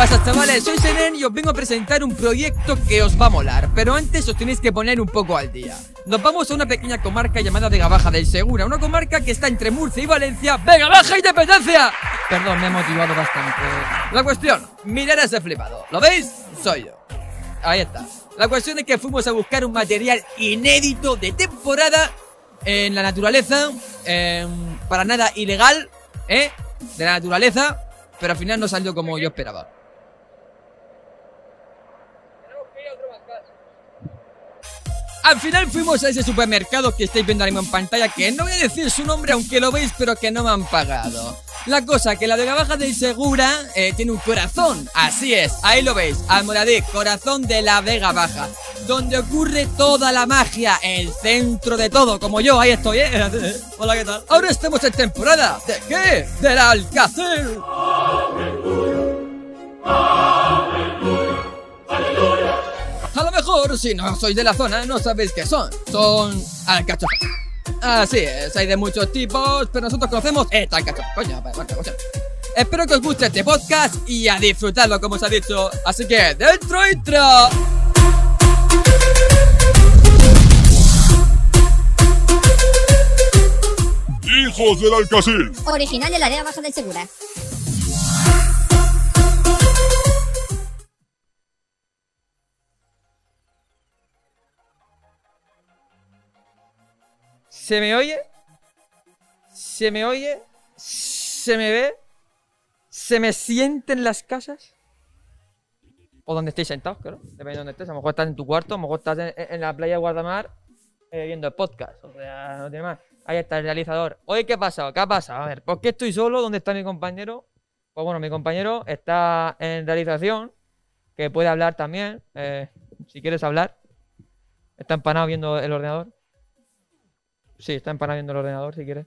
pasa chavales? Soy Seren y os vengo a presentar un proyecto que os va a molar Pero antes os tenéis que poner un poco al día Nos vamos a una pequeña comarca llamada Vega Baja del Segura Una comarca que está entre Murcia y Valencia ¡Vega Baja Independencia! Perdón, me he motivado bastante La cuestión, mirad a ese flipado ¿Lo veis? Soy yo Ahí está La cuestión es que fuimos a buscar un material inédito de temporada En la naturaleza Para nada ilegal ¿Eh? De la naturaleza pero al final no salió como yo esperaba. Al final fuimos a ese supermercado que estáis viendo ahora mismo en pantalla, que no voy a decir su nombre aunque lo veis, pero que no me han pagado. La cosa, que la Vega Baja del Segura eh, tiene un corazón, así es, ahí lo veis, Almoradí, corazón de la Vega Baja, donde ocurre toda la magia, el centro de todo, como yo, ahí estoy, ¿eh? Hola, ¿qué tal? Ahora estamos en temporada, ¿de qué? ¡Del Alcácer! A lo mejor, si no sois de la zona, no sabéis qué son. Son alcachofas. Así es, hay de muchos tipos, pero nosotros conocemos esta alcachofa. Coño, coño. Espero que os guste este podcast y a disfrutarlo, como os ha dicho. Así que, ¡dentro intro! ¡Hijos del Alcacil! Original de la área baja del Segura. ¿Se me oye? ¿Se me oye? ¿Se me ve? ¿Se me siente en las casas? O donde estéis sentados, claro. Depende de donde estés. A lo mejor estás en tu cuarto, a lo mejor estás en, la playa de Guardamar eh, viendo el podcast. O sea, no tiene más. Ahí está el realizador. Oye, ¿qué ha pasado? ¿Qué ha pasado? A ver, ¿por qué estoy solo? ¿Dónde está mi compañero? Pues bueno, mi compañero está en realización, que puede hablar también, eh, si quieres hablar. Está empanado viendo el ordenador. Sí, está empanado viendo el ordenador si quieres.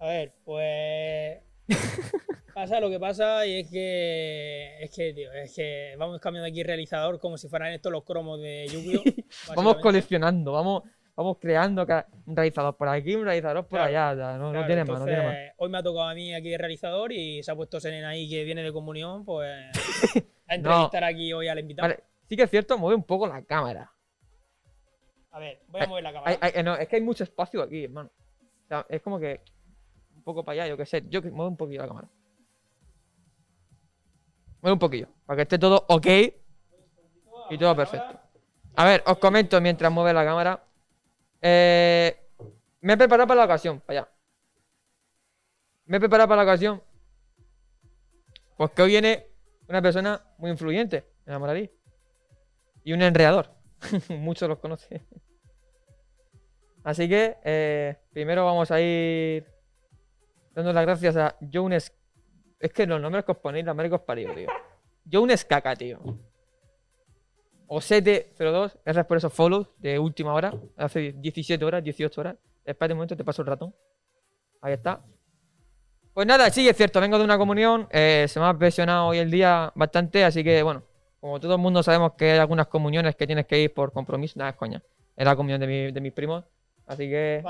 A ver, pues. pasa lo que pasa y es que. Es que, tío, es que vamos cambiando aquí realizador como si fueran estos los cromos de Yu-Gi-Oh! vamos coleccionando, vamos, vamos creando un realizador por aquí, un realizador por allá. no, tiene más, no tiene más. Hoy me ha tocado a mí aquí el realizador y se ha puesto Senen ahí que viene de comunión, pues. a entrevistar aquí hoy al invitado. Vale, sí que es cierto, mueve un poco la cámara. A ver, voy a mover la cámara. no, es que hay mucho espacio aquí, hermano. O sea, es como que. Un poco para allá, yo qué sé. Yo que muevo un poquillo la cámara. Mueve un poquillo. Para que esté todo ok. Y todo perfecto. A ver, os comento mientras mueve la cámara. Eh, me he preparado para la ocasión. Para allá. Me he preparado para la ocasión. Pues que hoy viene una persona muy influyente en la Moradí. Y un enredador. Muchos los conocen. Así que, eh, primero vamos a ir dando las gracias a Jones. Es que los nombres que os ponéis, la madre que os parió, tío. Jones Caca, tío. Osete02, gracias por esos follows de última hora. Hace 17 horas, 18 horas. Espérate un momento, te paso el ratón. Ahí está. Pues nada, sí, es cierto, vengo de una comunión. Eh, se me ha presionado hoy el día bastante, así que bueno, como todo el mundo sabemos que hay algunas comuniones que tienes que ir por compromiso, nada, es coña. Es la comunión de, de mis primos. Así que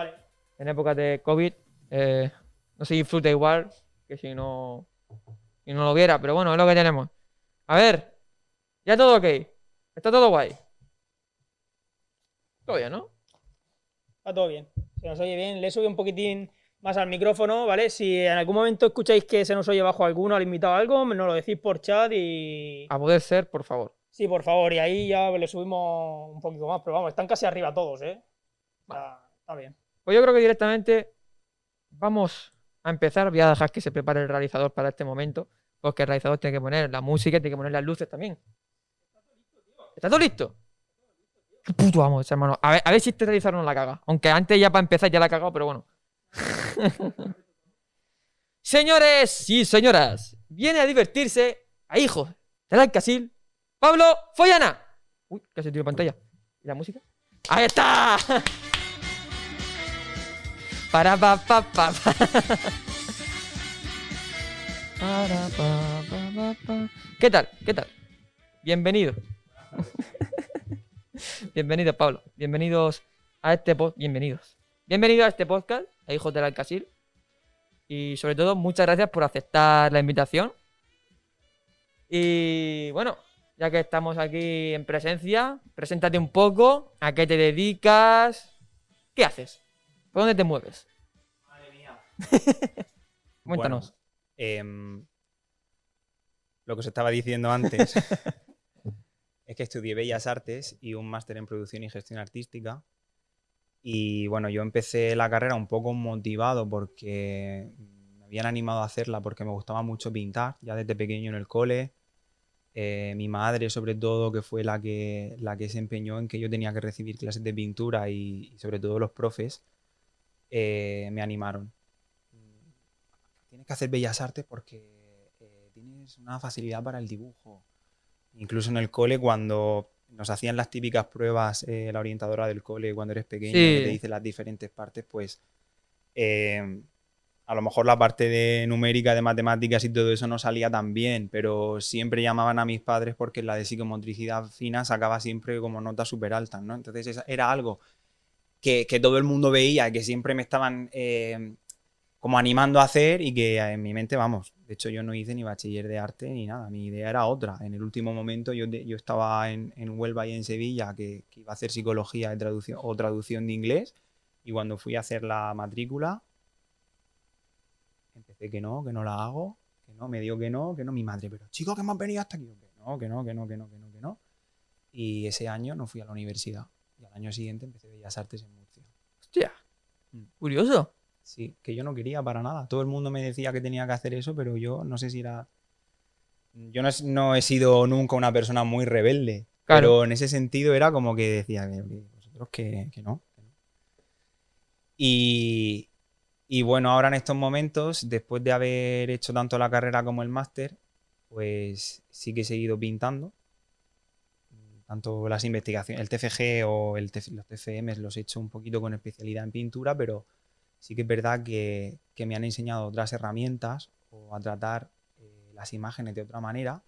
en época de COVID eh, no se disfruta igual que si no, si no lo viera. Pero bueno, es lo que tenemos. A ver, ya todo ok. Está todo guay. Todo bien, ¿no? Está todo bien. Se nos oye bien. Le subido un poquitín más al micrófono, ¿vale? Si en algún momento escucháis que se nos oye bajo alguno, al invitado algo, nos lo decís por chat y. A poder ser, por favor. Sí, por favor, y ahí ya le subimos un poquito más, pero vamos, están casi arriba todos, ¿eh? Está, bien. Pues yo creo que directamente vamos a empezar. Voy a dejar que se prepare el realizador para este momento, porque el realizador tiene que poner la música y tiene que poner las luces también. ¿Está todo listo? Qué puto vamos, hermano. A ver, a ver si este realizador no la caga. Aunque antes ya para empezar ya la ha cagado, pero bueno. Señores y señoras, viene a divertirse a hijos del Alcacil, Pablo Follana. Uy, casi tiro pantalla. ¿Y la música? ¡Ahí está! Para pa pa pa pa. Para pa pa pa ¿Qué tal? ¿Qué tal? Bienvenido. Bienvenido, Pablo. Bienvenidos a este podcast. Bienvenidos. Bienvenido a este podcast a Hijos del Alcasil. Y sobre todo, muchas gracias por aceptar la invitación. Y bueno, ya que estamos aquí en presencia, preséntate un poco, a qué te dedicas, qué haces, por dónde te mueves. Cuéntanos. Bueno, em, lo que os estaba diciendo antes es que estudié Bellas Artes y un máster en producción y gestión artística. Y bueno, yo empecé la carrera un poco motivado porque me habían animado a hacerla porque me gustaba mucho pintar, ya desde pequeño en el cole. Eh, mi madre, sobre todo, que fue la que, la que se empeñó en que yo tenía que recibir clases de pintura y, y sobre todo los profes, eh, me animaron. Tienes que hacer bellas artes porque eh, tienes una facilidad para el dibujo. Incluso en el cole, cuando nos hacían las típicas pruebas, eh, la orientadora del cole, cuando eres pequeño, Sí. que te dice las diferentes partes, pues eh, a lo mejor la parte de numérica, de matemáticas y todo eso no salía tan bien, pero siempre llamaban a mis padres porque la de psicomotricidad fina sacaba siempre como notas súper altas, ¿no? Entonces era algo que, todo el mundo veía, que siempre me estaban eh, como animando a hacer y que en mi mente, vamos, de hecho yo no hice ni bachiller de arte ni nada, mi idea era otra. En el último momento yo, yo estaba en, en Huelva y en Sevilla, que, que iba a hacer psicología de traducción, o traducción de inglés, y cuando fui a hacer la matrícula, empecé que no, que no la hago, que no, me dio que no, que no, mi madre, pero chico, que me has venido hasta aquí, que no, que no, que no, que no, que no, que no. Y ese año no fui a la universidad. Al año siguiente empecé Bellas Artes en Murcia. Hostia, Mm. curioso. Sí, que yo no quería para nada. Todo el mundo me decía que tenía que hacer eso, pero yo no sé si era. Yo no, he sido nunca una persona muy rebelde. Claro. Pero en ese sentido era como que decía que, que vosotros que, que no. que no. Y, y bueno, ahora en estos momentos, después de haber hecho tanto la carrera como el máster, pues sí que he seguido pintando. Tanto las investigaciones, el TFG o los TFM los he hecho un poquito con especialidad en pintura, pero sí que es verdad que, me han enseñado otras herramientas o a tratar eh, las imágenes de otra manera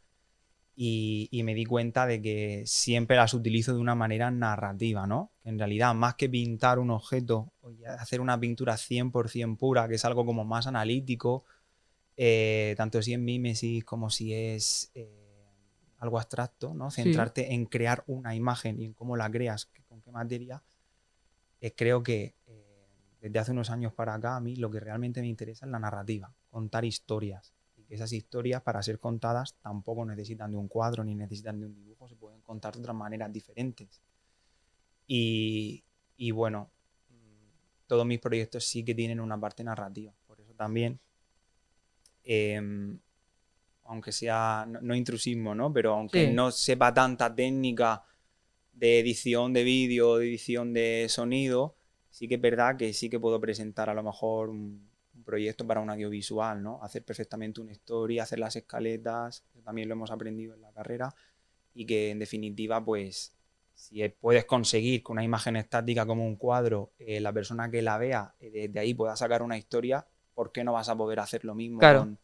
y, me di cuenta de que siempre las utilizo de una manera narrativa, ¿no? En realidad, más que pintar un objeto o hacer una pintura 100% pura, que es algo como más analítico, eh, tanto si es mímesis como si es eh, algo abstracto, ¿no? Sí. Centrarte en crear una imagen y en cómo la creas, con qué materia, eh, creo que eh, desde hace unos años para acá a mí lo que realmente me interesa es la narrativa, contar historias. Y que esas historias para ser contadas tampoco necesitan de un cuadro ni necesitan de un dibujo, se pueden contar de otras maneras diferentes. Y, y bueno, mm, todos mis proyectos sí que tienen una parte narrativa. Por eso también, em, aunque sea, no, no intrusismo, ¿no? Pero aunque Sí. no sepa tanta técnica de edición de vídeo, de edición de sonido, sí que es verdad que sí que puedo presentar a lo mejor un, un proyecto para un audiovisual, ¿no? Hacer perfectamente una historia, hacer las escaletas, también lo hemos aprendido en la carrera, y que en definitiva, pues, si puedes conseguir que una imagen estática como un cuadro, eh, la persona que la vea, eh, desde ahí pueda sacar una historia, ¿por qué no vas a poder hacer lo mismo Claro. con,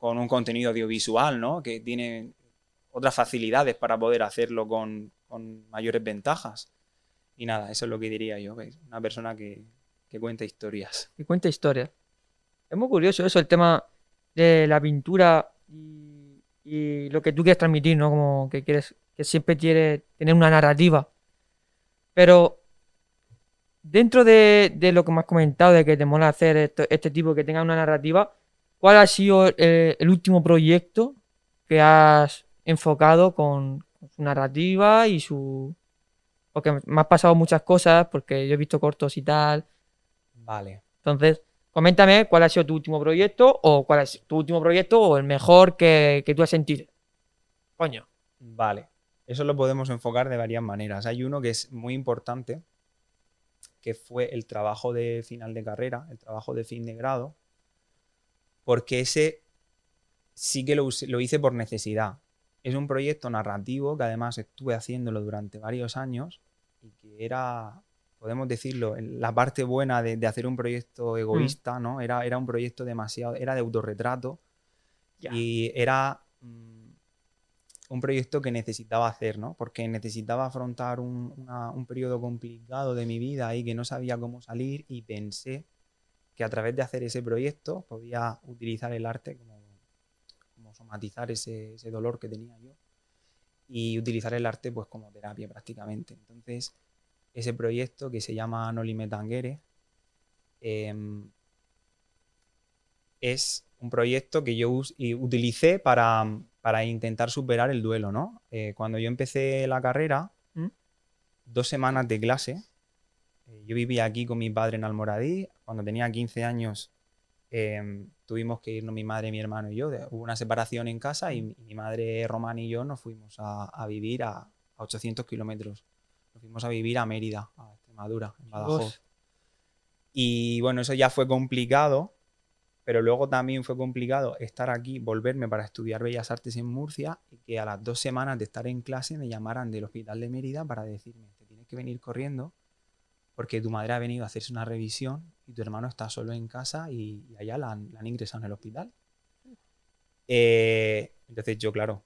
con un contenido audiovisual, ¿no? Que tiene otras facilidades para poder hacerlo con, mayores ventajas. Y nada, eso es lo que diría yo, que es una persona que, cuenta historias. que cuenta historias. Es muy curioso eso, el tema de la pintura y, y lo que tú quieres transmitir, ¿no? Como que quieres, que siempre quieres tener una narrativa. Pero dentro de, de lo que me has comentado, de que te mola hacer esto- este tipo que tenga una narrativa, ¿cuál ha sido eh, el último proyecto que has enfocado con, su narrativa y su... Porque me has pasado muchas cosas, porque yo he visto cortos y tal. Vale. Entonces, coméntame cuál ha sido tu último proyecto o cuál es tu último proyecto o el mejor que, que tú has sentido. Coño. Vale. Eso lo podemos enfocar de varias maneras. Hay uno que es muy importante, que fue el trabajo de final de carrera, el trabajo de fin de grado, porque ese sí que lo, hice por necesidad. Es un proyecto narrativo que además estuve haciéndolo durante varios años y que era, podemos decirlo, la parte buena de, de hacer un proyecto egoísta, ¿no? Era, era un proyecto demasiado, era de autorretrato Ya. y era mm, un proyecto que necesitaba hacer, ¿no? Porque necesitaba afrontar un, una- un periodo complicado de mi vida y que no sabía cómo salir y pensé que a través de hacer ese proyecto podía utilizar el arte como, somatizar ese, ese dolor que tenía yo y utilizar el arte pues como terapia prácticamente. Entonces, ese proyecto que se llama Noli Me Tangere em, es un proyecto que yo utilicé para, para intentar superar el duelo, ¿no? Eh, cuando yo empecé la carrera, ¿Mm? dos semanas de clase, eh, yo vivía aquí con mi padre en Almoradí, cuando tenía 15 años em, tuvimos que irnos mi madre, mi hermano y yo, hubo una separación en casa y, mi- mi madre Román y yo nos fuimos a, a vivir a, a 800 kilómetros, nos fuimos a vivir a Mérida, a Extremadura, en Badajoz. Y bueno, eso ya fue complicado, pero luego también fue complicado estar aquí, volverme para estudiar Bellas Artes en Murcia y que a las dos semanas de estar en clase me llamaran del hospital de Mérida para decirme, te tienes que venir corriendo porque tu madre ha venido a hacerse una revisión y tu hermano está solo en casa y, y allá la han, la han ingresado en el hospital. Eh, entonces yo, claro,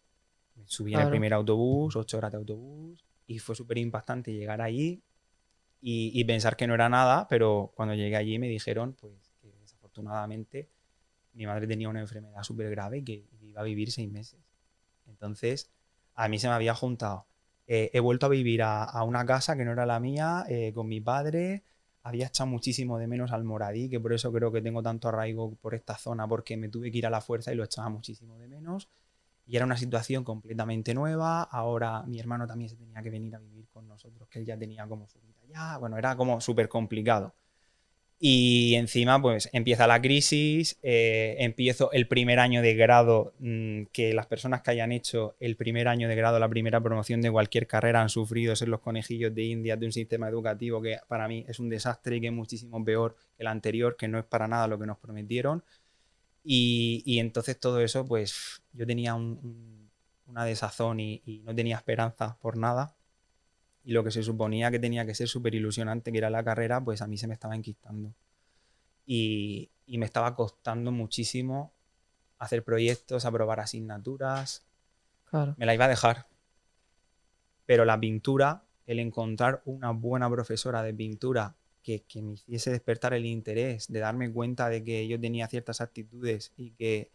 me subí en el primer autobús, ocho horas de autobús, y fue súper impactante llegar allí y, y pensar que no era nada, pero cuando llegué allí me dijeron pues que desafortunadamente mi madre tenía una enfermedad súper grave y que iba a vivir seis meses. Entonces, a mí se me había juntado. Eh, he vuelto a vivir a, una casa que no era la mía, eh, con mi padre. Había echado muchísimo de menos al Moradí, que por eso creo que tengo tanto arraigo por esta zona, porque me tuve que ir a la fuerza y lo echaba muchísimo de menos. Y era una situación completamente nueva. Ahora mi hermano también se tenía que venir a vivir con nosotros, que él ya tenía como su vida ya. Bueno, era como súper complicado. Y encima, pues empieza la crisis, eh, empiezo el primer año de grado, mm, que las personas que hayan hecho el primer año de grado, la primera promoción de cualquier carrera, han sufrido ser los conejillos de India de un sistema educativo que para mí es un desastre y que es muchísimo peor que el anterior, que no es para nada lo que nos prometieron. Y, y entonces todo eso, pues yo tenía un- un- una desazón y no tenía esperanza por nada. Y lo que se suponía que tenía que ser súper ilusionante, que era la carrera, pues a mí se me estaba enquistando. Y, y me estaba costando muchísimo hacer proyectos, aprobar asignaturas. Claro. Me la iba a dejar. Pero la pintura, el encontrar una buena profesora de pintura que, que me hiciese despertar el interés, de darme cuenta de que yo tenía ciertas actitudes y que,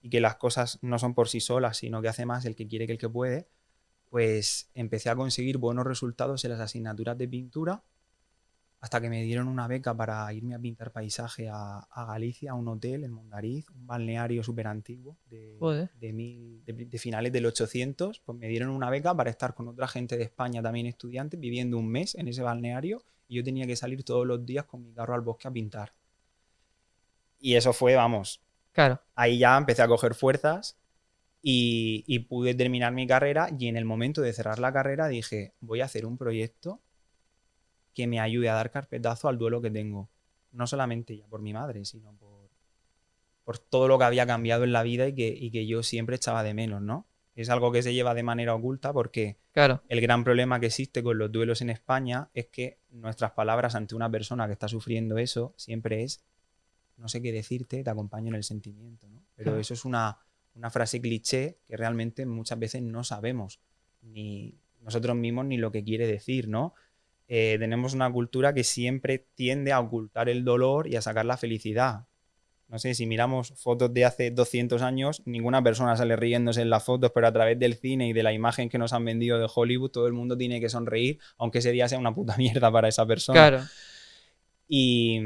y que las cosas no son por sí solas, sino que hace más el que quiere que el que puede, pues empecé a conseguir buenos resultados en las asignaturas de pintura hasta que me dieron una beca para irme a pintar paisaje a, a Galicia, a un hotel en Mondariz, un balneario súper antiguo de, Joder. de, mil- de- de finales del 800. Pues me dieron una beca para estar con otra gente de España, también estudiantes, viviendo un mes en ese balneario y yo tenía que salir todos los días con mi carro al bosque a pintar. Y eso fue, vamos, Claro. ahí ya empecé a coger fuerzas y, y pude terminar mi carrera y en el momento de cerrar la carrera dije, voy a hacer un proyecto que me ayude a dar carpetazo al duelo que tengo. No solamente ya por mi madre, sino por, por todo lo que había cambiado en la vida y que, y que yo siempre echaba de menos, ¿no? Es algo que se lleva de manera oculta porque Claro. el gran problema que existe con los duelos en España es que nuestras palabras ante una persona que está sufriendo eso siempre es no sé qué decirte, te acompaño en el sentimiento, ¿no? Pero Claro. eso es una, una frase cliché que realmente muchas veces no sabemos, ni nosotros mismos ni lo que quiere decir, ¿no? Eh, tenemos una cultura que siempre tiende a ocultar el dolor y a sacar la felicidad. No sé, si miramos fotos de hace 200 años, ninguna persona sale riéndose en las fotos, pero a través del cine y de la imagen que nos han vendido de Hollywood, todo el mundo tiene que sonreír, aunque ese día sea una puta mierda para esa persona. Claro. Y,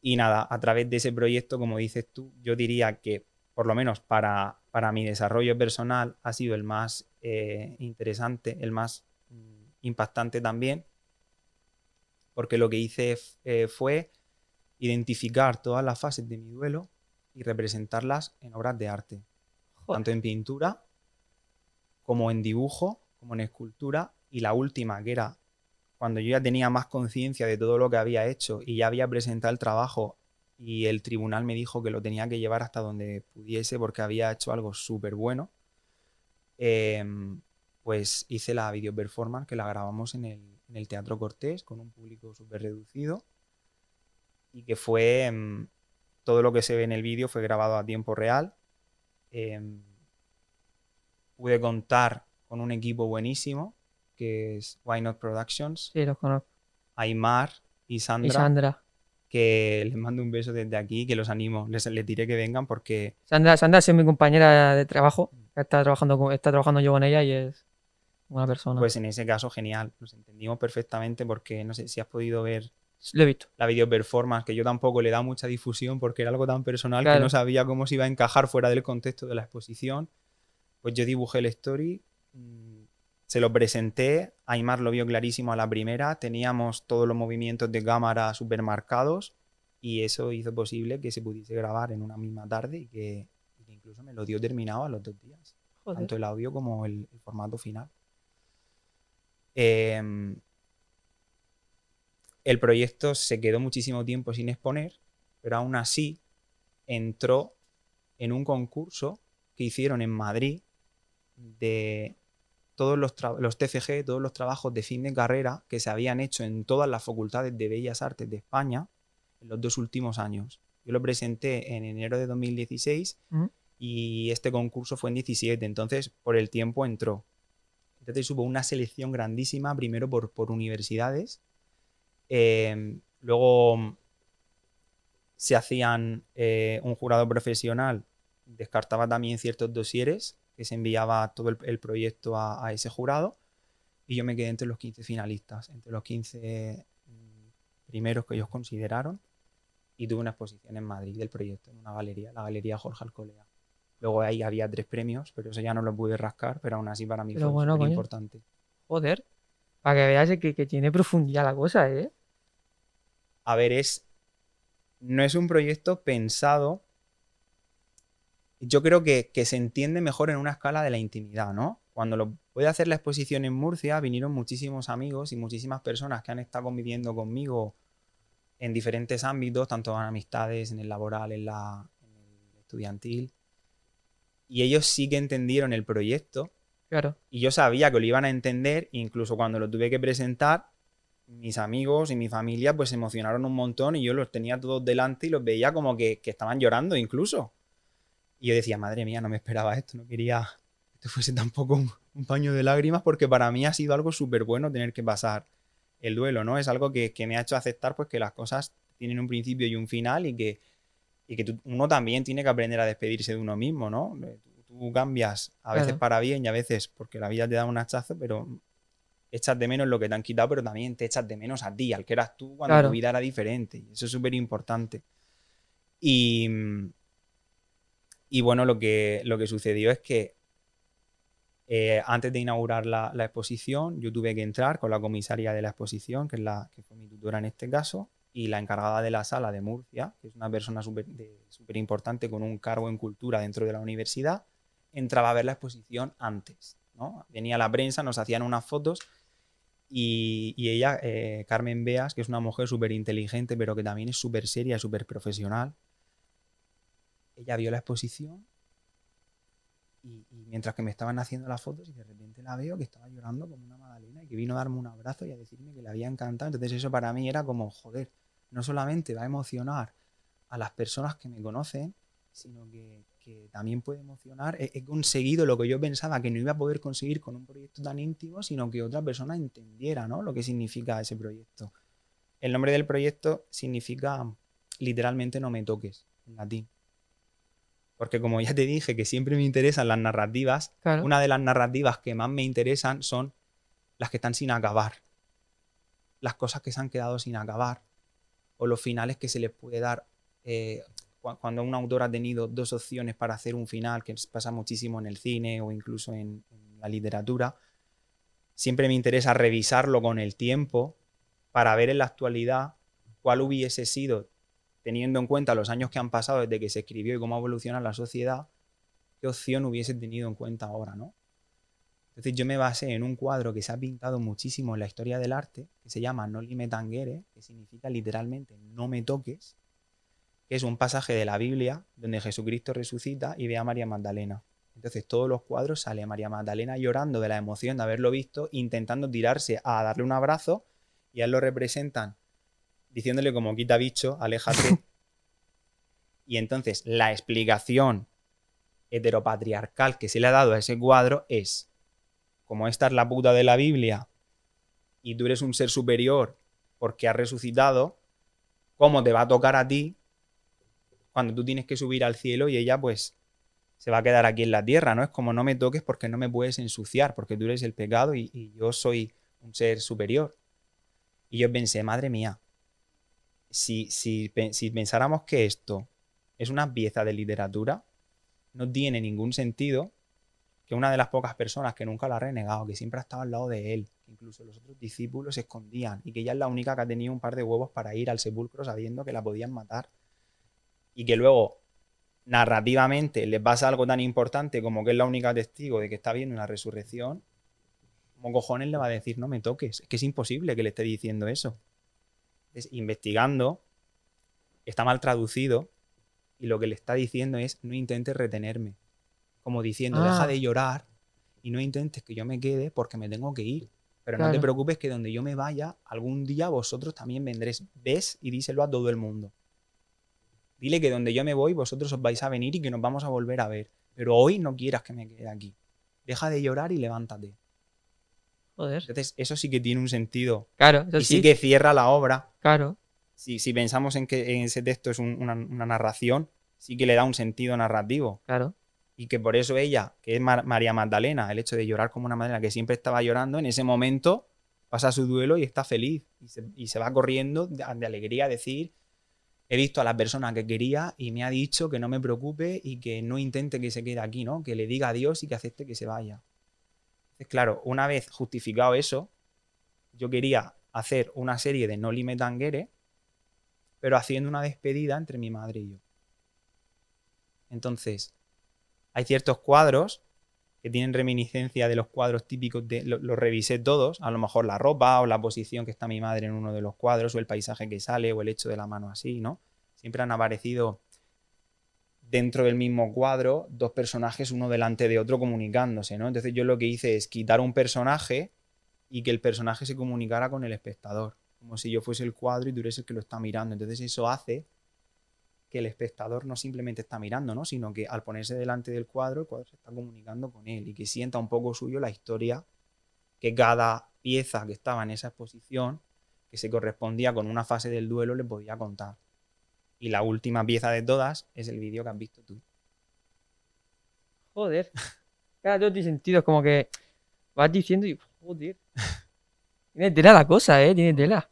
y nada, a través de ese proyecto, como dices tú, yo diría que, por lo menos para, para mi desarrollo personal, ha sido el más eh, interesante, el más mm, impactante también, porque lo que hice eh, fue identificar todas las fases de mi duelo y representarlas en obras de arte, Joder. tanto en pintura como en dibujo, como en escultura, y la última, que era cuando yo ya tenía más conciencia de todo lo que había hecho y ya había presentado el trabajo y el tribunal me dijo que lo tenía que llevar hasta donde pudiese porque había hecho algo súper bueno, em, pues hice la video performance que la grabamos en el, en el Teatro Cortés con un público súper reducido y que fue em, todo lo que se ve en el vídeo fue grabado a tiempo real. Em, pude contar con un equipo buenísimo que es Why Not Productions, Sí, los conozco. Aymar y Sandra, Y Sandra. Que les mando un beso desde aquí, que los animo, les, les diré que vengan porque Sandra, Sandra es mi compañera de trabajo. Está trabajando, con- está trabajando yo con ella y es una persona. pues en ese caso genial, nos entendimos perfectamente porque no sé si has podido ver Lo he visto. la video performance, que yo tampoco le da mucha difusión porque era algo tan personal que no sabía cómo se iba a encajar fuera del contexto de la exposición. Pues yo dibujé el story, mm, se lo presenté, Aymar lo vio clarísimo a la primera, teníamos todos los movimientos de cámara supermarcados y eso hizo posible que se pudiese grabar en una misma tarde y que, y que incluso me lo dio terminado a los dos días Joder. tanto el audio como el, el formato final. Em, el proyecto se quedó muchísimo tiempo sin exponer, pero aún así entró en un concurso que hicieron en Madrid de todos los, los TFG, todos los trabajos de fin de carrera que se habían hecho en todas las facultades de Bellas Artes de España en los dos últimos años. Yo lo presenté en enero de 2016 Ujú. y este concurso fue en 17, entonces por el tiempo entró. Entonces hubo una selección grandísima, primero por, por universidades, eh, luego se hacían eh, un jurado profesional, descartaba también ciertos dosieres, que se enviaba todo el, el proyecto a, a ese jurado, y yo me quedé entre los 15 finalistas, entre los 15 mm, primeros que ellos consideraron, y tuve una exposición en Madrid del proyecto, en una galería, la Galería Jorge Alcolea. Luego ahí había tres premios, pero eso ya no lo pude rascar, pero aún así para mí Pero fue bueno, coño. importante. Joder. Para que veas que, que tiene profundidad la cosa, ¿eh? A ver, es. No es un proyecto pensado. Yo creo que, que se entiende mejor en una escala de la intimidad, ¿no? Cuando lo voy a hacer la exposición en Murcia, vinieron muchísimos amigos y muchísimas personas que han estado conviviendo conmigo en diferentes ámbitos, tanto en amistades, en el laboral, en, la, en el estudiantil. Y ellos sí que entendieron el proyecto Claro. y yo sabía que lo iban a entender, incluso cuando lo tuve que presentar, mis amigos y mi familia pues se emocionaron un montón y yo los tenía todos delante y los veía como que, que estaban llorando incluso. Y yo decía, madre mía, no me esperaba esto, no quería que esto fuese tampoco un, un paño de lágrimas porque para mí ha sido algo súper bueno tener que pasar el duelo, ¿no? Es algo que, que me ha hecho aceptar pues que las cosas tienen un principio y un final y que, y que tú- uno también tiene que aprender a despedirse de uno mismo, ¿no? Eh, Tú, tú cambias a veces Claro. para bien y a veces porque la vida te da un hachazo, pero echas de menos lo que te han quitado, pero también te echas de menos a ti, al que eras tú cuando Claro. tu vida era diferente. Y eso es súper importante. Y, y bueno, lo que, lo que sucedió es que eh, antes de inaugurar la, la exposición, yo tuve que entrar con la comisaria de la exposición, que, es la, que fue mi tutora en este caso, y la encargada de la sala de Murcia, que es una persona súper importante con un cargo en cultura dentro de la universidad, entraba a ver la exposición antes. ¿no? Venía la prensa, nos hacían unas fotos y, y ella, eh, Carmen Beas, que es una mujer súper inteligente, pero que también es súper seria, súper profesional, ella vio la exposición y, mientras que me estaban haciendo las fotos y de repente la veo que estaba llorando como una magdalena y que vino a darme un abrazo y a decirme que le había encantado. Entonces eso para mí era como, joder, no solamente va a emocionar a las personas que me conocen, sino que, también puede emocionar. He, he conseguido lo que yo pensaba que no iba a poder conseguir con un proyecto tan íntimo, sino que otra persona entendiera ¿no? lo que significa ese proyecto. El nombre del proyecto significa literalmente no me toques, en latín. Porque como ya te dije que siempre me interesan las narrativas, Claro. una de las narrativas que más me interesan son las que están sin acabar. Las cosas que se han quedado sin acabar. O los finales que se les puede dar. eh, cu- cuando un autor ha tenido dos opciones para hacer un final, que pasa muchísimo en el cine o incluso en, en la literatura, siempre me interesa revisarlo con el tiempo para ver en la actualidad cuál hubiese sido, teniendo en cuenta los años que han pasado desde que se escribió y cómo evoluciona la sociedad, qué opción hubiese tenido en cuenta ahora, ¿no? Entonces yo me basé en un cuadro que se ha pintado muchísimo en la historia del arte, que se llama No me tangere, que significa literalmente no me toques, que es un pasaje de la Biblia donde Jesucristo resucita y ve a María Magdalena. Entonces todos los cuadros sale María Magdalena llorando de la emoción de haberlo visto, intentando tirarse a darle un abrazo y a él lo representan diciéndole como quita bicho, aléjate. y entonces la explicación heteropatriarcal que se le ha dado a ese cuadro es, como esta es la puta de la Biblia y tú eres un ser superior porque has resucitado, cómo te va a tocar a ti cuando tú tienes que subir al cielo y ella pues se va a quedar aquí en la tierra, ¿no? Es como no me toques porque no me puedes ensuciar, porque tú eres el pecado y, y yo soy un ser superior. Y yo pensé, madre mía, si, si, si pensáramos que esto es una pieza de literatura, no tiene ningún sentido que una de las pocas personas que nunca la ha renegado, que siempre ha estado al lado de él, que incluso los otros discípulos se escondían y que ella es la única que ha tenido un par de huevos para ir al sepulcro sabiendo que la podían matar. Y que luego, narrativamente, le pasa algo tan importante como que es la única testigo de que está viendo una resurrección, ¿cómo cojones le va a decir no me toques? Es que es imposible que le esté diciendo eso. Entonces, investigando, está mal traducido y lo que le está diciendo es no intentes retenerme. Como diciendo, Ah. deja de llorar y no intentes que yo me quede porque me tengo que ir. Pero no te preocupes que donde yo me vaya, algún día vosotros también vendréis. Ves y díselo a todo el mundo. Dile que donde yo me voy, vosotros os vais a venir y que nos vamos a volver a ver. Pero hoy no quieras que me quede aquí. Deja de llorar y levántate. Joder. Entonces, eso sí que tiene un sentido. Claro, eso y sí. sí que cierra la obra. Claro. Si, si pensamos en que en ese texto es un- una, una narración, sí que le da un sentido narrativo. Claro. Y que por eso ella, que es Mar- María Magdalena, el hecho de llorar como una Magdalena que siempre estaba llorando, en ese momento pasa su duelo y está feliz. Y se, y se va corriendo de, de alegría a decir, he visto a la persona que quería y me ha dicho que no me preocupe y que no intente que se quede aquí, ¿no? Que le diga adiós y que acepte que se vaya. Claro, una vez justificado eso, yo quería hacer una serie de No Limit Tanguere, pero haciendo una despedida entre mi madre y yo. Entonces, hay ciertos cuadros que tienen reminiscencia de los cuadros típicos de lo- los revisé todos, a lo mejor la ropa o la posición que está mi madre en uno de los cuadros o el paisaje que sale o el hecho de la mano así, ¿no? Siempre han aparecido dentro del mismo cuadro dos personajes uno delante de otro comunicándose, ¿no? Entonces yo lo que hice es quitar un personaje y que el personaje se comunicara con el espectador, como si yo fuese el cuadro y tú eres el que lo está mirando. Entonces eso hace que el espectador no simplemente está mirando, ¿no? sino que al ponerse delante del cuadro, el cuadro se está comunicando con él y que sienta un poco suyo la historia que cada pieza que estaba en esa exposición, que se correspondía con una fase del duelo, le podía contar. Y la última pieza de todas es el vídeo que has visto tú. Joder. Claro, todo tiene sentido. Es como que vas diciendo y. Joder. Tiene tela la cosa, eh. Tiene tela.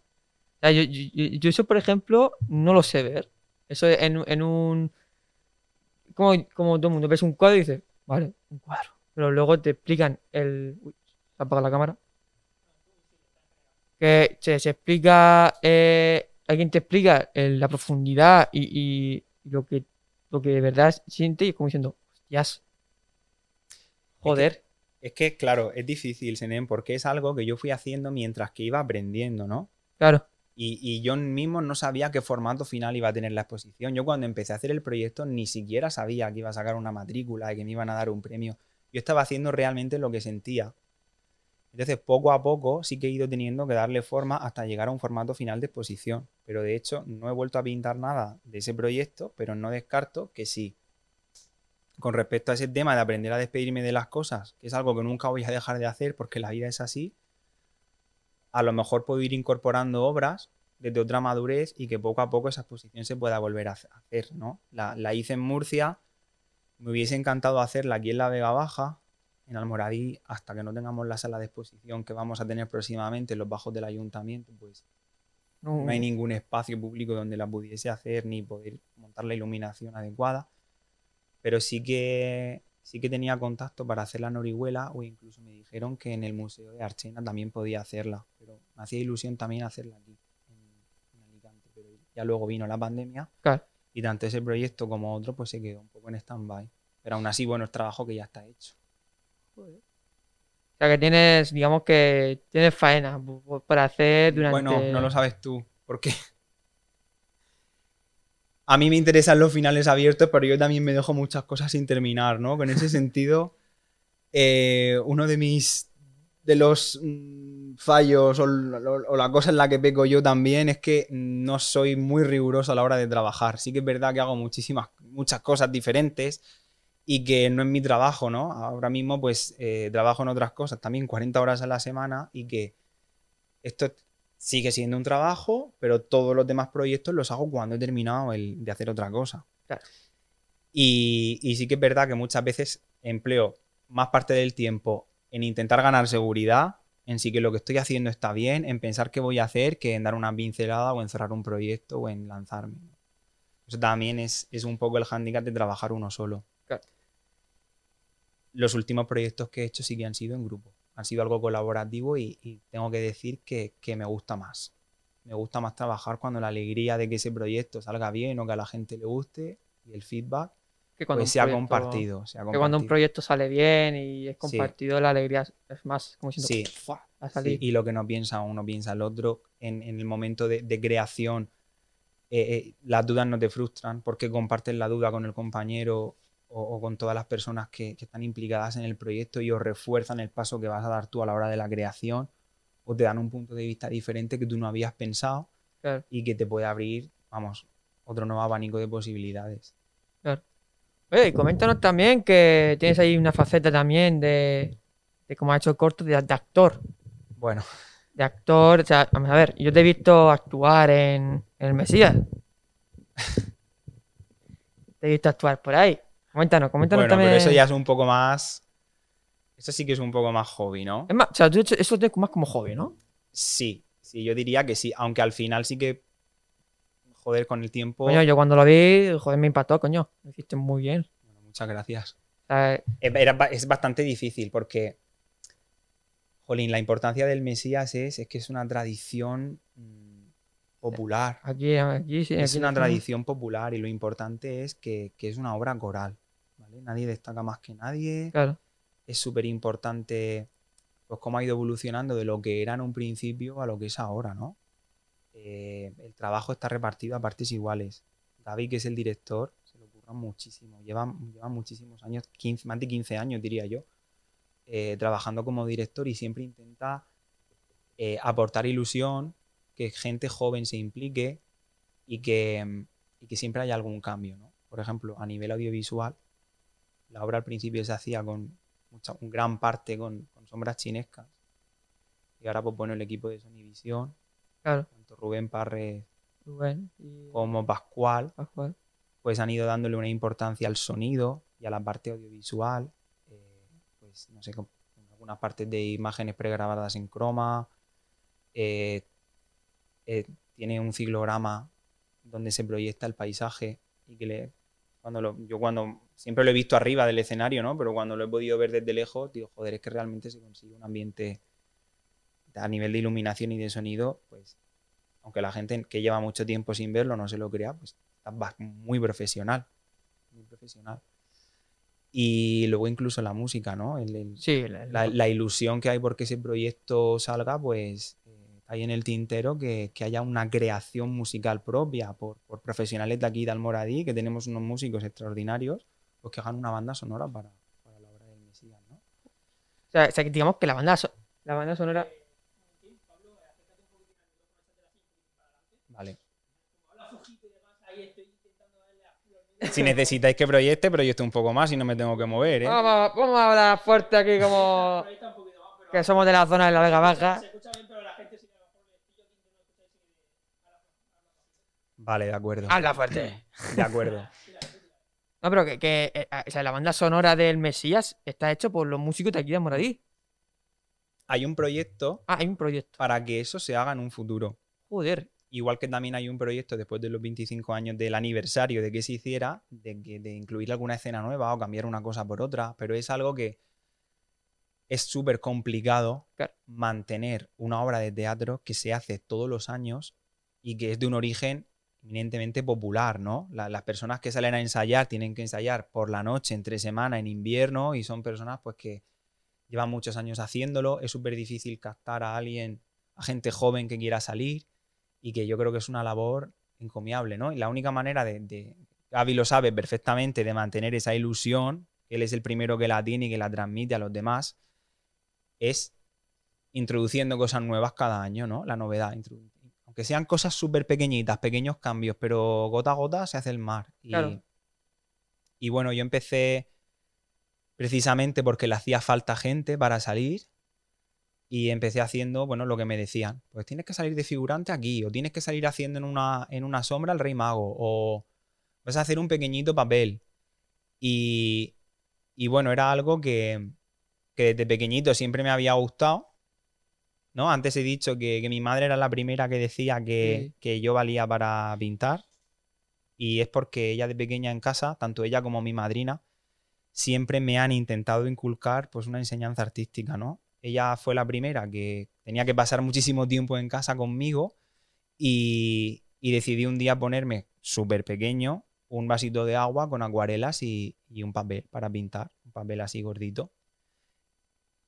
O sea, yo, yo- yo- yo eso, por ejemplo, no lo sé ver. Eso en, en un. Como, como todo el mundo ves un cuadro y dices, vale, un cuadro. Pero luego te explican el. Uy, se apaga la cámara. Que se, se explica. eh, alguien te explica el- la profundidad y, y- y lo que lo que de verdad siente y es como diciendo, hostias. Joder. Es que, claro, es difícil, Senen, porque es algo que yo fui haciendo mientras que iba aprendiendo, ¿no? Claro. Y, y yo mismo no sabía qué formato final iba a tener la exposición. Yo cuando empecé a hacer el proyecto ni siquiera sabía que iba a sacar una matrícula y que me iban a dar un premio. Yo estaba haciendo realmente lo que sentía. Entonces, poco a poco sí que he ido teniendo que darle forma hasta llegar a un formato final de exposición. Pero de hecho, no he vuelto a pintar nada de ese proyecto, pero no descarto que sí. Con respecto a ese tema de aprender a despedirme de las cosas, que es algo que nunca voy a dejar de hacer porque la vida es así, a lo mejor puedo ir incorporando obras desde otra madurez y que poco a poco esa exposición se pueda volver a hace- hacer, ¿no? La, la hice en Murcia, me hubiese encantado hacerla aquí en la Vega Baja, en Almoradí, hasta que no tengamos la sala de exposición que vamos a tener próximamente en los bajos del ayuntamiento, pues No, no hay ningún espacio público donde la pudiese hacer ni poder montar la iluminación adecuada. Pero sí que sí que tenía contacto para hacerla en Orihuela o incluso me dijeron que en el Museo de Archena también podía hacerla. Pero me hacía ilusión también hacerla aquí, en, en Alicante. Pero ya luego vino la pandemia Claro. y tanto ese proyecto como otro pues se quedó un poco en stand-by. Pero aún así, bueno, es trabajo que ya está hecho. O sea, que tienes, digamos que tienes faena para hacer durante... Bueno, no lo sabes tú, porque a mí me interesan los finales abiertos, pero yo también me dejo muchas cosas sin terminar, ¿no? Con ese sentido, eh, uno de mis de los mm, fallos o, o- o la cosa en la que peco yo también es que no soy muy riguroso a la hora de trabajar. Sí que es verdad que hago muchísimas, muchas cosas diferentes y que no es mi trabajo, ¿no? Ahora mismo pues eh, trabajo en otras cosas, también 40 horas a la semana y que esto sigue siendo un trabajo, pero todos los demás proyectos los hago cuando he terminado el de hacer otra cosa. Claro. Y, y sí que es verdad que muchas veces empleo más parte del tiempo en intentar ganar seguridad, en sí que lo que estoy haciendo está bien, en pensar qué voy a hacer, que en dar una pincelada o en cerrar un proyecto o en lanzarme. Eso también es, es un poco el hándicap de trabajar uno solo. Los últimos proyectos que he hecho sí que han sido en grupo. Han sido algo colaborativo y, y tengo que decir que, que me gusta más. Me gusta más trabajar cuando la alegría de que ese proyecto salga bien o que a la gente le guste y el feedback Que cuando pues un sea proyecto- compartido. Que cuando un proyecto sale bien y es Sí. compartido, la alegría es- más como siento Sí. "Fua, ha Sí, y lo que no piensa uno piensa el otro. En, en el momento de, de creación, eh, eh, las dudas no te frustran porque compartes la duda con el compañero o, o con todas las personas que, que están implicadas en el proyecto y os refuerzan el paso que vas a dar tú a la hora de la creación o te dan un punto de vista diferente que tú no habías pensado Claro. y que te puede abrir, vamos, otro nuevo abanico de posibilidades. Oye, y coméntanos también que tienes ahí una faceta también de, de como ha hecho el corto, de, de actor. Bueno, De actor, o sea, vamos a ver, yo te he visto actuar en, en el Mesías. te he visto actuar por ahí. Coméntanos, coméntanos bueno también. pero eso ya es un poco más... Eso sí que es un poco más hobby, ¿no? Es más, o sea, tú eso tienes más como hobby, ¿no? Sí, sí, yo diría que sí, aunque al final sí que, joder, con el tiempo... Coño, yo cuando lo vi, joder, me impactó, coño. Lo hiciste muy bien. Bueno, muchas gracias. Eh, era ba- es bastante difícil porque, jolín, la importancia del Mesías es, es que es una tradición mm, popular. aquí, aquí sí. Es aquí una no- tradición popular y lo importante es que, que es una obra coral. ¿Vale? Nadie destaca más que nadie. Claro, Es súper importante pues, cómo ha ido evolucionando de lo que era en un principio a lo que es ahora, ¿no? Eh, el trabajo está repartido a partes iguales. David, que es el director, se lo ocurra muchísimo. Lleva, lleva muchísimos años, 15, más de 15 años diría yo, eh, trabajando como director y siempre intenta eh, aportar ilusión, que gente joven se implique y que, y que siempre haya algún cambio, ¿no? Por ejemplo, a nivel audiovisual, la obra al principio se hacía con mucha, un gran parte con, con sombras chinescas. Y ahora, pues bueno, el equipo de Sony Visión, claro. tanto Rubén Parre Rubén y como Pascual, Pascual. pues han ido dándole una importancia al sonido y a la parte audiovisual. eh, pues no sé, con con algunas partes de imágenes pregrabadas en croma. eh, eh, tiene un ciclograma donde se proyecta el paisaje y que le, cuando lo, yo cuando siempre lo he visto arriba del escenario, ¿no? Pero cuando lo he podido ver desde lejos, digo, joder, es que realmente se consigue un ambiente a nivel de iluminación y de sonido, pues aunque la gente que lleva mucho tiempo sin verlo no se lo crea, pues está muy profesional. Muy profesional. Y luego incluso la música, ¿no? El- el- Sí, la ilusión que hay porque ese proyecto salga, pues eh, hay en el tintero que, que haya una creación musical propia por, por profesionales de aquí de Almoradí, que tenemos unos músicos extraordinarios, pues que hagan una banda sonora para, para la obra del Mesías, ¿no? o sea, o sea, que digamos que la banda, so- la banda sonora. Vale. Si necesitáis que proyecte, proyecte un poco más y no me tengo que mover, ¿eh? Vamos, vamos a hablar fuerte aquí como que somos de la zona de la Vega Baja. Vale, de acuerdo. Habla fuerte. De acuerdo. No, pero que, que, eh, o sea, la banda sonora del Mesías está hecho por los músicos de aquí de Moradí. Hay un proyecto Ah, hay un proyecto. para que eso se haga en un futuro. Joder. Igual que también hay un proyecto después de los 25 años del aniversario de que se hiciera, de, que- de incluir alguna escena nueva o cambiar una cosa por otra, pero es algo que es súper complicado Claro. mantener una obra de teatro que se hace todos los años y que es de un origen eminentemente popular, ¿no? La- las personas que salen a ensayar tienen que ensayar por la noche, entre semana, en invierno, y son personas pues que llevan muchos años haciéndolo. Es súper difícil captar a alguien, a gente joven que quiera salir y que yo creo que es una labor encomiable, ¿no? Y la única manera de, de Gaby lo sabe perfectamente, de mantener esa ilusión, él es el primero que la tiene y que la transmite a los demás, es introduciendo cosas nuevas cada año, ¿no? La novedad. Aunque sean cosas súper pequeñitas, pequeños cambios, pero gota a gota se hace el mar. Y, Claro. y bueno, yo empecé precisamente porque le hacía falta gente para salir y empecé haciendo, bueno, lo que me decían. Pues tienes que salir de figurante aquí, o tienes que salir haciendo en una, en una sombra al Rey Mago, o vas a hacer un pequeñito papel. Y, y bueno, era algo que, que desde pequeñito siempre me había gustado. ¿No? Antes he dicho que, que mi madre era la primera que decía que, Sí. que yo valía para pintar. Y es porque ella de pequeña en casa, tanto ella como mi madrina, siempre me han intentado inculcar pues una enseñanza artística, ¿no? Ella fue la primera que tenía que pasar muchísimo tiempo en casa conmigo y, y decidí un día ponerme súper pequeño un vasito de agua con acuarelas y, y un papel para pintar, un papel así gordito.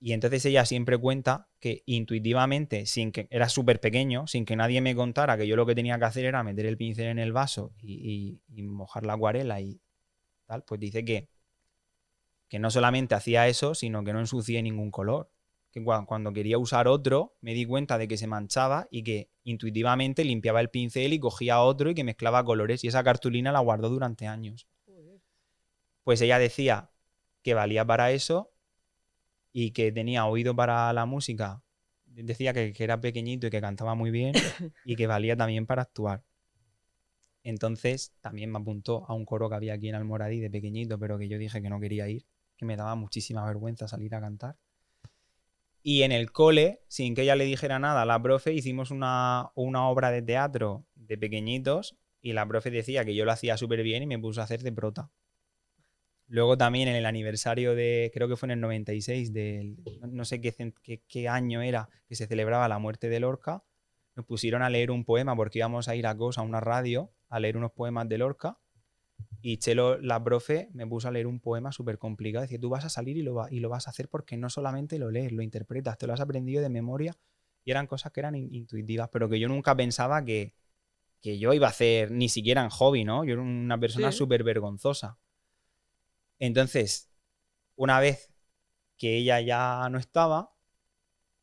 Y entonces ella siempre cuenta que intuitivamente, sin que era súper pequeño, sin que nadie me contara que yo lo que tenía que hacer era meter el pincel en el vaso y, y- y mojar la acuarela y tal, pues dice que, que no solamente hacía eso, sino que no ensucié ningún color. Que cua- cuando quería usar otro, me di cuenta de que se manchaba y que intuitivamente limpiaba el pincel y cogía otro y que mezclaba colores. Y esa cartulina la guardó durante años. Pues ella decía que valía para eso y que tenía oído para la música. Decía que, que era pequeñito y que cantaba muy bien y que valía también para actuar. Entonces también me apuntó a un coro que había aquí en Almoradí de pequeñito, pero que yo dije que no quería ir, que me daba muchísima vergüenza salir a cantar. Y en el cole, sin que ella le dijera nada, la profe hicimos una, una obra de teatro de pequeñitos y la profe decía que yo lo hacía súper bien y me puso a hacer de prota. Luego también en el aniversario de, creo que fue en el 96, del, no- sé qué, cen- qué- qué año era, que se celebraba la muerte de Lorca, nos pusieron a leer un poema porque íbamos a ir a COS, a una radio, a leer unos poemas de Lorca. Y Chelo, la profe, me puso a leer un poema súper complicado. Decía, tú vas a salir y lo, va- y lo vas a hacer porque no solamente lo lees, lo interpretas, te lo has aprendido de memoria. Y eran cosas que eran in- intuitivas, pero que yo nunca pensaba que, que yo iba a hacer, ni siquiera en hobby, ¿no? Yo era una persona Sí. súper vergonzosa. Entonces, una vez que ella ya no estaba,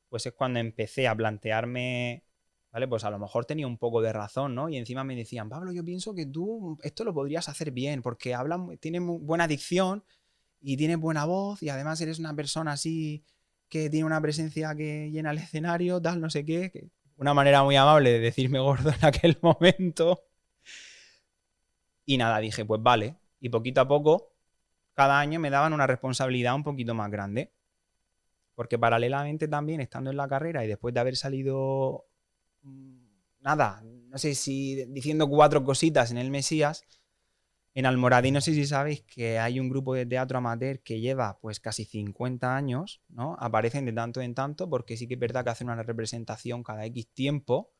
pues es cuando empecé a plantearme, ¿vale? Pues a lo mejor tenía un poco de razón, ¿no? Y encima me decían, Pablo, yo pienso que tú esto lo podrías hacer bien, porque habla, tienes buena dicción y tienes buena voz y además eres una persona así que tiene una presencia que llena el escenario, tal, no sé qué. Una manera muy amable de decirme gordo en aquel momento. Y nada, dije, pues vale. Y poquito a poco, cada año me daban una responsabilidad un poquito más grande. Porque paralelamente también, estando en la carrera y después de haber salido, mm, nada, no sé si diciendo cuatro cositas en el Mesías, en Almoradí no sé si sabéis que hay un grupo de teatro amateur que lleva pues casi 50 años, ¿no? Aparecen de tanto en tanto porque sí que es verdad que hacen una representación cada X tiempo,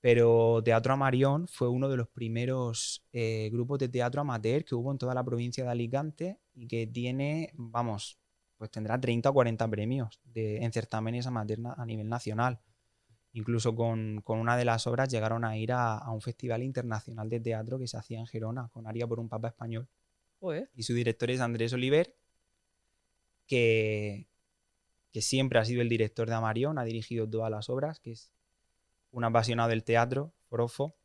pero Teatro Amarión fue uno de los primeros eh, grupos de teatro amateur que hubo en toda la provincia de Alicante y que tiene, vamos, pues tendrá 30 o 40 premios de, en certámenes amateur a nivel nacional. Incluso con, con una de las obras llegaron a ir a, a un festival internacional de teatro que se hacía en Gerona, con Aria por un Papa Español. Joder. Y su director es Andrés Oliver, que, que siempre ha sido el director de Amarión, ha dirigido todas las obras, que es un apasionado del teatro, forofo,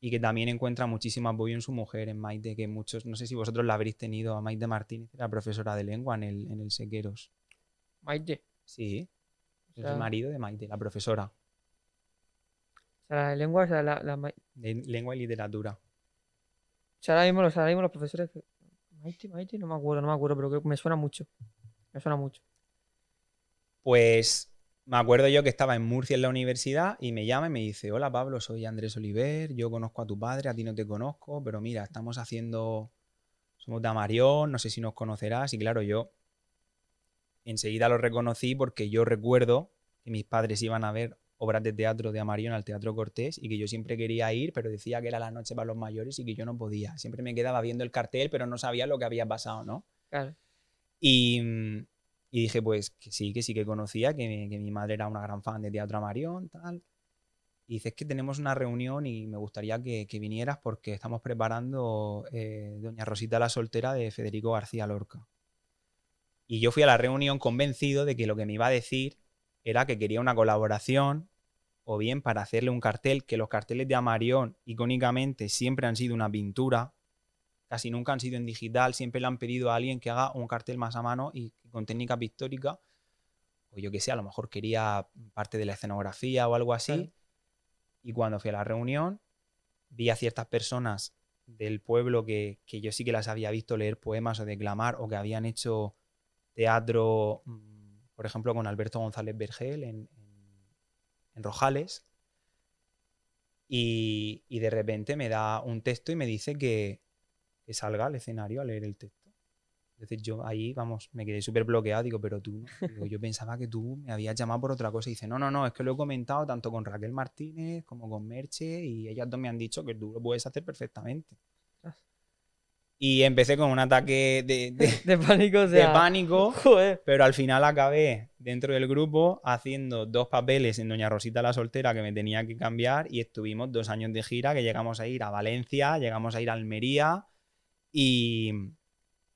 y que también encuentra muchísimo apoyo en su mujer, en Maite, que muchos, no sé si vosotros la habréis tenido, a Maite Martínez, la profesora de lengua en el, en el Sequeros. Maite. Sí, O es sea, el marido de Maite, la profesora o sea, la lengua, o sea, la, la ma- de lengua y literatura. o sea, ahora mismo, los, ahora mismo los profesores. que- Maite, Maite, no me acuerdo, no me acuerdo, pero que me suena mucho. Me suena mucho. Pues me acuerdo yo que estaba en Murcia en la universidad y me llama y me dice, hola Pablo, soy Andrés Oliver, yo conozco a tu padre, a ti no te conozco, pero mira, estamos haciendo, somos de Amarión, no sé si nos conocerás. Y claro, yo enseguida lo reconocí porque yo recuerdo que mis padres iban a ver obras de teatro de Amarión al Teatro Cortés y que yo siempre quería ir, pero decía que era la noche para los mayores y que yo no podía. Siempre me quedaba viendo el cartel, pero no sabía lo que había pasado, ¿no? Claro. Y, y dije, pues que sí, que sí que conocía, que, mi- que mi madre era una gran fan de Teatro Amarión, tal. Y dices que tenemos una reunión y me gustaría que, que vinieras porque estamos preparando eh, Doña Rosita la soltera de Federico García Lorca. Y yo fui a la reunión convencido de que lo que me iba a decir era que quería una colaboración o bien para hacerle un cartel, que los carteles de Amarión icónicamente siempre han sido una pintura, casi nunca han sido en digital, siempre le han pedido a alguien que haga un cartel más a mano y con técnica pictórica, o yo qué sé, a lo mejor quería parte de la escenografía o algo así. Claro. Y cuando fui a la reunión, vi a ciertas personas del pueblo que, que yo sí que las había visto leer poemas o declamar o que habían hecho teatro, mm, por ejemplo, con Alberto González Vergel en, en- en Rojales. Y, y de repente me da un texto y me dice que, que salga al escenario a leer el texto. Entonces yo ahí, vamos, me quedé súper bloqueado, digo, pero tú, no". Digo, yo pensaba que tú me habías llamado por otra cosa. Y dice, no, no, no, es que lo he comentado tanto con Raquel Martínez como con Merche y ellas dos me han dicho que tú lo puedes hacer perfectamente. Y empecé con un ataque de, de- De pánico, o de sea. pánico, Joder. pero al final acabé dentro del grupo haciendo dos papeles en Doña Rosita la Soltera que me tenía que cambiar y estuvimos dos años de gira que llegamos a ir a Valencia, llegamos a ir a Almería y,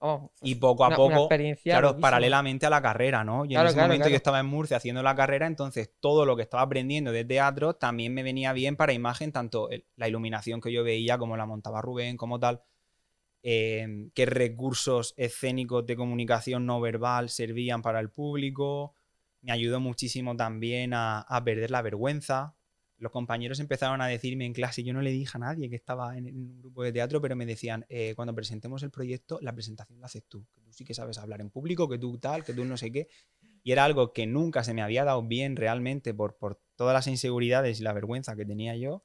Vamos, y poco a una- poco, claro, loquísima. paralelamente a la carrera, ¿no? Y Claro, en ese claro, momento yo estaba en Murcia haciendo la carrera, entonces todo lo que estaba aprendiendo de teatro también me venía bien para imagen, tanto la iluminación que yo veía, como la montaba Rubén, como tal, eh, qué recursos escénicos de comunicación no verbal servían para el público. Me ayudó muchísimo también a, a perder la vergüenza. Los compañeros empezaron a decirme en clase, yo no le dije a nadie que estaba en, en un grupo de teatro, pero me decían, eh, cuando presentemos el proyecto, la presentación la haces tú, que tú sí que sabes hablar en público, que tú tal, que tú no sé qué. Y era algo que nunca se me había dado bien realmente por, por todas las inseguridades y la vergüenza que tenía yo,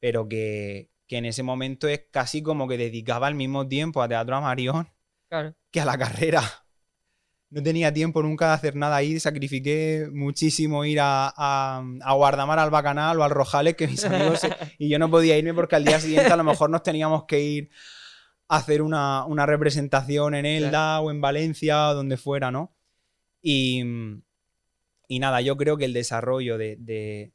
pero que, que en ese momento es casi como que dedicaba al mismo tiempo a Teatro Amarión Claro. que a la carrera. No tenía tiempo nunca de hacer nada ahí, sacrifiqué muchísimo ir a, a, a Guardamar al Bacanal o al Rojales, que mis amigos se- y yo no podía irme porque al día siguiente a lo mejor nos teníamos que ir a hacer una, una representación en Elda o en Valencia o donde fuera, ¿no? Y, y nada, yo creo que el desarrollo de, de-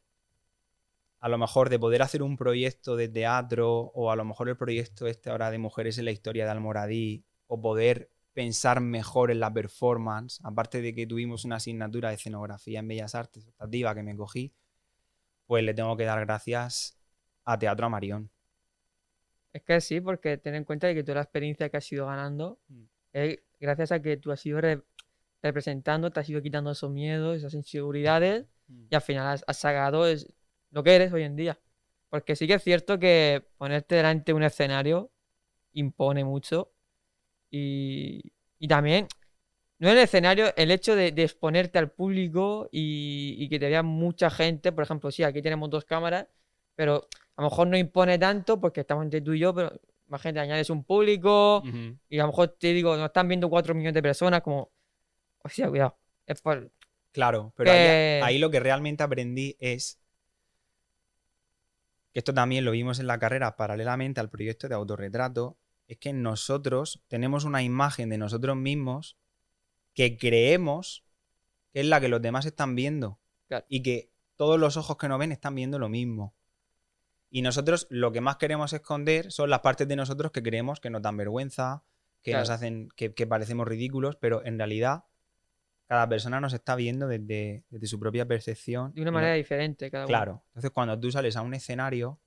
a lo mejor de poder hacer un proyecto de teatro o a lo mejor el proyecto este ahora de Mujeres en la Historia de Almoradí o poder pensar mejor en la performance, aparte de que tuvimos una asignatura de escenografía en Bellas Artes optativa que me cogí, pues le tengo que dar gracias a Teatro Amarión. Es que sí, porque ten en cuenta de que toda la experiencia que has ido ganando Mm. es gracias a que tú has ido re- representando, te has ido quitando esos miedos, esas inseguridades y al final has, has sacado es lo que eres hoy en día. Porque sí que es cierto que ponerte delante de un escenario impone mucho y, y también, no en el escenario, el hecho de, de exponerte al público y, y que te vea mucha gente, por ejemplo, sí, aquí tenemos dos cámaras, pero a lo mejor no impone tanto porque estamos entre tú y yo, pero imagínate, añades un público y a lo mejor te digo, nos están viendo cuatro millones de personas, como, hostia, cuidado, es por, Claro, pero ahí, que- ahí lo que realmente aprendí es que esto también lo vimos en la carrera paralelamente al proyecto de autorretrato, es que nosotros tenemos una imagen de nosotros mismos que creemos que es la que los demás están viendo Claro. y que todos los ojos que nos ven están viendo lo mismo. Y nosotros lo que más queremos esconder son las partes de nosotros que creemos que nos dan vergüenza, que nos hacen, que, que parecemos ridículos, pero en realidad cada persona nos está viendo desde, desde su propia percepción. de una no- manera diferente cada uno. Claro. Entonces, cuando tú sales a un escenario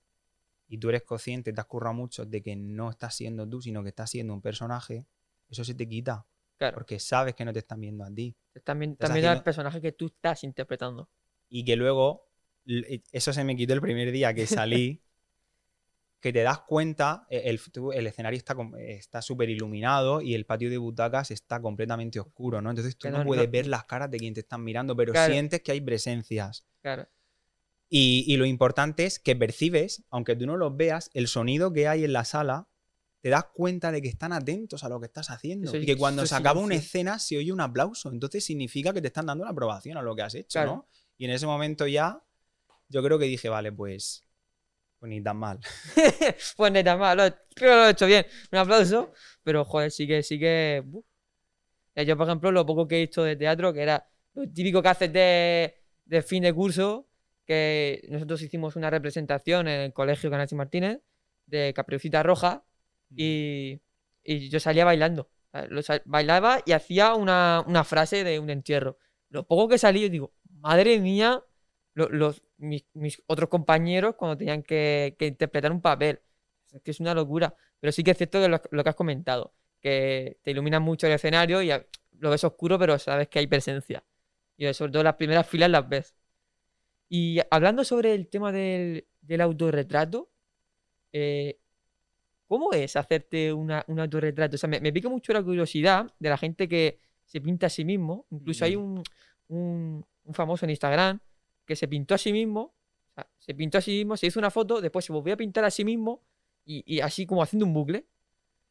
y tú eres consciente, te has currado mucho de que no estás siendo tú, sino que estás siendo un personaje, eso se te quita. Claro. Porque sabes que no te están viendo a ti. También, Estás también al haciendo- personaje que tú estás interpretando. Y que luego, l- eso se me quitó el primer día que salí, que te das cuenta, e- el, el escenario está com- está súper iluminado y el patio de butacas está completamente oscuro, ¿no? Entonces tú no, no- puedes no- ver las caras de quien te están mirando, pero Claro. sientes que hay presencias. Claro. Y, y lo importante es que percibes, aunque tú no los veas, el sonido que hay en la sala, te das cuenta de que están atentos a lo que estás haciendo. Eso- y que cuando se acaba una escena se oye un aplauso. Entonces significa que te están dando la aprobación a lo que has hecho, Claro. ¿no? Y en ese momento ya, yo creo que dije, vale, pues, pues ni tan mal. pues neta más, lo, creo que lo he hecho bien. Un aplauso. Pero joder, sí que, sí que. Eh, Yo, por ejemplo, lo poco que he visto de teatro, que era lo típico que haces de, de fin de curso, que nosotros hicimos una representación en el colegio Canachis Martínez de Caperucita Roja y, y yo salía bailando. ¿sabes? Lo sal- bailaba y hacía una, una frase de un entierro. Lo poco que salí, yo digo, madre mía, lo- los, mis, mis otros compañeros cuando tenían que, que interpretar un papel. Es que es una locura. Pero sí que es cierto que lo, lo que has comentado, que te ilumina mucho el escenario y lo ves oscuro, pero sabes que hay presencia. Y sobre todo las primeras filas las ves. Y hablando sobre el tema del, del autorretrato, eh, ¿cómo es hacerte una- un autorretrato? O sea, me, me pica mucho la curiosidad de la gente que se pinta a sí mismo. Incluso hay un, un- un famoso en Instagram que se pintó a sí mismo. o sea, se pintó a sí mismo, se hizo una foto, después se volvió a pintar a sí mismo y, y así como haciendo un bucle.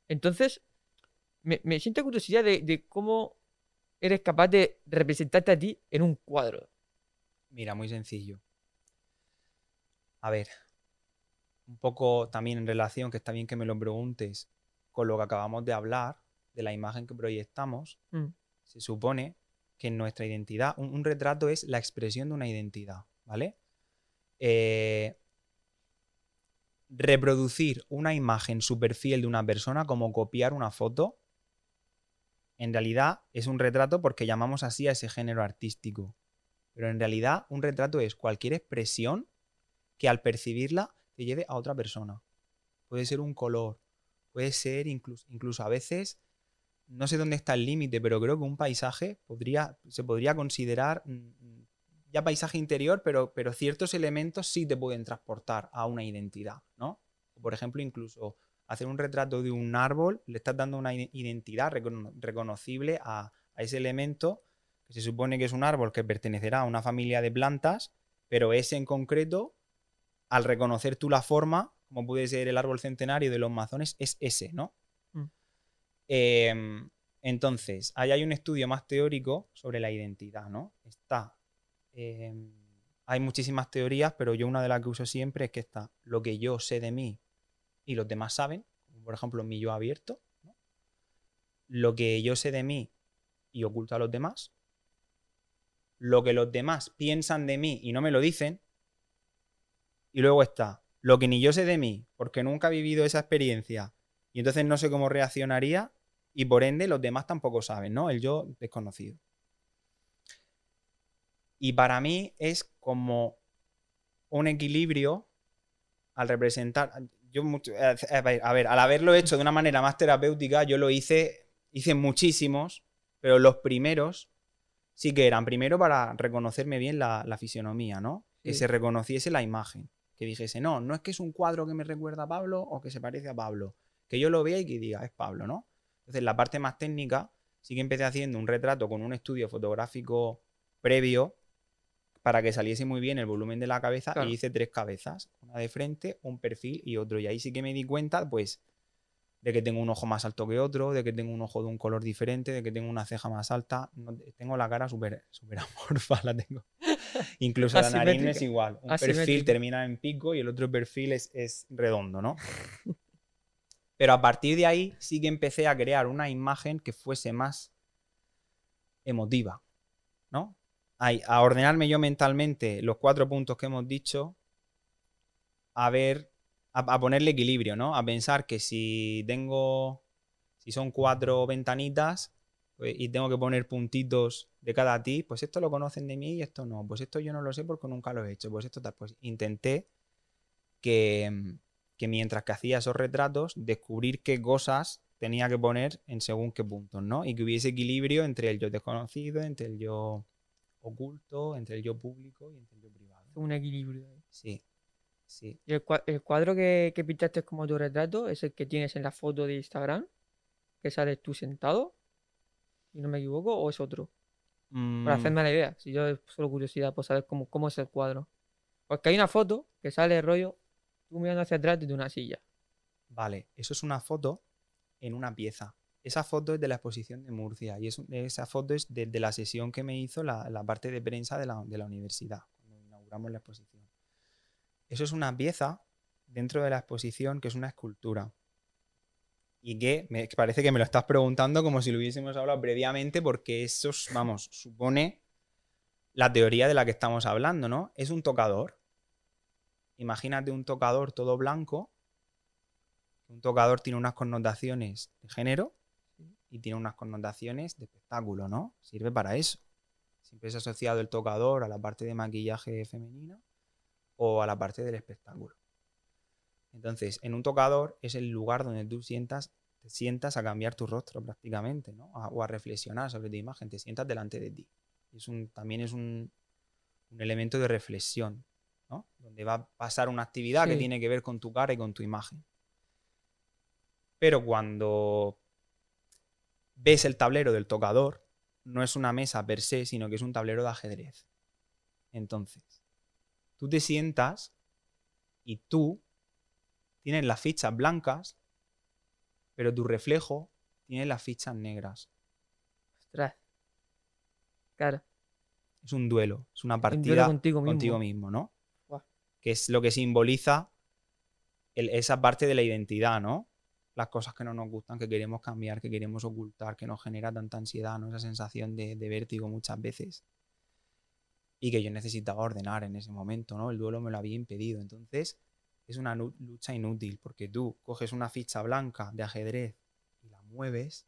Entonces, me, me siento curiosidad de, de cómo eres capaz de representarte a ti en un cuadro. Mira, muy sencillo. A ver, un poco también en relación, que está bien que me lo preguntes, con lo que acabamos de hablar, de la imagen que proyectamos, Mm. se supone que en nuestra identidad, un, un retrato es la expresión de una identidad, ¿vale? Eh, reproducir una imagen súper fiel de una persona como copiar una foto, en realidad es un retrato porque llamamos así a ese género artístico. Pero en realidad un retrato es cualquier expresión que al percibirla te lleve a otra persona. Puede ser un color, puede ser incluso, incluso a veces, no sé dónde está el límite, pero creo que un paisaje podría, se podría considerar mm, ya paisaje interior, pero, pero ciertos elementos sí te pueden transportar a una identidad, ¿no? Por ejemplo, incluso hacer un retrato de un árbol, le estás dando una identidad recono- reconocible a ese elemento que se supone que es un árbol que pertenecerá a una familia de plantas, pero ese en concreto, al reconocer tú la forma, como puede ser el árbol centenario de los mazones, es ese, ¿no? Mm. Em, entonces, ahí hay un estudio más teórico sobre la identidad, ¿no? Está. em, hay muchísimas teorías, pero yo una de las que uso siempre es que está lo que yo sé de mí y los demás saben, como por ejemplo mi yo abierto, ¿no? lo que yo sé de mí y oculto a los demás, lo que los demás piensan de mí y no me lo dicen, y luego está lo que ni yo sé de mí, porque nunca he vivido esa experiencia y entonces no sé cómo reaccionaría y por ende los demás tampoco saben, ¿no? El yo desconocido. Y para mí es como un equilibrio al representar. Yo mucho- a ver, a ver, al haberlo hecho de una manera más terapéutica, yo lo hice, hice muchísimos, pero los primeros sí que eran primero para reconocerme bien la, la fisionomía, ¿no? Que se reconociese la imagen. Que dijese, no, no es que es un cuadro que me recuerda a Pablo o que se parece a Pablo. Que yo lo vea y que diga, es Pablo, ¿no? Entonces, la parte más técnica, sí que empecé haciendo un retrato con un estudio fotográfico previo para que saliese muy bien el volumen de la cabeza Claro. y hice tres cabezas, una de frente, un perfil y otro. Y ahí sí que me di cuenta, pues, de que tengo un ojo más alto que otro, de que tengo un ojo de un color diferente, de que tengo una ceja más alta. No- tengo la cara súper súper amorfa, la tengo. Incluso la nariz no es igual. Un perfil termina en pico y el otro perfil es, es redondo, ¿no? Pero a partir de ahí sí que empecé a crear una imagen que fuese más emotiva, ¿no? A, ordenarme yo mentalmente los cuatro puntos que hemos dicho, a ver, a, a ponerle equilibrio, ¿no? A pensar que si tengo, si son cuatro ventanitas pues, y tengo que poner puntitos de cada ti, pues esto lo conocen de mí y esto no. Pues esto yo no lo sé porque nunca lo he hecho. Pues esto tal. Pues intenté que, que mientras que hacía esos retratos, descubrir qué cosas tenía que poner en según qué puntos, ¿no? Y que hubiese equilibrio entre el yo desconocido, entre el yo oculto, entre el yo público y entre el yo privado. Un equilibrio. Sí, sí. ¿Y el, cua- el cuadro que, que pintaste como tu retrato es el que tienes en la foto de Instagram? ¿Que sales tú sentado? Si no me equivoco, ¿o es otro? Para Mm, hacerme la idea. Si yo es solo curiosidad por saber cómo, cómo es el cuadro. Porque hay una foto que sale rollo tú mirando hacia atrás desde una silla. Vale, eso es una foto en una pieza. Esa foto es de la exposición de Murcia y es esa foto es de, de la sesión que me hizo la, la parte de prensa de la, de la universidad, cuando inauguramos la exposición. Eso es una pieza dentro de la exposición que es una escultura. Y que me parece que me lo estás preguntando como si lo hubiésemos hablado previamente, porque eso, es, vamos, supone la teoría de la que estamos hablando, ¿no? Es un tocador. Imagínate un tocador todo blanco un tocador tiene unas connotaciones de género y tiene unas connotaciones de espectáculo, ¿no? Sirve para eso. Siempre es asociado el tocador a la parte de maquillaje femenino o a la parte del espectáculo. Entonces, en un tocador es el lugar donde tú sientas, te sientas a cambiar tu rostro prácticamente, ¿no? A- o a reflexionar sobre tu imagen, te sientas delante de ti. Es un, también es un, un elemento de reflexión, ¿no? Donde va a pasar una actividad que tiene que ver con tu cara y con tu imagen. Pero cuando ves el tablero del tocador, no es una mesa per se, sino que es un tablero de ajedrez. Entonces, tú te sientas y tú tienes las fichas blancas, pero tu reflejo tiene las fichas negras. Ostras. Claro. Es un duelo, es una Un duelo partida contigo mismo. contigo mismo, ¿no? Que es lo que simboliza el- esa parte de la identidad, ¿no? Las cosas que no nos gustan, que queremos cambiar, que queremos ocultar, que nos genera tanta ansiedad, ¿no? Esa sensación de, de vértigo muchas veces. Y que yo necesitaba ordenar en ese momento, ¿no? El duelo me lo había impedido. Entonces, es una lucha inútil, porque tú coges una ficha blanca de ajedrez y la mueves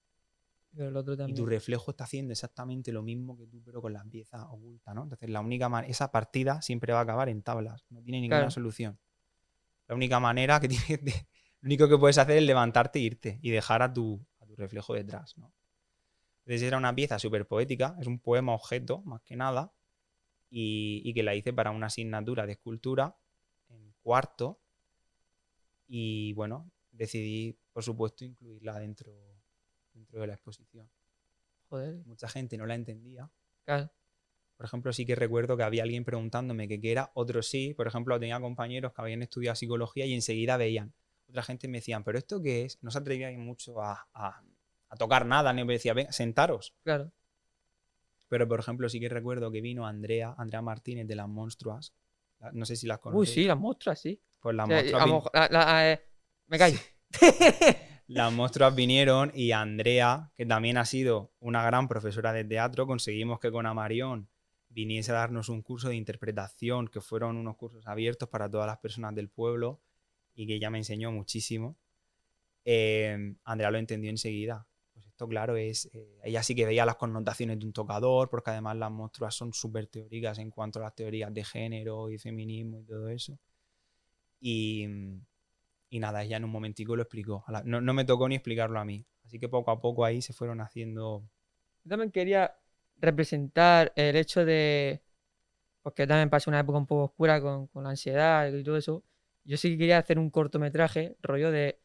Pero el otro y tu reflejo está haciendo exactamente lo mismo que tú, pero con las piezas ocultas, ¿no? Entonces, la única manera, esa partida siempre va a acabar en tablas, no tiene ninguna Claro. solución. La única manera que tienes, de- lo único que puedes hacer es levantarte e irte y dejar a tu, a tu reflejo detrás, ¿no? Entonces, era una pieza súper poética, es un poema objeto, más que nada, y, y que la hice para una asignatura de escultura en cuarto, y bueno, decidí, por supuesto, incluirla dentro, dentro de la exposición Joder. mucha gente no la entendía. Claro. Por ejemplo, sí que recuerdo que había alguien preguntándome que qué era, otros sí. Por ejemplo, tenía compañeros que habían estudiado psicología y enseguida veían. Otra gente me decían, ¿pero esto qué es? No se atrevían mucho a, a- a tocar nada, ni me decía, ven, sentaros. Claro. Pero, por ejemplo, sí que recuerdo que vino Andrea, Andrea Martínez de las Monstruas. No sé si las Uy, conoces. sí, las muestras, sí. Pues las O sea, Monstruas la- la- eh, me callo. Las monstruas vinieron y Andrea, que también ha sido una gran profesora de teatro, conseguimos que con Amarión viniese a darnos un curso de interpretación, que fueron unos cursos abiertos para todas las personas del pueblo y que ella me enseñó muchísimo. Eh, Andrea lo entendió enseguida. Esto, claro, es. eh, ella sí que veía las connotaciones de un tocador, porque además las monstruas son súper teóricas en cuanto a las teorías de género y feminismo y todo eso. Y, y nada, ella en un momentico lo explicó. No, no me tocó ni explicarlo a mí. Así que poco a poco ahí se fueron haciendo. Yo también quería representar el hecho de. Porque también pasé una época un poco oscura con, con la ansiedad y todo eso. Yo sí que quería hacer un cortometraje, rollo de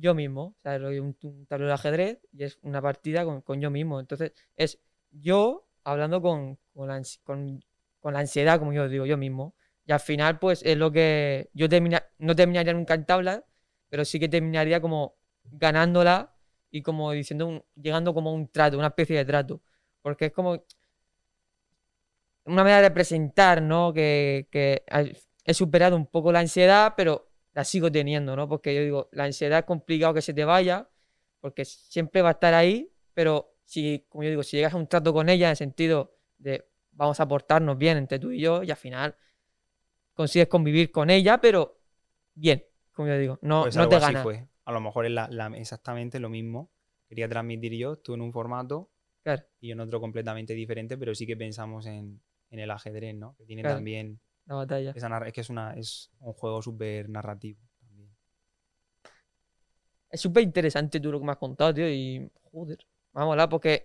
yo mismo. O sea, un, un tablero de ajedrez y es una partida con, con yo mismo. Entonces, es yo hablando con, con, la, con, la ansiedad, como yo digo, yo mismo. Y al final, pues es lo que yo termina, no terminaría nunca en tabla, pero sí que terminaría como ganándola y como diciendo, un- llegando como a un trato, una especie de trato. Porque es como una manera de presentar, ¿no? Que, que he superado un poco la ansiedad, pero la sigo teniendo, ¿no? Porque yo digo, la ansiedad es complicado que se te vaya, porque siempre va a estar ahí, pero si, como yo digo, si llegas a un trato con ella en el sentido de vamos a portarnos bien entre tú y yo, y al final consigues convivir con ella, pero bien, como yo digo, no, Pues no algo te ganas. fue. A lo mejor es la- la- exactamente lo mismo. Quería transmitir yo, tú en un formato Claro, y yo en otro completamente diferente, pero sí que pensamos en, en el ajedrez, ¿no? Que tiene Claro. también. La batalla. Esa es que es, una, es un juego súper narrativo también. Es súper interesante tú lo que me has contado, tío, y joder, ha molado porque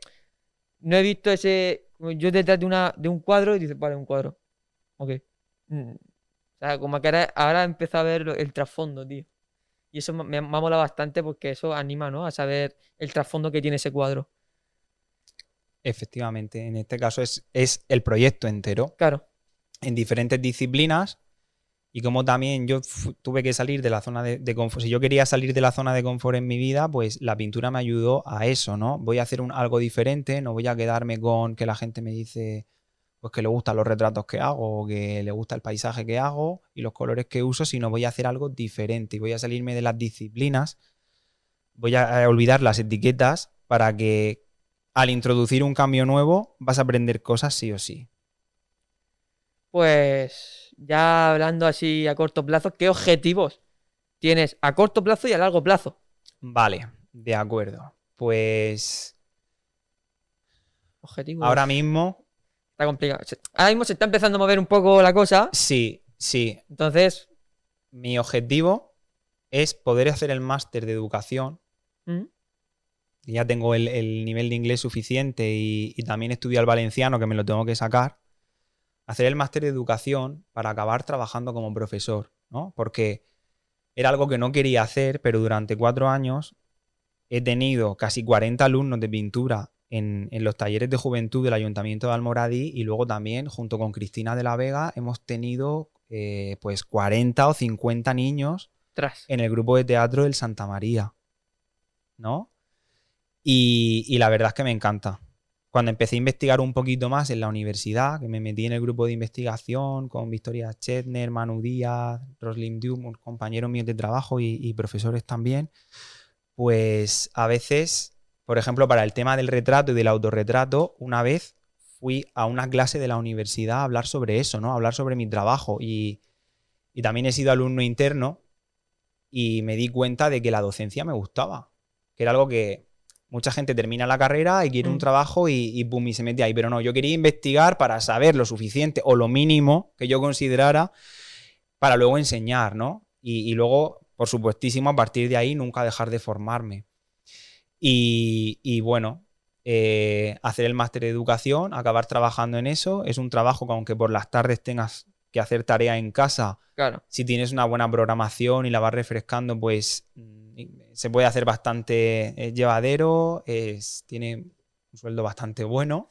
no he visto ese. Yo detrás de, una, de un cuadro y dices, vale, un cuadro. Ok. Mm. O sea, como que ahora, ahora he empezado a ver el trasfondo, tío. Y eso me, me ha molado bastante porque eso anima, ¿no? A saber el trasfondo que tiene ese cuadro. Efectivamente, en este caso es, es el proyecto entero. Claro, en diferentes disciplinas y como también yo tuve que salir de la zona de, confort. Si yo quería salir de la zona de confort en mi vida, pues la pintura me ayudó a eso, ¿no? Voy a hacer un, algo diferente, no voy a quedarme con que la gente me dice pues que le gustan los retratos que hago que le gusta el paisaje que hago y los colores que uso, sino voy a hacer algo diferente y voy a salirme de las disciplinas, voy a olvidar las etiquetas para que al introducir un cambio nuevo vas a aprender cosas sí o sí. Pues ya hablando así a corto plazo, ¿qué objetivos tienes a corto plazo y a largo plazo? Vale, de acuerdo. Pues Objetivos. ahora mismo, Está complicado. Ahora mismo se está empezando a mover un poco la cosa. sí, sí. Entonces, Mi objetivo es poder hacer el máster de educación ¿mm? ya tengo el, el nivel de inglés suficiente y, y también estudio el valenciano, que me lo tengo que sacar, hacer el máster de educación para acabar trabajando como profesor, ¿no? Porque era algo que no quería hacer, pero durante cuatro años he tenido casi 40 alumnos de pintura en, en los talleres de juventud del Ayuntamiento de Almoradí y luego también, junto con Cristina de la Vega, hemos tenido eh, pues 40 o 50 niños Tras. en el grupo de teatro del Santa María, ¿no? Y, y la verdad es que me encanta. Cuando empecé a investigar un poquito más en la universidad, que me metí en el grupo de investigación con Victoria Chetner, Manu Díaz, Roslyn Dum, compañeros míos de trabajo y, profesores también, pues a veces, por ejemplo, para el tema del retrato y del autorretrato, una vez fui a una clase de la universidad a hablar sobre eso, ¿no? A hablar sobre mi trabajo y también he sido alumno interno y me di cuenta de que la docencia me gustaba, que era algo que mucha gente termina la carrera y quiere un Mm. trabajo y, y pum, y se mete ahí, pero no, yo quería investigar para saber lo suficiente o lo mínimo que yo considerara para luego enseñar, ¿no? Y, y luego, por supuestísimo, a partir de ahí nunca dejar de formarme. Y, y bueno, eh, hacer el máster de educación, acabar trabajando en eso, es un trabajo que aunque por las tardes tengas que hacer tarea en casa, Claro. si tienes una buena programación y la vas refrescando, pues se puede hacer bastante eh, llevadero, es- tiene un sueldo bastante bueno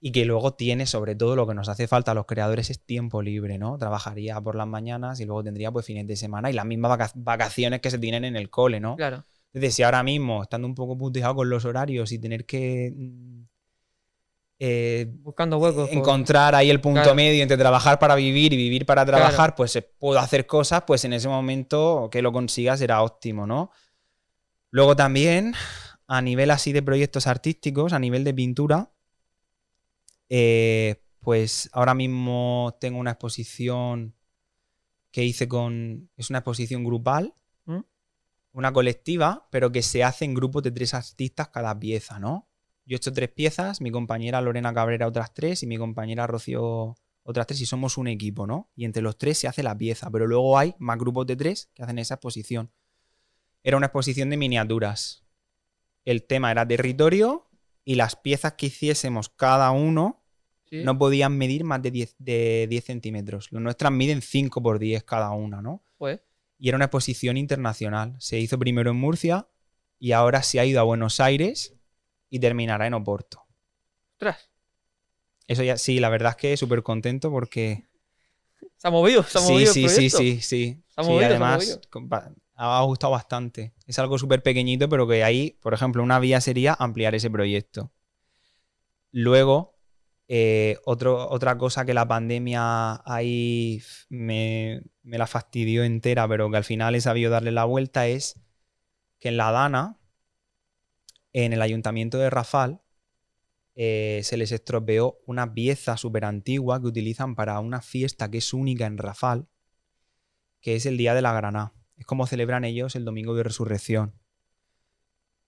y que luego tiene sobre todo lo que nos hace falta a los creadores es tiempo libre, ¿no? Trabajaría por las mañanas y luego tendría pues fines de semana y las mismas vaca- vacaciones que se tienen en el cole, ¿no? Claro. Entonces, si ahora mismo, estando un poco puteado con los horarios y tener que mm, eh, Buscando huecos. por- encontrar ahí el punto Claro. medio entre trabajar para vivir y vivir para Claro. trabajar, pues eh, puedo hacer cosas, pues en ese momento que lo consiga será óptimo, ¿no? Luego también, a nivel así de proyectos artísticos, a nivel de pintura, eh, pues ahora mismo tengo una exposición que hice con... Es una exposición grupal, ¿Mm? una colectiva, pero que se hace en grupos de tres artistas cada pieza, ¿no? Yo he hecho tres piezas, mi compañera Lorena Cabrera otras tres y mi compañera Rocío otras tres y somos un equipo, ¿no? Y entre los tres se hace la pieza, pero luego hay más grupos de tres que hacen esa exposición. Era una exposición de miniaturas. El tema era territorio y las piezas que hiciésemos cada uno Sí. no podían medir más de 10, de 10 centímetros. Las nuestras miden 5 por 10 cada una, ¿no? Pues, Y era una exposición internacional. Se hizo primero en Murcia y ahora se ha ido a Buenos Aires y terminará en Oporto. ostras. Eso ya, sí, la verdad es que súper contento porque... Se ha movido, se ha Sí, movido. el sí, sí, sí, sí. Se ha Sí, movido, se ha además, movido. compa- ha gustado bastante. Es algo súper pequeñito, pero que ahí, por ejemplo, una vía sería ampliar ese proyecto. Luego, eh, otro- otra cosa que la pandemia ahí me, me la fastidió entera, pero que al final he sabido darle la vuelta, es que en la Dana, en el ayuntamiento de Rafal, eh, se les estropeó una pieza súper antigua que utilizan para una fiesta que es única en Rafal, que es el Día de la Graná. Es como celebran ellos el Domingo de Resurrección.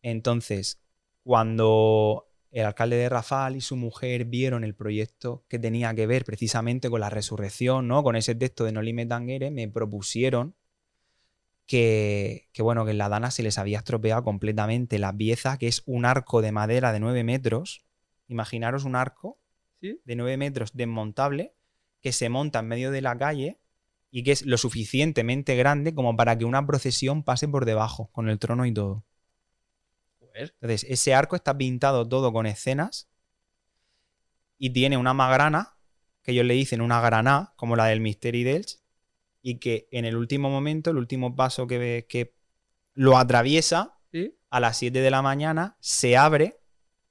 Entonces, cuando el alcalde de Rafal y su mujer vieron el proyecto que tenía que ver precisamente con la resurrección, ¿no? Con ese texto de No Lime Tanguere, me propusieron que, que, bueno, que en la Dana se les había estropeado completamente la pieza, que es un arco de madera de 9 metros. Imaginaros un arco Sí. de 9 metros desmontable que se monta en medio de la calle y que es lo suficientemente grande como para que una procesión pase por debajo, con el trono y todo. Entonces, ese arco está pintado todo con escenas y tiene una magrana, que ellos le dicen una graná, como la del Misteri d'Elx, y que en el último momento, el último paso que, ve- que lo atraviesa, Sí. a las 7 de la mañana, se abre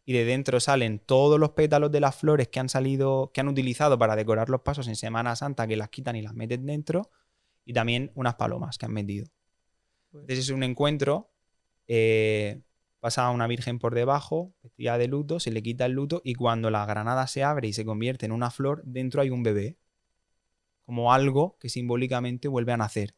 y de dentro salen todos los pétalos de las flores que han salido, que han utilizado para decorar los pasos en Semana Santa, que las quitan y las meten dentro, y también unas palomas que han metido. Entonces es un encuentro, eh, pasa una virgen por debajo, vestida de luto, se le quita el luto, y cuando la granada se abre y se convierte en una flor, dentro hay un bebé, como algo que simbólicamente vuelve a nacer.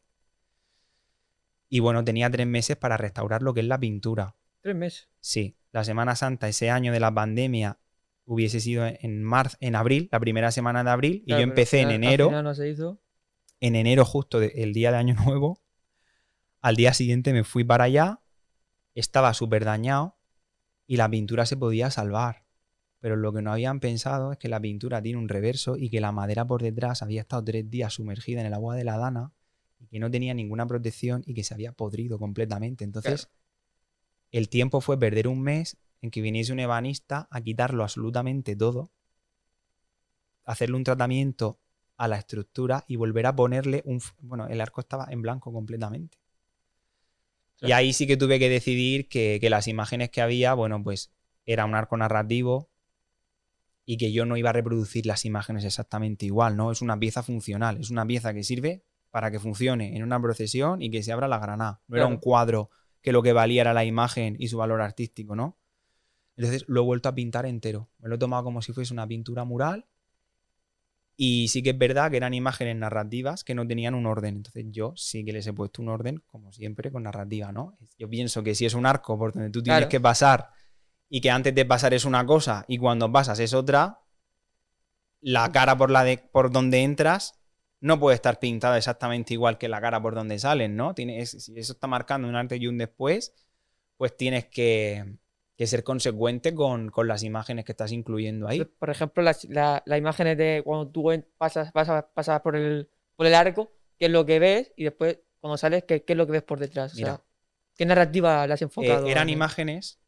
Y bueno, tenía tres meses para restaurar lo que es la pintura. Tres meses. Sí, la Semana Santa, ese año de la pandemia, hubiese sido en marzo, en abril, la primera semana de abril, y yo empecé en enero, no se hizo. en enero justo de- el día de Año Nuevo. Al día siguiente me fui para allá, estaba súper dañado y la pintura se podía salvar. Pero lo que no habían pensado es que la pintura tiene un reverso y que la madera por detrás había estado tres días sumergida en el agua de la dana y que no tenía ninguna protección y que se había podrido completamente. Entonces, el tiempo fue perder un mes en que viniese un ebanista a quitarlo absolutamente todo, hacerle un tratamiento a la estructura y volver a ponerle un... Bueno, el arco estaba en blanco completamente. Y ahí sí que tuve que decidir que, que las imágenes que había, bueno, pues era un arco narrativo y que yo no iba a reproducir las imágenes exactamente igual, ¿no? Es una pieza funcional, es una pieza que sirve para que funcione en una procesión y que se abra la granada. No era un cuadro que lo que valía era la imagen y su valor artístico, ¿no? Entonces lo he vuelto a pintar entero. Me lo he tomado como si fuese una pintura mural. Y sí que es verdad que eran imágenes narrativas que no tenían un orden. Entonces yo sí que les he puesto un orden, como siempre, con narrativa, ¿no? Yo pienso que si es un arco por donde tú tienes Claro. que pasar y que antes de pasar es una cosa y cuando pasas es otra, la cara por, la de, por donde entras no puede estar pintada exactamente igual que la cara por donde salen, ¿no? Tienes, si eso está marcando un antes y un después, pues tienes que, que ser consecuente con, con las imágenes que estás incluyendo ahí. Por ejemplo, las, la- las imágenes de cuando tú pasas, pasas, pasas por, el, por el arco, qué es lo que ves, y después cuando sales, qué, qué es lo que ves por detrás. O sea, Mira. ¿qué narrativa le has Eh, enfocado? eran a- imágenes.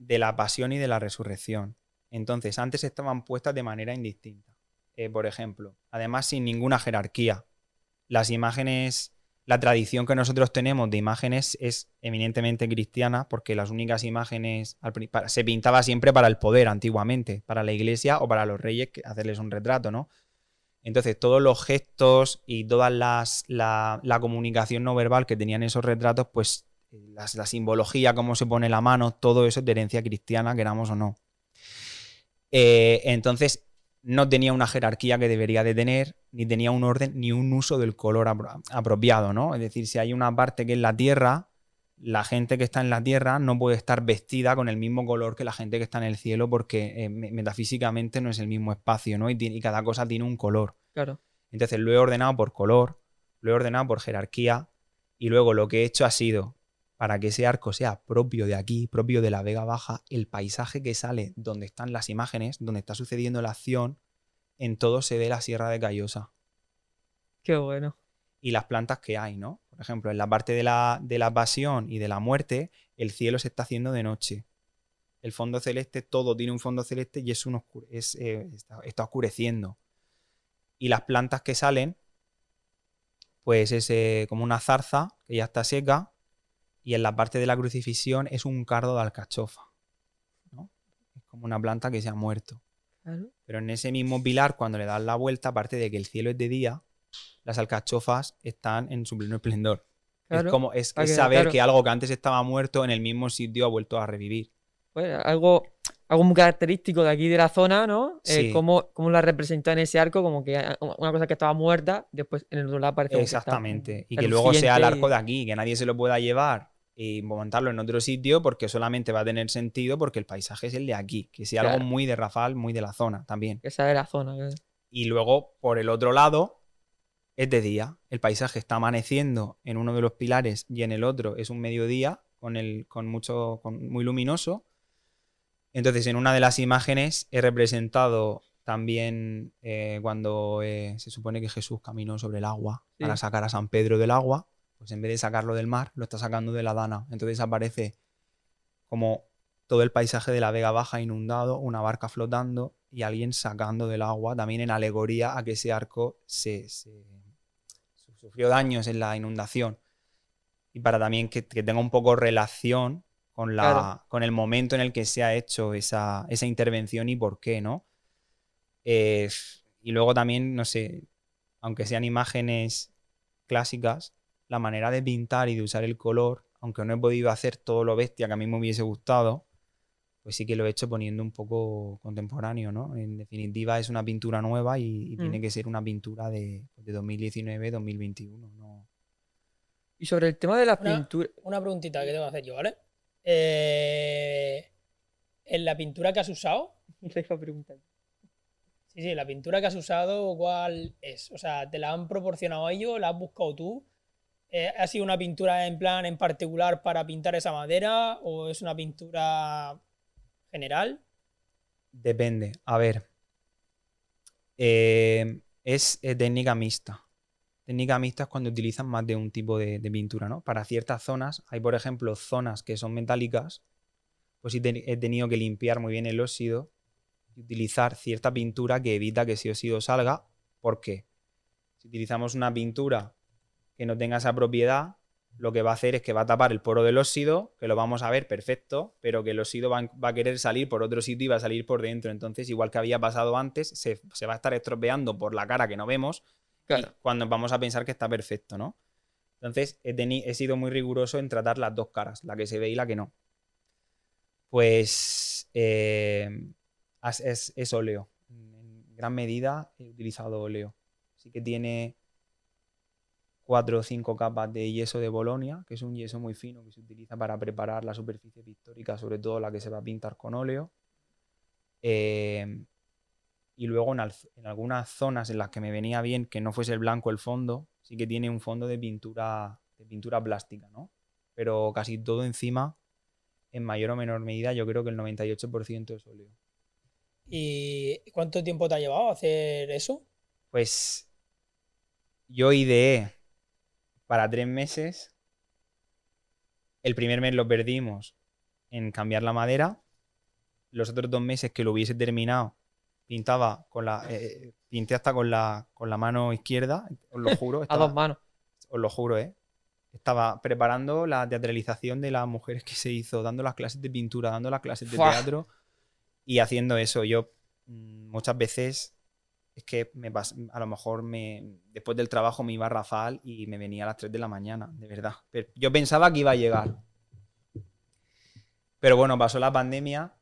De la pasión y de la resurrección. Entonces, antes estaban puestas de manera indistinta. Eh, por ejemplo, además sin ninguna jerarquía. Las imágenes, la tradición que nosotros tenemos de imágenes es eminentemente cristiana, porque las únicas imágenes se pintaba siempre para el poder antiguamente, para la iglesia o para los reyes, que- hacerles un retrato, ¿no? Entonces, todos los gestos y toda la, la comunicación no verbal que tenían esos retratos, pues la simbología, cómo se pone la mano, todo eso es de herencia cristiana, queramos o no. Eh, entonces, no tenía una jerarquía que debería de tener, ni tenía un orden, ni un uso del color apro- apropiado, ¿no? Es decir, si hay una parte que es la tierra, la gente que está en la tierra no puede estar vestida con el mismo color que la gente que está en el cielo, porque eh, me- metafísicamente no es el mismo espacio, ¿no? Y, y cada cosa tiene un color. Claro. Entonces lo he ordenado por color, lo he ordenado por jerarquía y luego lo que he hecho ha sido, para que ese arco sea propio de aquí, propio de la Vega Baja, el paisaje que sale donde están las imágenes, donde está sucediendo la acción, en todo se ve la Sierra de Callosa Qué bueno. y las plantas que hay, ¿no? Por ejemplo, en la parte de la, de la pasión y de la muerte, el cielo se está haciendo de noche. El fondo celeste, todo tiene un fondo celeste y es un oscure- es, eh, está, está oscureciendo. Y las plantas que salen, pues es eh, como una zarza que ya está seca y en la parte de la crucifixión es un cardo de alcachofa. ¿no? Es como una planta que se ha muerto. Claro. Pero en ese mismo pilar, cuando le das la vuelta, aparte de que el cielo es de día, las alcachofas están en su pleno esplendor. Claro. Es como es, saber claro. que algo que antes estaba muerto en el mismo sitio ha vuelto a revivir. Pues, algo, algo muy característico de aquí de la zona, ¿no? Eh, Sí. cómo, cómo la representó en ese arco, como que eh, una cosa que estaba muerta, después en el otro lado que está Exactamente. Y que luego sea el arco de aquí, que nadie se lo pueda llevar y montarlo en otro sitio porque solamente va a tener sentido porque el paisaje es el de aquí. Que sea algo muy de Rafal, muy de la zona también. Esa es la zona. que- Y luego, por el otro lado, es de día. El paisaje está amaneciendo en uno de los pilares y en el otro es un mediodía con, el, con mucho, con, muy luminoso. Entonces, en una de las imágenes he representado también eh, cuando eh, se supone que Jesús caminó sobre el agua Sí. para sacar a San Pedro del agua. Pues en vez de sacarlo del mar, lo está sacando de la dana. Entonces aparece como todo el paisaje de la Vega Baja inundado, una barca flotando y alguien sacando del agua, también en alegoría a que ese arco se, se- sufrió daños en la inundación. Y para también que, que tenga un poco relación con, la, Claro. con el momento en el que se ha hecho esa, esa intervención y por qué, ¿no? Eh, y luego también, no sé, aunque sean imágenes clásicas, la manera de pintar y de usar el color, aunque no he podido hacer todo lo bestia que a mí me hubiese gustado, pues sí que lo he hecho poniendo un poco contemporáneo, ¿no? En definitiva es una pintura nueva y, y tiene Mm. que ser una pintura de, de 2019-2021, ¿no? Y sobre el tema de la Una- pintura. Una preguntita que tengo que hacer yo, ¿vale? Eh, en la pintura que has usado, Te iba a preguntar. sí, sí, la pintura que has usado, ¿cuál es? O sea, ¿te la han proporcionado ellos? ¿La has buscado tú? eh, ¿ha sido una pintura en plan en particular para pintar esa madera o es una pintura general? Depende. A ver. Eh, es eh, técnica mixta. Técnica mixta es cuando utilizan más de un tipo de, pintura, ¿no? Para ciertas zonas, hay por ejemplo zonas que son metálicas, pues he tenido que limpiar muy bien el óxido y utilizar cierta pintura que evita que ese óxido salga. ¿Por qué? Si utilizamos una pintura que no tenga esa propiedad, lo que va a hacer es que va a tapar el poro del óxido, que lo vamos a ver perfecto, pero que el óxido va, a querer salir por otro sitio y va a salir por dentro. Entonces, igual que había pasado antes, se va a estar estropeando por la cara que no vemos Cuando vamos a pensar que está perfecto, ¿no? Entonces, he, sido muy riguroso en tratar las dos caras, la que se ve y la que no. Pues eh, es óleo. En gran medida he utilizado óleo. Así que tiene cuatro o cinco capas de yeso de Bolonia, que es un yeso muy fino que se utiliza para preparar la superficie pictórica, sobre todo la que se va a pintar con óleo. Eh, y luego en, al- en algunas zonas en las que me venía bien que no fuese el blanco el fondo, sí que tiene un fondo de pintura, de pintura plástica, ¿no? Pero casi todo encima, en mayor o menor medida, yo creo que el 98% es óleo. ¿Y cuánto tiempo te ha llevado hacer eso? Pues yo ideé para tres meses. El primer mes lo perdimos en cambiar la madera. Los otros dos meses que lo hubiese terminado, pintaba con la. eh, pinté hasta con la, con la mano izquierda, os lo juro. A estaba- dos manos. os lo juro, ¿eh? Estaba preparando la teatralización de las mujeres que se hizo, dando las clases de pintura, dando las clases de teatro y haciendo eso. Yo mm, muchas veces es que me a lo mejor me, después del trabajo me iba a Rafal y me venía a las 3 de la mañana, de verdad. Pero yo pensaba que iba a llegar. Pero bueno, pasó la pandemia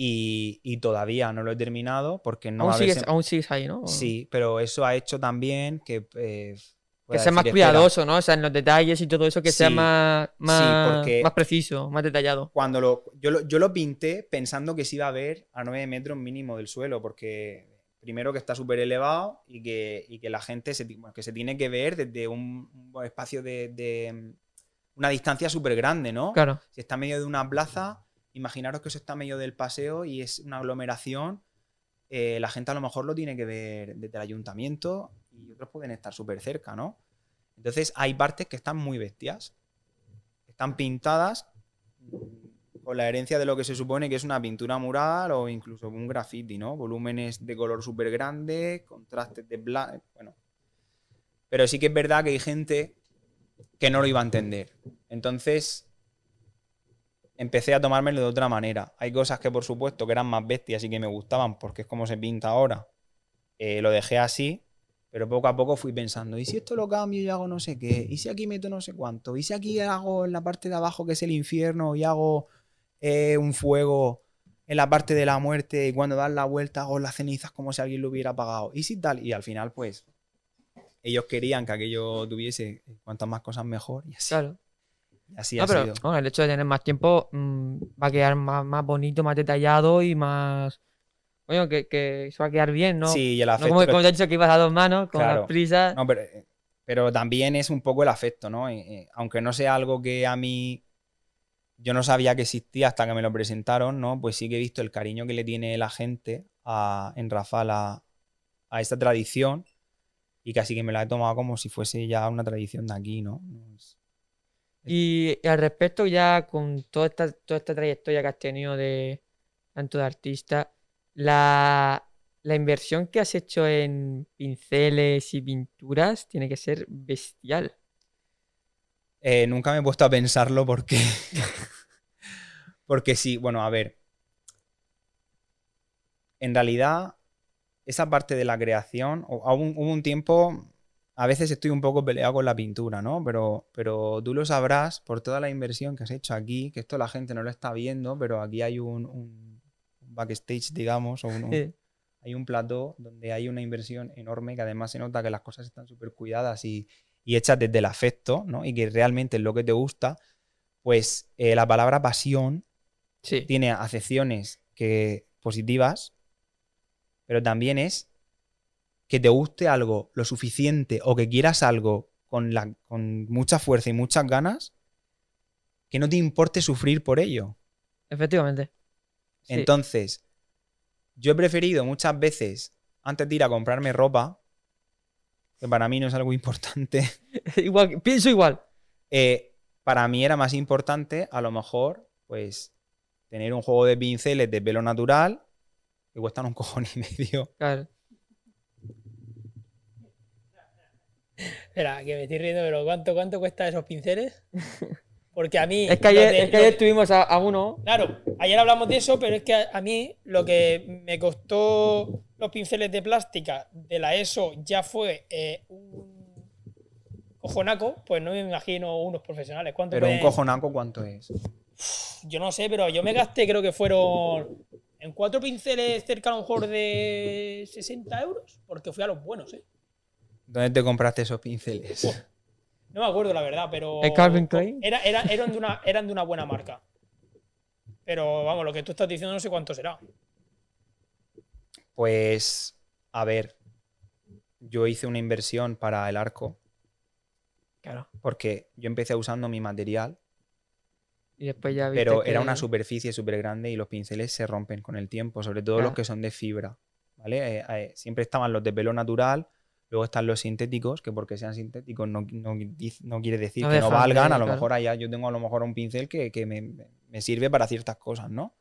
y, y todavía no lo he terminado porque no aún, sigues, aún sigues ahí, ¿no? Sí, pero eso ha hecho también que... eh, Que sea más espera, cuidadoso, ¿no? O sea, en los detalles y todo eso, que sea más, más, más preciso, más detallado. cuando lo yo, lo yo lo pinté pensando que se iba a ver a 9 metros mínimo del suelo, porque primero que está súper elevado y que, y que la gente se, bueno, que se tiene que ver desde un, un espacio de, de- una distancia súper grande, ¿no? Claro. Si está en medio de una plaza, imaginaros que eso está medio del paseo y es una aglomeración, eh, la gente a lo mejor lo tiene que ver desde el ayuntamiento y otros pueden estar súper cerca, ¿no? Entonces hay partes que están muy bestias, están pintadas con la herencia de lo que se supone que es una pintura mural o incluso un graffiti, ¿no? Volúmenes de color súper grande, contrastes de blanco, bueno. Pero sí que es verdad que hay gente que no lo iba a entender. Entonces empecé a tomármelo de otra manera. Hay cosas que por supuesto que eran más bestias y que me gustaban porque es como se pinta ahora. Eh, lo dejé así, pero poco a poco fui pensando, ¿y si esto lo cambio y hago no sé qué? ¿Y si aquí meto no sé cuánto? ¿Y si aquí hago en la parte de abajo que es el infierno y hago eh, un fuego en la parte de la muerte y cuando das la vuelta hago las cenizas como si alguien lo hubiera apagado? ¿Y si tal? Y al final pues ellos querían que aquello tuviese cuantas más cosas mejor y así, Claro. Y así No, ha pero sido. bueno, el hecho de tener más tiempo mm, va a quedar más, más bonito, más detallado y más. Coño, que, que eso va a quedar bien, ¿no? Sí, y el no afecto. como, como te he dicho que ibas a dos manos, con Claro. las prisas. No, pero, eh, pero también es un poco el afecto, ¿no? Eh, eh, aunque no sea algo que a mí yo no sabía que existía hasta que me lo presentaron, ¿no? Pues sí que he visto el cariño que le tiene la gente a, en Rafal a, a esta tradición y casi que me la he tomado como si fuese ya una tradición de aquí, ¿no? No es- Y, al respecto, ya con toda esta, toda trayectoria que has tenido de tanto de artista, la, la inversión que has hecho en pinceles y pinturas tiene que ser bestial. Eh, nunca me he puesto a pensarlo porque. porque sí, bueno, a ver. En realidad, esa parte de la creación, hubo un, hubo un tiempo. A veces estoy un poco peleado con la pintura, ¿no? Pero, pero tú lo sabrás por toda la inversión que has hecho aquí, que esto la gente no lo está viendo, pero aquí hay un, un backstage, digamos, o un, un- hay un plató donde hay una inversión enorme que además se nota que las cosas están súper cuidadas y, y hechas desde el afecto, ¿no? Y que realmente es lo que te gusta, pues eh, la palabra pasión sí. tiene acepciones que, positivas, pero también es que te guste algo lo suficiente o que quieras algo con, la, con mucha fuerza y muchas ganas, que no te importe sufrir por ello. Efectivamente. Sí. Entonces, yo he preferido muchas veces, antes de ir a comprarme ropa, que para mí no es algo importante, igual, pienso igual. eh, para mí era más importante, a lo mejor, pues, tener un juego de pinceles de pelo natural que cuestan un cojón y medio. Claro. Espera, que me estoy riendo, pero ¿cuánto, cuánto cuesta esos pinceles? Porque a mí. Es que ayer, de- es que ayer los- tuvimos a, a uno. Claro, ayer hablamos de eso, pero es que a, a mí lo que me costó los pinceles de plástica de la ESO ya fue eh, un cojonaco, pues no me imagino unos profesionales. ¿Cuánto Pero un cojonaco, ¿cuánto es? Yo no sé, pero yo me gasté, creo que fueron en cuatro pinceles cerca a lo mejor de 60 euros, porque fui a los buenos, ¿eh? ¿Dónde te compraste esos pinceles? No me acuerdo la verdad, pero. ¿El Calvin Klein? Era, era- eran, de una, eran de una buena marca. Pero vamos, lo que tú estás diciendo no sé cuánto será. Pues, a ver, yo hice una inversión para el arco Claro. porque yo empecé usando mi material, Y después ya viste pero que- era una superficie súper grande y los pinceles se rompen con el tiempo, sobre todo Claro. los que son de fibra, ¿vale? Eh, eh, siempre estaban los de pelo natural, luego están los sintéticos, que porque sean sintéticos no, no no quiere decir No que no valgan, a lo mejor allá yo tengo a lo mejor un pincel que, que me, me sirve para ciertas cosas, ¿no?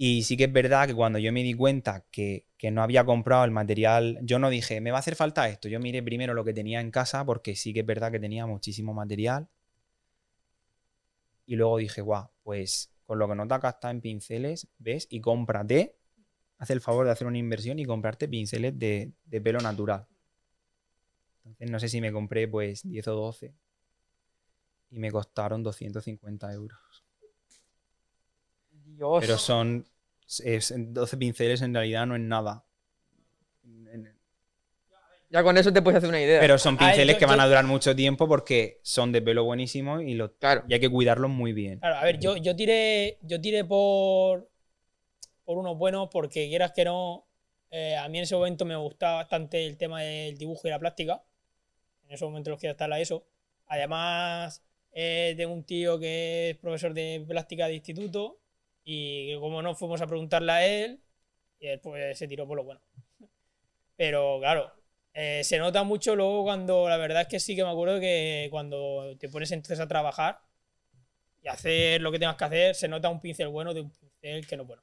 Y sí que es verdad que cuando yo me di cuenta que, que no había comprado el material, yo no dije, me va a hacer falta esto. Yo miré primero lo que tenía en casa porque sí que es verdad que tenía muchísimo material. Y luego dije, guau, pues con lo que no te has gastado en pinceles, ves, y cómprate, haz el favor de hacer una inversión y comprarte pinceles de, de pelo natural. Entonces no sé si me compré pues 10 o 12 y me costaron 250 euros. Dios. Pero son es- 12 pinceles en realidad no es nada. Ya con eso te puedes hacer una idea. Pero son ver, pinceles yo- que van yo- a durar mucho tiempo porque son de pelo buenísimo y, lo- Claro. y hay que cuidarlos muy bien. Claro, a ver, yo, yo tiré, yo tiré por, por unos buenos porque quieras que no, eh, a mí en ese momento me gustaba bastante el tema del dibujo y la plástica. En esos momentos los que estar la ESO. Además, eh, tengo un tío que es profesor de plástica de instituto y como no fuimos a preguntarle a él, y él pues se tiró por lo bueno. Pero claro, eh, se nota mucho luego cuando, la verdad es que sí que me acuerdo que cuando te pones entonces a trabajar, y hacer lo que tengas que hacer, se nota un pincel bueno de un pincel que no bueno.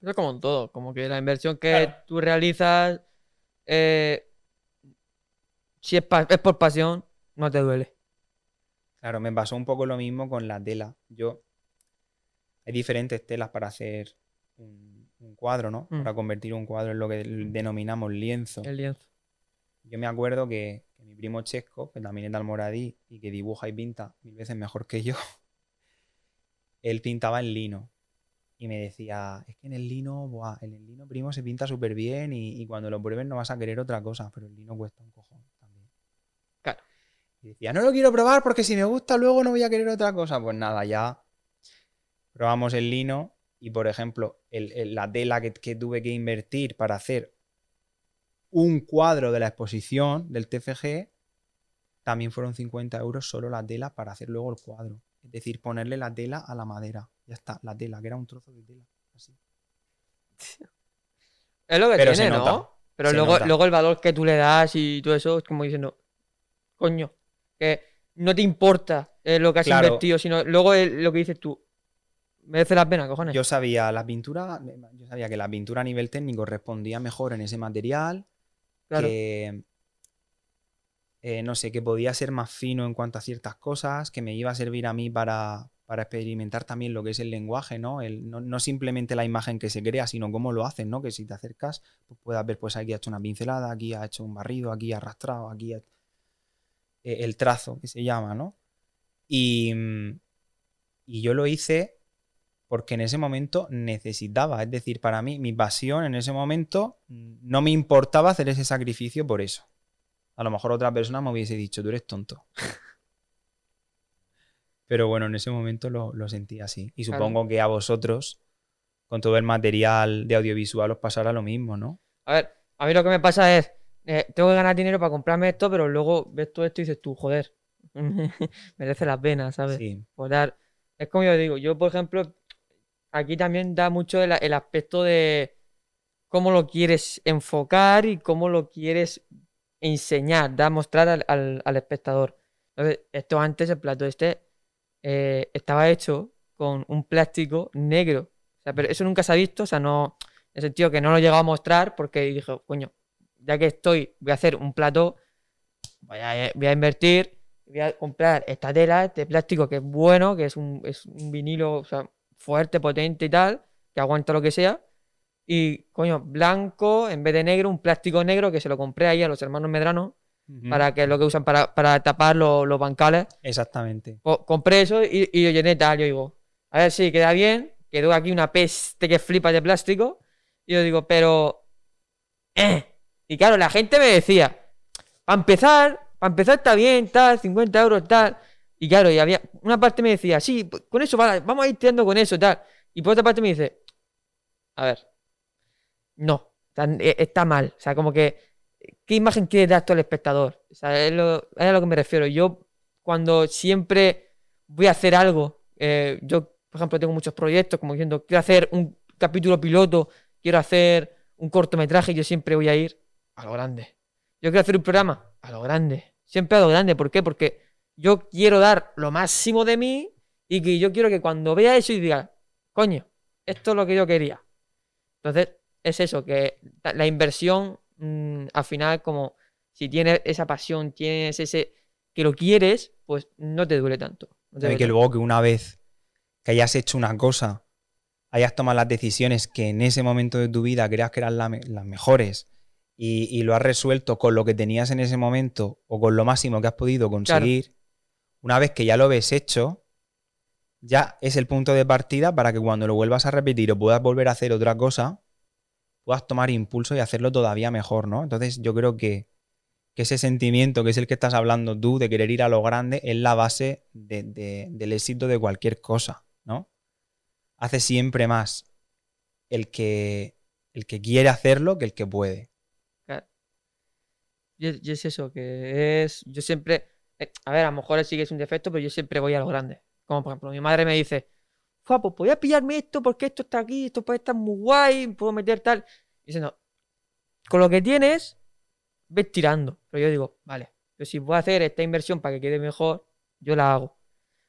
Eso es como en todo. Como que la inversión que Claro. tú realizas, eh, si es, por pasión, no te duele. Claro, me pasó un poco lo mismo con la tela. Yo. Hay diferentes telas para hacer un, un cuadro, ¿no? Mm. Para convertir un cuadro en lo que denominamos lienzo. El lienzo. Yo me acuerdo que, que mi primo Chesco, que también es de Almoradí y que dibuja y pinta mil veces mejor que yo, él pintaba en lino. Y me decía, es que en el lino, buah, en el lino primo se pinta súper bien y, y cuando lo pruebes no vas a querer otra cosa, pero el lino cuesta un cojón también. Claro. Y decía, no lo quiero probar porque si me gusta luego no voy a querer otra cosa. Pues nada, ya probamos el lino y, por ejemplo, el- el- la tela que, que tuve que invertir para hacer un cuadro de la exposición del TFG, también fueron 50 euros solo la tela para hacer luego el cuadro. Es decir, ponerle la tela a la madera. Ya está, la tela, que era un trozo de tela. Así. Es lo que Pero se tiene, ¿no? Pero se luego, nota. luego el valor que tú le das y todo eso es como diciendo, coño, que no te importa eh, lo que has Claro. invertido, sino luego el- lo que dices tú. Merece la pena, cojones. Yo sabía la pintura, yo sabía que la pintura a nivel técnico respondía mejor en ese material, claro. que eh, no sé, que podía ser más fino en cuanto a ciertas cosas, que me iba a servir a mí para, para experimentar también lo que es el lenguaje, ¿no? No, no simplemente la imagen que se crea, sino cómo lo hacen, ¿no? Que si te acercas, pues puedas ver, pues aquí ha hecho una pincelada, aquí ha hecho un barrido, aquí ha arrastrado, aquí eh, el trazo que se llama, ¿no? Y, mm, y yo lo hice porque en ese momento necesitaba, es decir, para mí, mi pasión en ese momento mm, no me importaba hacer ese sacrificio por eso. A lo mejor otra persona me hubiese dicho, tú eres tonto. Pero bueno, en ese momento lo, lo sentí así. Y Claro. supongo que a vosotros, con todo el material de audiovisual, os pasará lo mismo, ¿no? A ver, a mí lo que me pasa es, eh, tengo que ganar dinero para comprarme esto, pero luego ves todo esto y dices tú, joder, merece la pena, ¿sabes? Sí. Por dar- Es como yo digo, yo por ejemplo, aquí también da mucho el, el aspecto de cómo lo quieres enfocar y cómo lo quieres enseñar, da mostrar al, espectador. Entonces, esto antes, el plato este, eh, estaba hecho con un plástico negro. Pero eso nunca se ha visto, o sea, no, en el sentido que no lo he llegado a mostrar porque dije, coño, ya que estoy, voy a hacer un plato, voy a, invertir, voy a comprar esta tela, este plástico que es bueno, que es un, es un vinilo fuerte, potente y tal, que aguanta lo que sea. Y, coño, blanco en vez de negro, un plástico negro que se lo compré ahí a los hermanos Medrano, para que es lo que usan para, para tapar los, los bancales. Exactamente. Co- compré eso y, y lo llené tal. Yo digo, a ver si queda bien. Quedó aquí una peste que flipa de plástico. Y yo digo, pero. eh. Y claro, la gente me decía, para empezar, para empezar está bien, tal, 50 euros, tal. Y claro, y había. Una parte me decía, sí, pues, con eso vamos a ir tirando con eso, tal. Y por otra parte me dice, a ver, no, eh, está mal. O sea, como que, ¿qué imagen quiere dar tú al espectador? O sea, es, lo, a lo que me refiero. Yo, cuando siempre voy a hacer algo, eh, yo, por ejemplo, tengo muchos proyectos, como diciendo, quiero hacer un capítulo piloto, quiero hacer un cortometraje, yo siempre voy a ir a lo grande. Yo quiero hacer un programa a lo grande. Siempre a lo grande. ¿Por qué? Porque yo quiero dar lo máximo de mí y que yo quiero que cuando vea eso y diga, coño, esto es lo que yo quería. Entonces, es eso, que la inversión, mm, al final, como si tienes esa pasión, tienes ese que lo quieres, pues no te duele tanto. no te Sabe duele que tanto. luego que una vez que hayas hecho una cosa, hayas tomado las decisiones que en ese momento de tu vida creas que eran la las mejores y, y lo has resuelto con lo que tenías en ese momento o con lo máximo que has podido conseguir, una vez que ya lo ves hecho, ya es el punto de partida para que cuando lo vuelvas a repetir o puedas volver a hacer otra cosa, puedas tomar impulso y hacerlo todavía mejor, ¿no? Entonces yo creo que, ese sentimiento que es el que estás hablando tú de querer ir a lo grande es la base de- de- del éxito de cualquier cosa, ¿no? Hace siempre más el que, el que quiere hacerlo que el que puede. Y es, y es eso, que es. Yo siempre. eh, A ver, a lo mejor sí que es un defecto, pero yo siempre voy a lo grande. Como por ejemplo, mi madre me dice: Fua, pues a pillarme esto porque esto está aquí, esto puede estar muy guay, puedo meter tal. Y dice: No, con lo que tienes, ves tirando. Pero yo digo: Vale, pero si voy a hacer esta inversión para que quede mejor, yo la hago.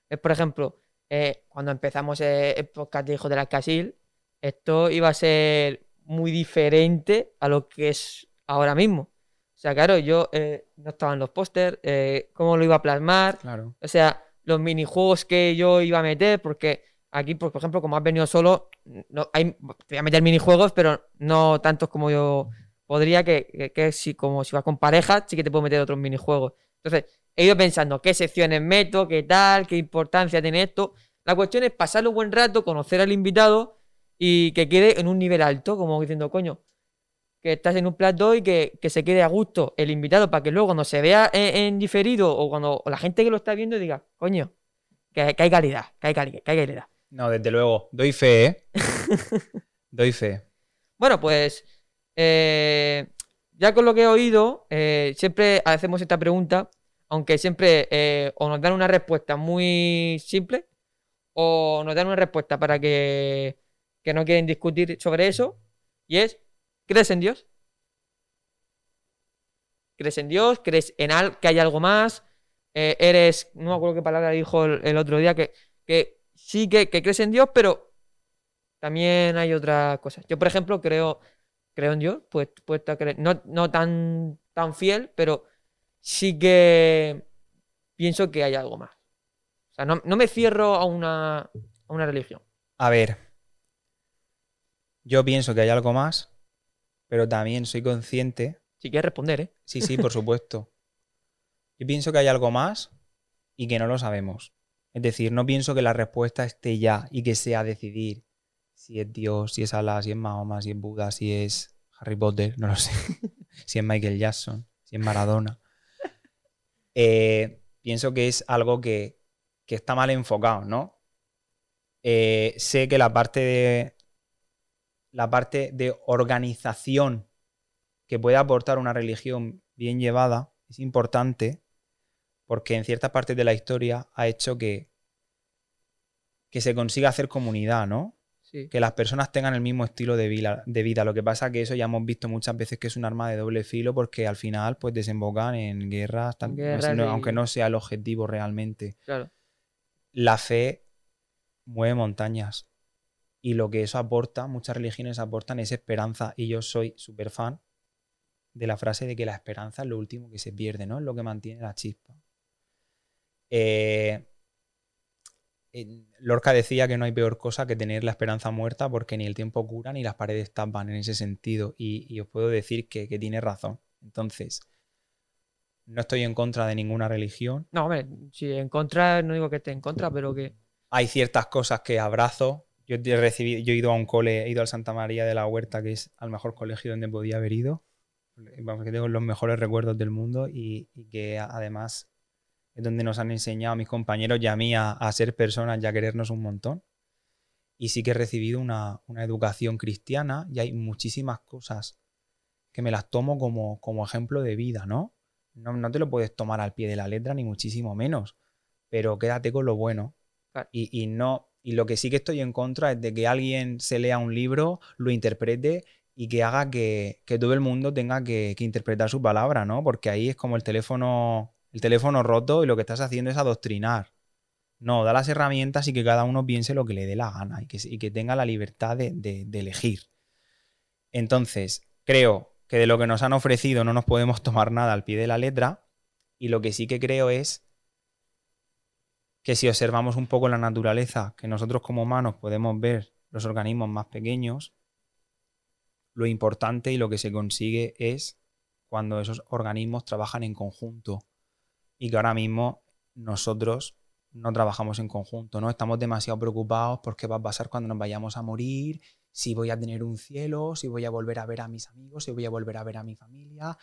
Es por ejemplo, eh, cuando empezamos eh, el podcast de Hijos de la Casil, esto iba a ser muy diferente a lo que es ahora mismo. O sea, claro, yo eh, no estaba en los pósters, eh, cómo lo iba a plasmar, Claro. o sea, los minijuegos que yo iba a meter, porque aquí, por por ejemplo, como has venido solo, no, hay, te voy a meter minijuegos, pero no tantos como yo podría, que, si, como si vas con pareja, sí que te puedo meter otros minijuegos. Entonces, he ido pensando qué secciones meto, qué tal, qué importancia tiene esto. La cuestión es pasar un buen rato, conocer al invitado y que quede en un nivel alto, como diciendo, coño, que estás en un plato y que, que se quede a gusto el invitado para que luego cuando se vea en, diferido o cuando la gente que lo está viendo diga, coño, que hay calidad, que hay calidad, que hay calidad. No, desde luego. Doy fe, ¿eh? Doy fe. Bueno, pues eh, ya con lo que he oído, eh, siempre hacemos esta pregunta, aunque siempre eh, o nos dan una respuesta muy simple o nos dan una respuesta para que, que no quieren discutir sobre eso, y es, ¿crees en Dios? ¿Crees en Dios? ¿Crees en al que hay algo más? Eres, no me acuerdo qué palabra dijo el, el otro día, que, que sí que, que crees en Dios, pero también hay otras cosas. Yo, por ejemplo, creo, creo en Dios, pues creer, no, no tan, tan fiel, pero sí que pienso que hay algo más. O sea, no, no me cierro a una, a una religión. A ver. Yo pienso que hay algo más, pero también soy consciente. Si quieres responder, ¿eh? Sí, sí, por supuesto. Yo pienso que hay algo más y que no lo sabemos. Es decir, no pienso que la respuesta esté ya y que sea decidir si es Dios, si es Alá, si es Mahoma, si es Buda, si es Harry Potter, no lo sé. si es Michael Jackson, si es Maradona. Eh, pienso que es algo que, que está mal enfocado, ¿no? Eh, sé que la parte de la parte de organización que puede aportar una religión bien llevada es importante porque en ciertas partes de la historia ha hecho que, que se consiga hacer comunidad, ¿no? Sí. que las personas tengan el mismo estilo de vida, de vida. Lo que pasa que eso ya hemos visto muchas veces que es un arma de doble filo porque al final pues desembocan en guerras, tan- Guerras no- y- aunque no sea el objetivo realmente. Claro. La fe mueve montañas y lo que eso aporta, muchas religiones aportan es esperanza y yo soy súper fan de la frase de que la esperanza es lo último que se pierde, ¿no? Es lo que mantiene la chispa. Eh, Lorca decía que no hay peor cosa que tener la esperanza muerta porque ni el tiempo cura ni las paredes tapan en ese sentido. Y, y os puedo decir que, que tiene razón. Entonces, no estoy en contra de ninguna religión. No, hombre, si en contra, no digo que esté en contra, pero que. Hay ciertas cosas que abrazo. Yo he recibido, yo he ido a un cole, he ido al Santa María de la Huerta, que es al mejor colegio donde podía haber ido. Vamos, que tengo los mejores recuerdos del mundo y, y que además es donde nos han enseñado a mis compañeros y a mí a, a ser personas y a querernos un montón. Y sí que he recibido una, una educación cristiana y hay muchísimas cosas que me las tomo como, como ejemplo de vida, ¿no? ¿no? No te lo puedes tomar al pie de la letra, ni muchísimo menos, pero quédate con lo bueno. Claro. Y, y no, y lo que sí que estoy en contra es de que alguien se lea un libro, lo interprete y que haga que, que todo el mundo tenga que, que interpretar su palabra, ¿no? Porque ahí es como el teléfono, el teléfono roto y lo que estás haciendo es adoctrinar. No, da las herramientas y que cada uno piense lo que le dé la gana y que, y que tenga la libertad de, de- de elegir. Entonces, creo que de lo que nos han ofrecido no nos podemos tomar nada al pie de la letra y lo que sí que creo es que si observamos un poco la naturaleza, que nosotros como humanos podemos ver los organismos más pequeños, lo importante y lo que se consigue es cuando esos organismos trabajan en conjunto y que ahora mismo nosotros no trabajamos en conjunto, ¿no? Estamos demasiado preocupados por qué va a pasar cuando nos vayamos a morir, si voy a tener un cielo, si voy a volver a ver a mis amigos, si voy a volver a ver a mi familia.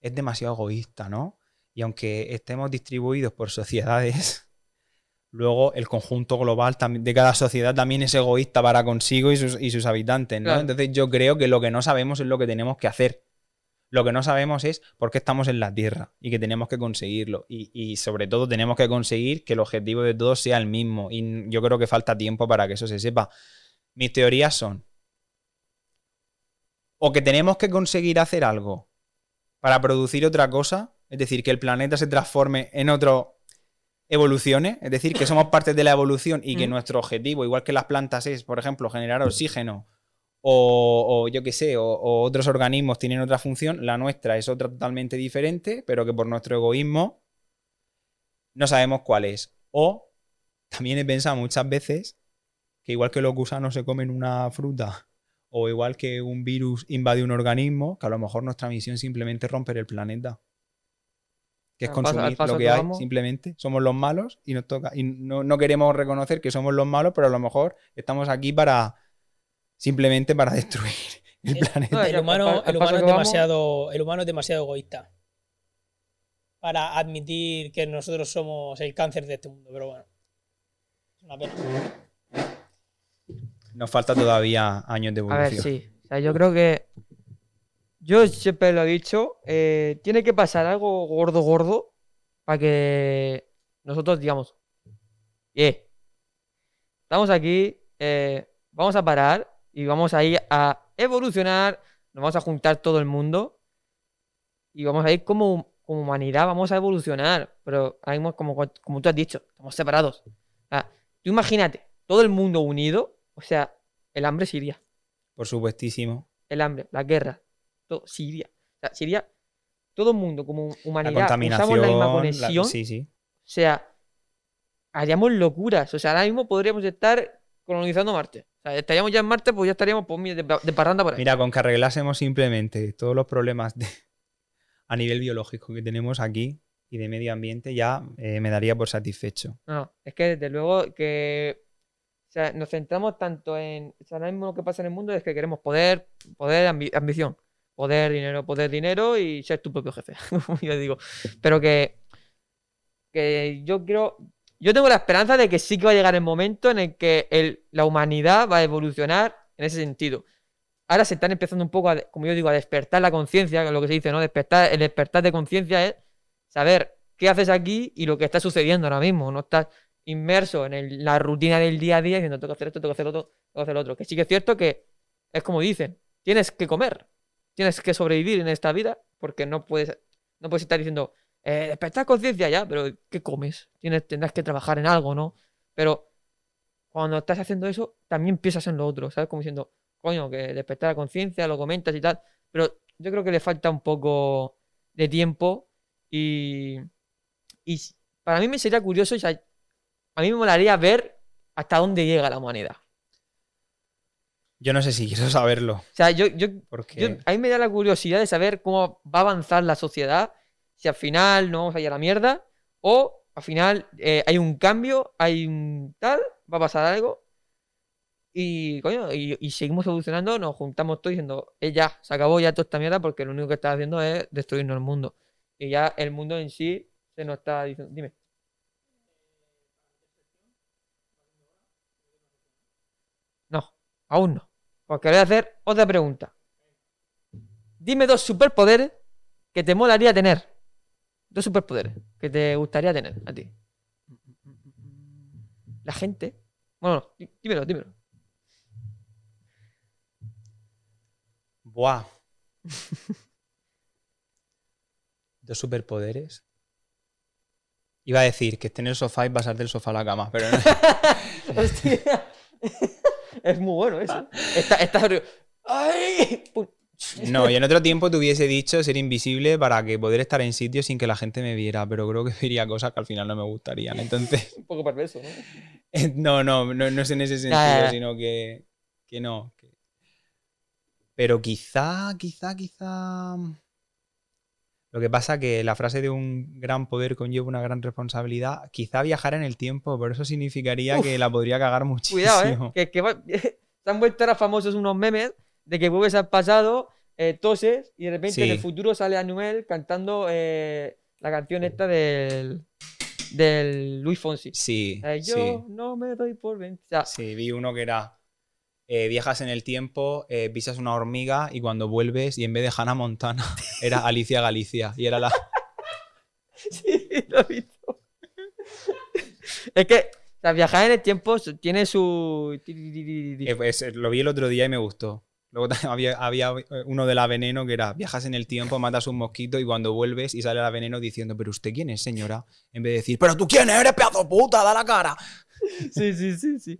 Es demasiado egoísta, ¿no? Y aunque estemos distribuidos por sociedades, luego el conjunto global de cada sociedad también es egoísta para consigo y sus, y sus habitantes, ¿no? Claro. Entonces yo creo que lo que no sabemos es lo que tenemos que hacer. Lo que no sabemos es por qué estamos en la Tierra y que tenemos que conseguirlo. Y, y sobre todo tenemos que conseguir que el objetivo de todos sea el mismo. Y yo creo que falta tiempo para que eso se sepa. Mis teorías son o que tenemos que conseguir hacer algo para producir otra cosa, es decir, que el planeta se transforme en otro evolucione, es decir, que somos parte de la evolución y que Mm. nuestro objetivo, igual que las plantas, es, por ejemplo, generar oxígeno o, o yo qué sé, o, o otros organismos tienen otra función, la nuestra es otra totalmente diferente, pero que por nuestro egoísmo no sabemos cuál es. O también he pensado muchas veces que igual que los gusanos se comen una fruta o igual que un virus invade un organismo, que a lo mejor nuestra misión simplemente es romper el planeta. Que es paso- consumir paso lo que, que hay, vamos. simplemente. Somos los malos y nos toca. Y no, no queremos reconocer que somos los malos, pero a lo mejor estamos aquí para. Simplemente para destruir el planeta. El humano, el humano es demasiado, el humano es demasiado egoísta para admitir que nosotros somos el cáncer de este mundo, pero bueno. Es una pena. Nos falta todavía años de A evolución. ver, sí. O sea, yo creo que. Yo siempre lo he dicho. eh, tiene que pasar algo gordo, gordo. Para que nosotros digamos. Eh. Estamos aquí. eh, vamos a parar. Y vamos a ir a evolucionar. Nos vamos a juntar todo el mundo. Y vamos a ir como, como humanidad. Vamos a evolucionar. Pero ahora mismo, como, como tú has dicho, estamos separados. Tú imagínate, todo el mundo unido. O sea, el hambre se iría Por supuestísimo. el hambre, la guerra, todo, Siria. O sea, Siria, todo el mundo como La humanidad contaminación. usamos la misma la- conexión. sí, sí. O sea, haríamos locuras. O sea, ahora mismo podríamos estar colonizando Marte. O sea, estaríamos ya en Marte, pues ya estaríamos pues, de, de parranda por ahí. Mira, con que arreglásemos simplemente todos los problemas de- a nivel biológico que tenemos aquí y de medio ambiente, ya eh, me daría por satisfecho. No, es que desde luego que o sea, nos centramos tanto en. O sea, ahora mismo lo que pasa en el mundo es que queremos poder, poder, ambi- ambición. Poder, dinero, poder, dinero y ser tu propio jefe, como yo digo. Pero que. Que yo creo. Yo tengo la esperanza de que sí que va a llegar el momento en el que la humanidad va a evolucionar en ese sentido. ahora se están empezando un poco, a, como yo digo, a despertar la conciencia, lo que se dice, ¿no? Despertar, el despertar de conciencia es saber qué haces aquí y lo que está sucediendo ahora mismo. No estás inmerso en la rutina del día a día diciendo, tengo que hacer esto, tengo que hacer otro, tengo que hacer lo otro. Que sí que es cierto que es como dicen, tienes que comer, tienes que sobrevivir en esta vida porque no puedes, no puedes estar diciendo, eh, despertar conciencia ya, pero ¿qué comes? Tienes, tendrás que trabajar en algo, ¿no? Pero cuando estás haciendo eso, también piensas en lo otro, ¿sabes? Como diciendo, coño, que despertar la conciencia, lo comentas y tal. Pero yo creo que le falta un poco de tiempo y, y para mí me sería curioso, o sea, a mí me molaría ver hasta dónde llega la humanidad. Yo no sé si quiero saberlo. O sea, yo, yo, Porque. yo- a mí me da la curiosidad de saber cómo va a avanzar la sociedad, si al final no vamos a ir a la mierda o al final eh, hay un cambio, hay un tal, va a pasar algo y, coño, y, seguimos evolucionando, nos juntamos todos diciendo, eh, ya, se acabó ya toda esta mierda porque lo único que está haciendo es destruirnos el mundo. Y ya el mundo en sí se nos está diciendo, dime. No, aún no. Porque voy a hacer otra pregunta. Dime dos superpoderes que te molaría tener. Dos superpoderes que te gustaría tener a ti. La gente. Bueno, no, dí- dímelo, dímelo. Buah. Dos superpoderes. Iba a decir que esté en el sofá y pasar del sofá a la cama, pero no. Hostia. es muy bueno eso. Está, está... ¡Ay! No, y en otro tiempo te hubiese dicho ser invisible para que poder estar en sitios sin que la gente me viera, pero creo que diría cosas que al final no me gustarían. Entonces, Un poco perverso, ¿no? no, no, no, no es en ese sentido, ya. sino que, que no. que- Pero quizá, quizá, quizá. Lo que pasa que la frase de un gran poder conlleva una gran responsabilidad, quizá viajar en el tiempo, pero eso significaría Uf. que la podría cagar muchísimo. Cuidado, ¿eh? Que, que va- se han vuelto ahora famosos unos memes de que vuelves al pasado, eh, toses y de repente en el futuro sale Anuel cantando eh, la canción esta del, del Luis Fonsi. Sí, Eh, yo sí. no me doy por vencido. Sí, vi uno que era eh, viajas en el tiempo, pisas una hormiga y cuando vuelves y en vez de Hannah Montana era Alicia Galicia y era la Sí, lo he visto. es que o sea, viajar en el tiempo tiene su... Pues, lo vi el otro día y me gustó. Luego había, había eh, uno de la veneno que era viajas en el tiempo, matas un mosquito y cuando vuelves y sale la veneno diciendo, pero usted quién es, señora, en vez de decir, pero tú quién eres, pedazo puta, da la cara. Sí, sí, sí, sí.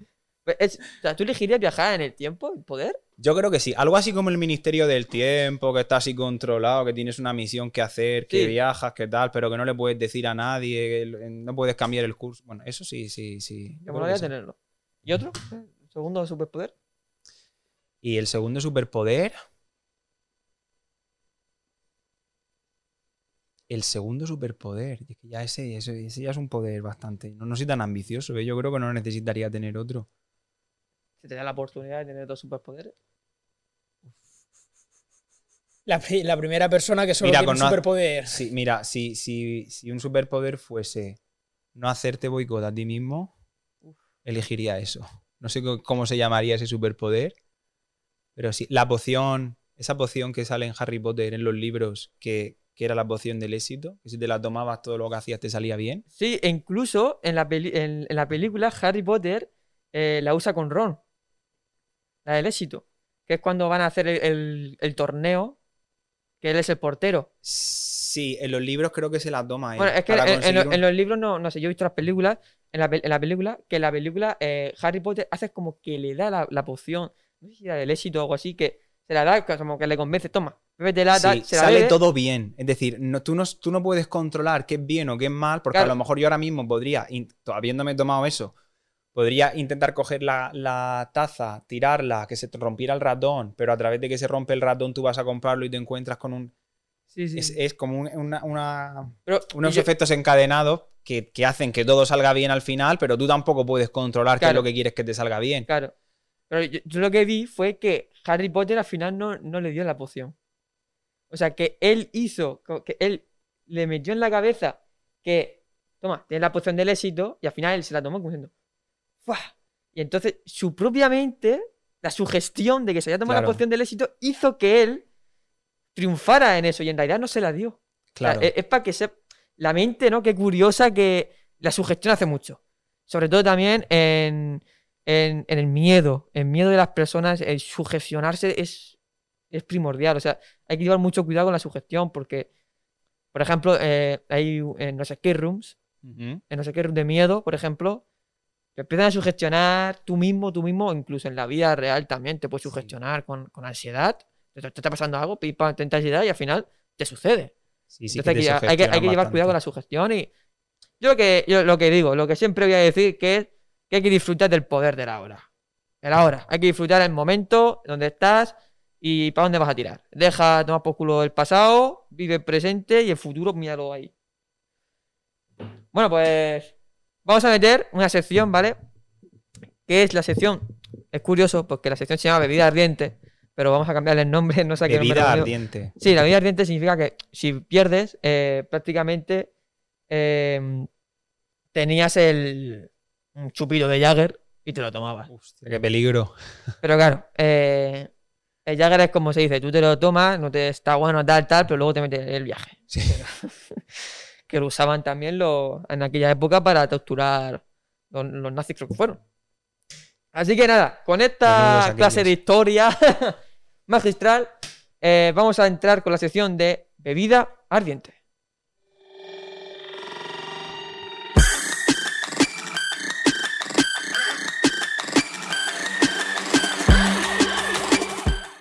Es- o sea, ¿tú elegirías viajar en el tiempo, el poder? Yo creo que sí. Algo así como el Ministerio del Tiempo, que está así controlado, que tienes una misión que hacer, que Sí. viajas, que tal, pero que no le puedes decir a nadie, que no puedes cambiar el curso. Bueno, eso sí, sí, sí. Yo Me que sí. tenerlo. ¿Y otro? ¿Segundo superpoder? Y el segundo superpoder. El segundo superpoder. Ya ese, ese, ese ya es un poder bastante. No, no soy tan ambicioso, ¿eh? yo creo que no necesitaría tener otro. Si te da la oportunidad de tener dos superpoderes. La, la primera persona que solo Mira, tiene un superpoder. Sí, mira, si, si, si un superpoder fuese no hacerte boicot a ti mismo, elegiría eso. No sé cómo se llamaría ese superpoder, pero sí, la poción, esa poción que sale en Harry Potter en los libros, que, que era la poción del éxito, que si te la tomabas todo lo que hacías te salía bien. Sí, e incluso en la, peli- en, en la película Harry Potter eh, la usa con Ron. La del éxito. Que es cuando van a hacer el, el- el torneo. Que él es el portero. Sí, en los libros creo que se la toma él. Bueno, es que en, en conseguir lo- un- en los libros no, no sé, yo he visto las películas. En la, la película, que en la película eh, Harry Potter hace como que le da la, la poción. No sé si era del éxito o algo así, que se la da, como que le convence, toma, bébetela, Sí, tal, se la sale bebe. todo bien. Es decir, no, tú, no, tú no puedes controlar qué es bien o qué es mal, porque a lo mejor yo ahora mismo podría, habiéndome tomado eso, podría intentar coger la, la taza, tirarla, que se rompiera el ratón, pero a través de que se rompe el ratón tú vas a comprarlo y te encuentras con un... Sí, sí. Es, es como un- una- una- Pero, unos yo- efectos encadenados que, que hacen que todo salga bien al final, pero tú tampoco puedes controlar qué es lo que quieres que te salga bien. Claro. Pero yo, yo lo que vi fue que Harry Potter al final no, no le dio la poción. O sea, que él hizo, que él le metió en la cabeza que, toma, tienes la poción del éxito, y al final él se la tomó como diciendo, ¡fua! Y entonces su propia mente la sugestión de que se había tomado Claro. la poción del éxito hizo que él triunfara en eso y en realidad no se la dio. O sea, Claro. es, es para que se... La mente, ¿no? Qué curiosa que la sugestión hace mucho. Sobre todo también en, en, en el miedo. El miedo de las personas, el sugestionarse es, es primordial. O sea, hay que llevar mucho cuidado con la sugestión porque, por ejemplo, eh, hay en los escape rooms, Ujú. en los escape rooms de miedo, por ejemplo, te empiezan a sugestionar tú mismo, tú mismo, incluso en la vida real también te puedes Sí. sugestionar con, con ansiedad. Te, te está pasando algo, pipa, te entra ansiedad y al final te sucede. Sí, sí, Entonces que hay que, hay que- hay que llevar cuidado con la sugestión y yo lo que, yo lo que digo, lo que siempre voy a decir que es que hay que disfrutar del poder de la hora. De la hora. Hay que disfrutar el momento donde estás y para dónde vas a tirar. Deja tomar por culo el pasado, vive el presente y el futuro míralo ahí. Bueno, pues vamos a meter una sección, ¿vale? Que es la sección. Es curioso porque la sección se llama bebida ardiente, pero vamos a cambiarle el nombre, no sé qué nombre Bebida ardiente. Sí, la bebida ardiente significa que si pierdes, eh, prácticamente em, tenías el un chupito de Jagger y te lo tomabas. Hostia, qué peligro. Pero claro, eh, el Jagger es como se dice, tú te lo tomas, no te está bueno, tal, tal, pero luego te metes el viaje. Sí. Que lo usaban también los, en aquella época para torturar los, los nazis, creo que fueron. Así que nada, con esta clase de historia magistral, eh, vamos a entrar con la sección de bebida ardiente.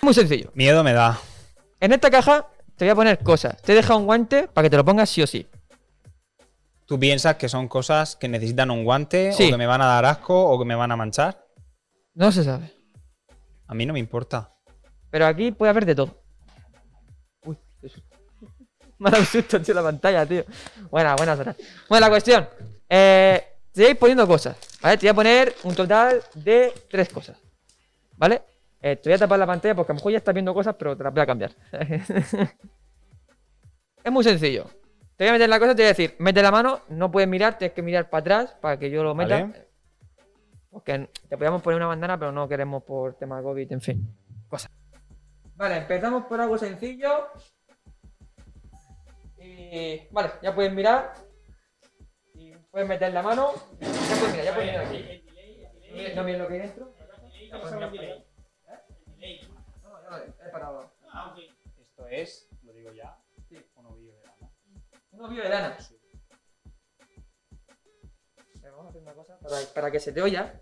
Muy sencillo. Miedo me da. En esta caja te voy a poner cosas. Te he dejado un guante para que te lo pongas sí o sí. ¿Tú piensas que son cosas que necesitan un guante Sí. o que me van a dar asco o que me van a manchar? No se sabe. A mí no me importa. Pero aquí puede haber de todo. Uy, qué susto. Me ha dado un susto, tío, la pantalla, tío. Buena, buena, Sara. Bueno, la cuestión. Eh, te voy a ir poniendo cosas, ¿vale? Te voy a poner un total de tres cosas. ¿Vale? Eh, te voy a tapar la pantalla porque a lo mejor ya estás viendo cosas, pero te las voy a cambiar. es muy sencillo. Te voy a meter la cosa, te voy a decir, mete la mano, no puedes mirar, tienes que mirar para atrás para que yo lo meta. Vale. Porque te podíamos poner una bandana, pero no queremos por tema COVID, en fin. Cosas. Vale, empezamos por algo sencillo. Y. Vale, ya puedes mirar. Y puedes meter la mano. Ya puedes mirar, ya puedes mirar aquí. No mires lo que hay dentro. No, ya lo he- he parado. Esto es, lo digo ya, Sí. un ovillo de lana. Un ovillo de lana. Vamos a hacer una cosa para, para que se te oya.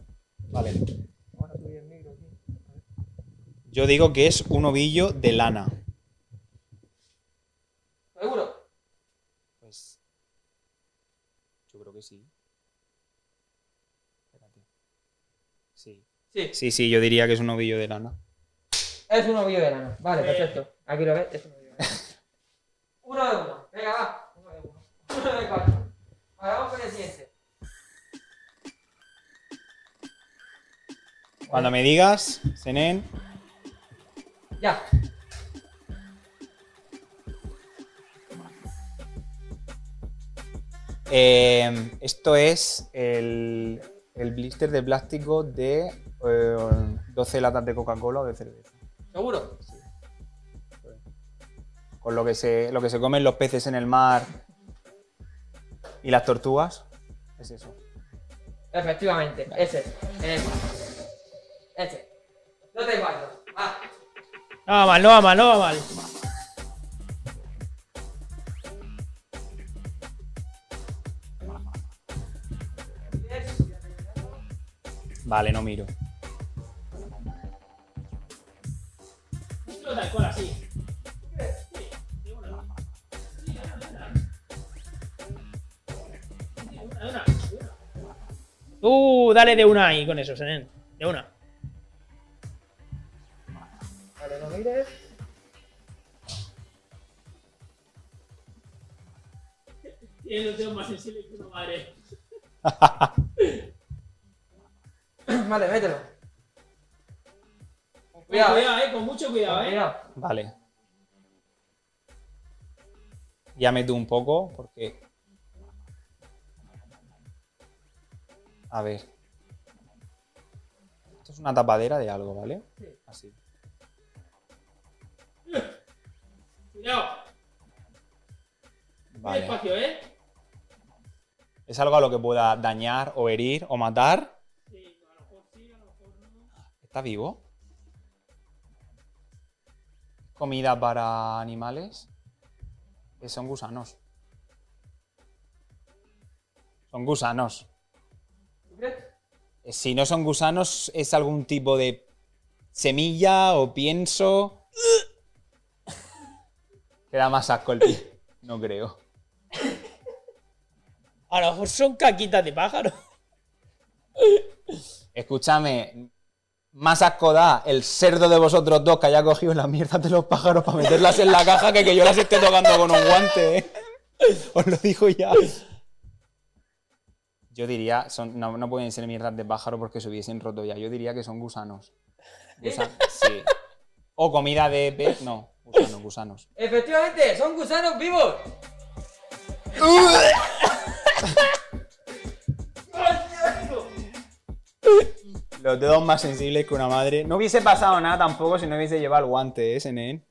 Vale. Vamos a subir el micro aquí. Yo digo que es un ovillo de lana. ¿Seguro? Pues. Yo creo que sí. Espérate. Sí. Sí. Sí, sí, yo diría que es un ovillo de lana. Es un ovillo de lana. Vale, perfecto. Aquí lo ves, es un ovillo de lana. Uno de uno. Venga, va. Uno de uno. Uno de cuatro. Vale, vamos con el siguiente. Cuando me digas, Senen, Ya. eh, esto es el, el blister de plástico de eh, 12 latas de Coca-Cola o de cerveza. ¿Seguro? Con lo que, se, lo que se comen los peces en el mar y las tortugas. Es eso. Efectivamente. Ese. Ese. Ese. No te cuatro. Va. No va mal, no va mal, no va mal. Vale, no miro. Tal cual así. Tú dale de una ahí con eso, Senen. De una. Vale, no mires. Tiene los dedos más sensibles que una madre. Vale, mételo. Cuidado, Cuidado, eh, con mucho cuidado, eh. cuidado. Vale. Ya meto un poco porque. A ver. Esto es una tapadera de algo, ¿vale? Así. Cuidado. Vale. Espacio, ¿eh? ¿Es algo a lo que pueda dañar o herir o matar? Sí, a lo mejor sí, a lo mejor no. ¿Está vivo? ¿Comida para animales? Son gusanos. Son gusanos. Si no son gusanos, es algún tipo de semilla o pienso. Queda más asco el tío. No creo. A lo mejor son caquitas de pájaro. Escúchame, más asco da el cerdo de vosotros dos que haya cogido la mierda de los pájaros para meterlas en la caja que que yo las esté tocando con un guante, ¿eh? Os lo digo ya. Yo diría, son, no, no pueden ser mierdas de pájaro porque se hubiesen roto ya. Yo diría que son gusanos. Gusa- sí. O comida de pez. No, gusanos, gusanos. Efectivamente, son gusanos vivos. Los dedos más sensibles que una madre. No hubiese pasado nada tampoco si no hubiese llevado el guante, ¿eh, Senen?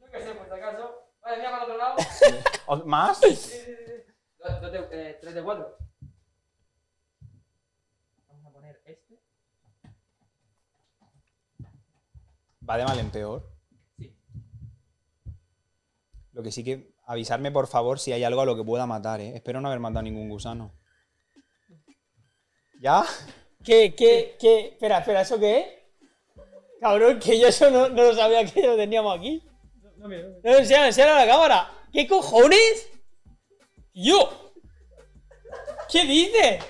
Yo qué sé, por si acaso. Vale, mira para el otro lado. ¿O- ¿Más? Sí, sí, sí. Dos- dos de- eh, tres de cuatro. Vamos a poner este. Va de mal en peor. Sí. Lo que sí que avisarme por favor si hay algo a lo que pueda matar, ¿eh? Espero no haber matado ningún gusano. ¿Ya? ¿Qué, qué, qué? Espera, espera, ¿eso qué es? Cabrón, que yo eso no, no lo sabía que lo teníamos aquí. No, no, No, enseña, enseña a la cámara. ¿Qué cojones? Yo. ¿Qué dices?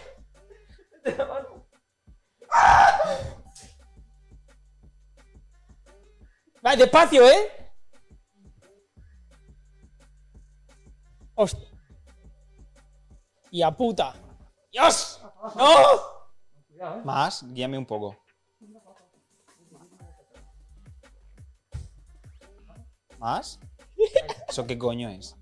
Va, despacio, ¿eh? Hostia. Y a puta. ¡Dios! ¡No! Más, guíame un poco. ¿Más? ¿Eso qué coño es?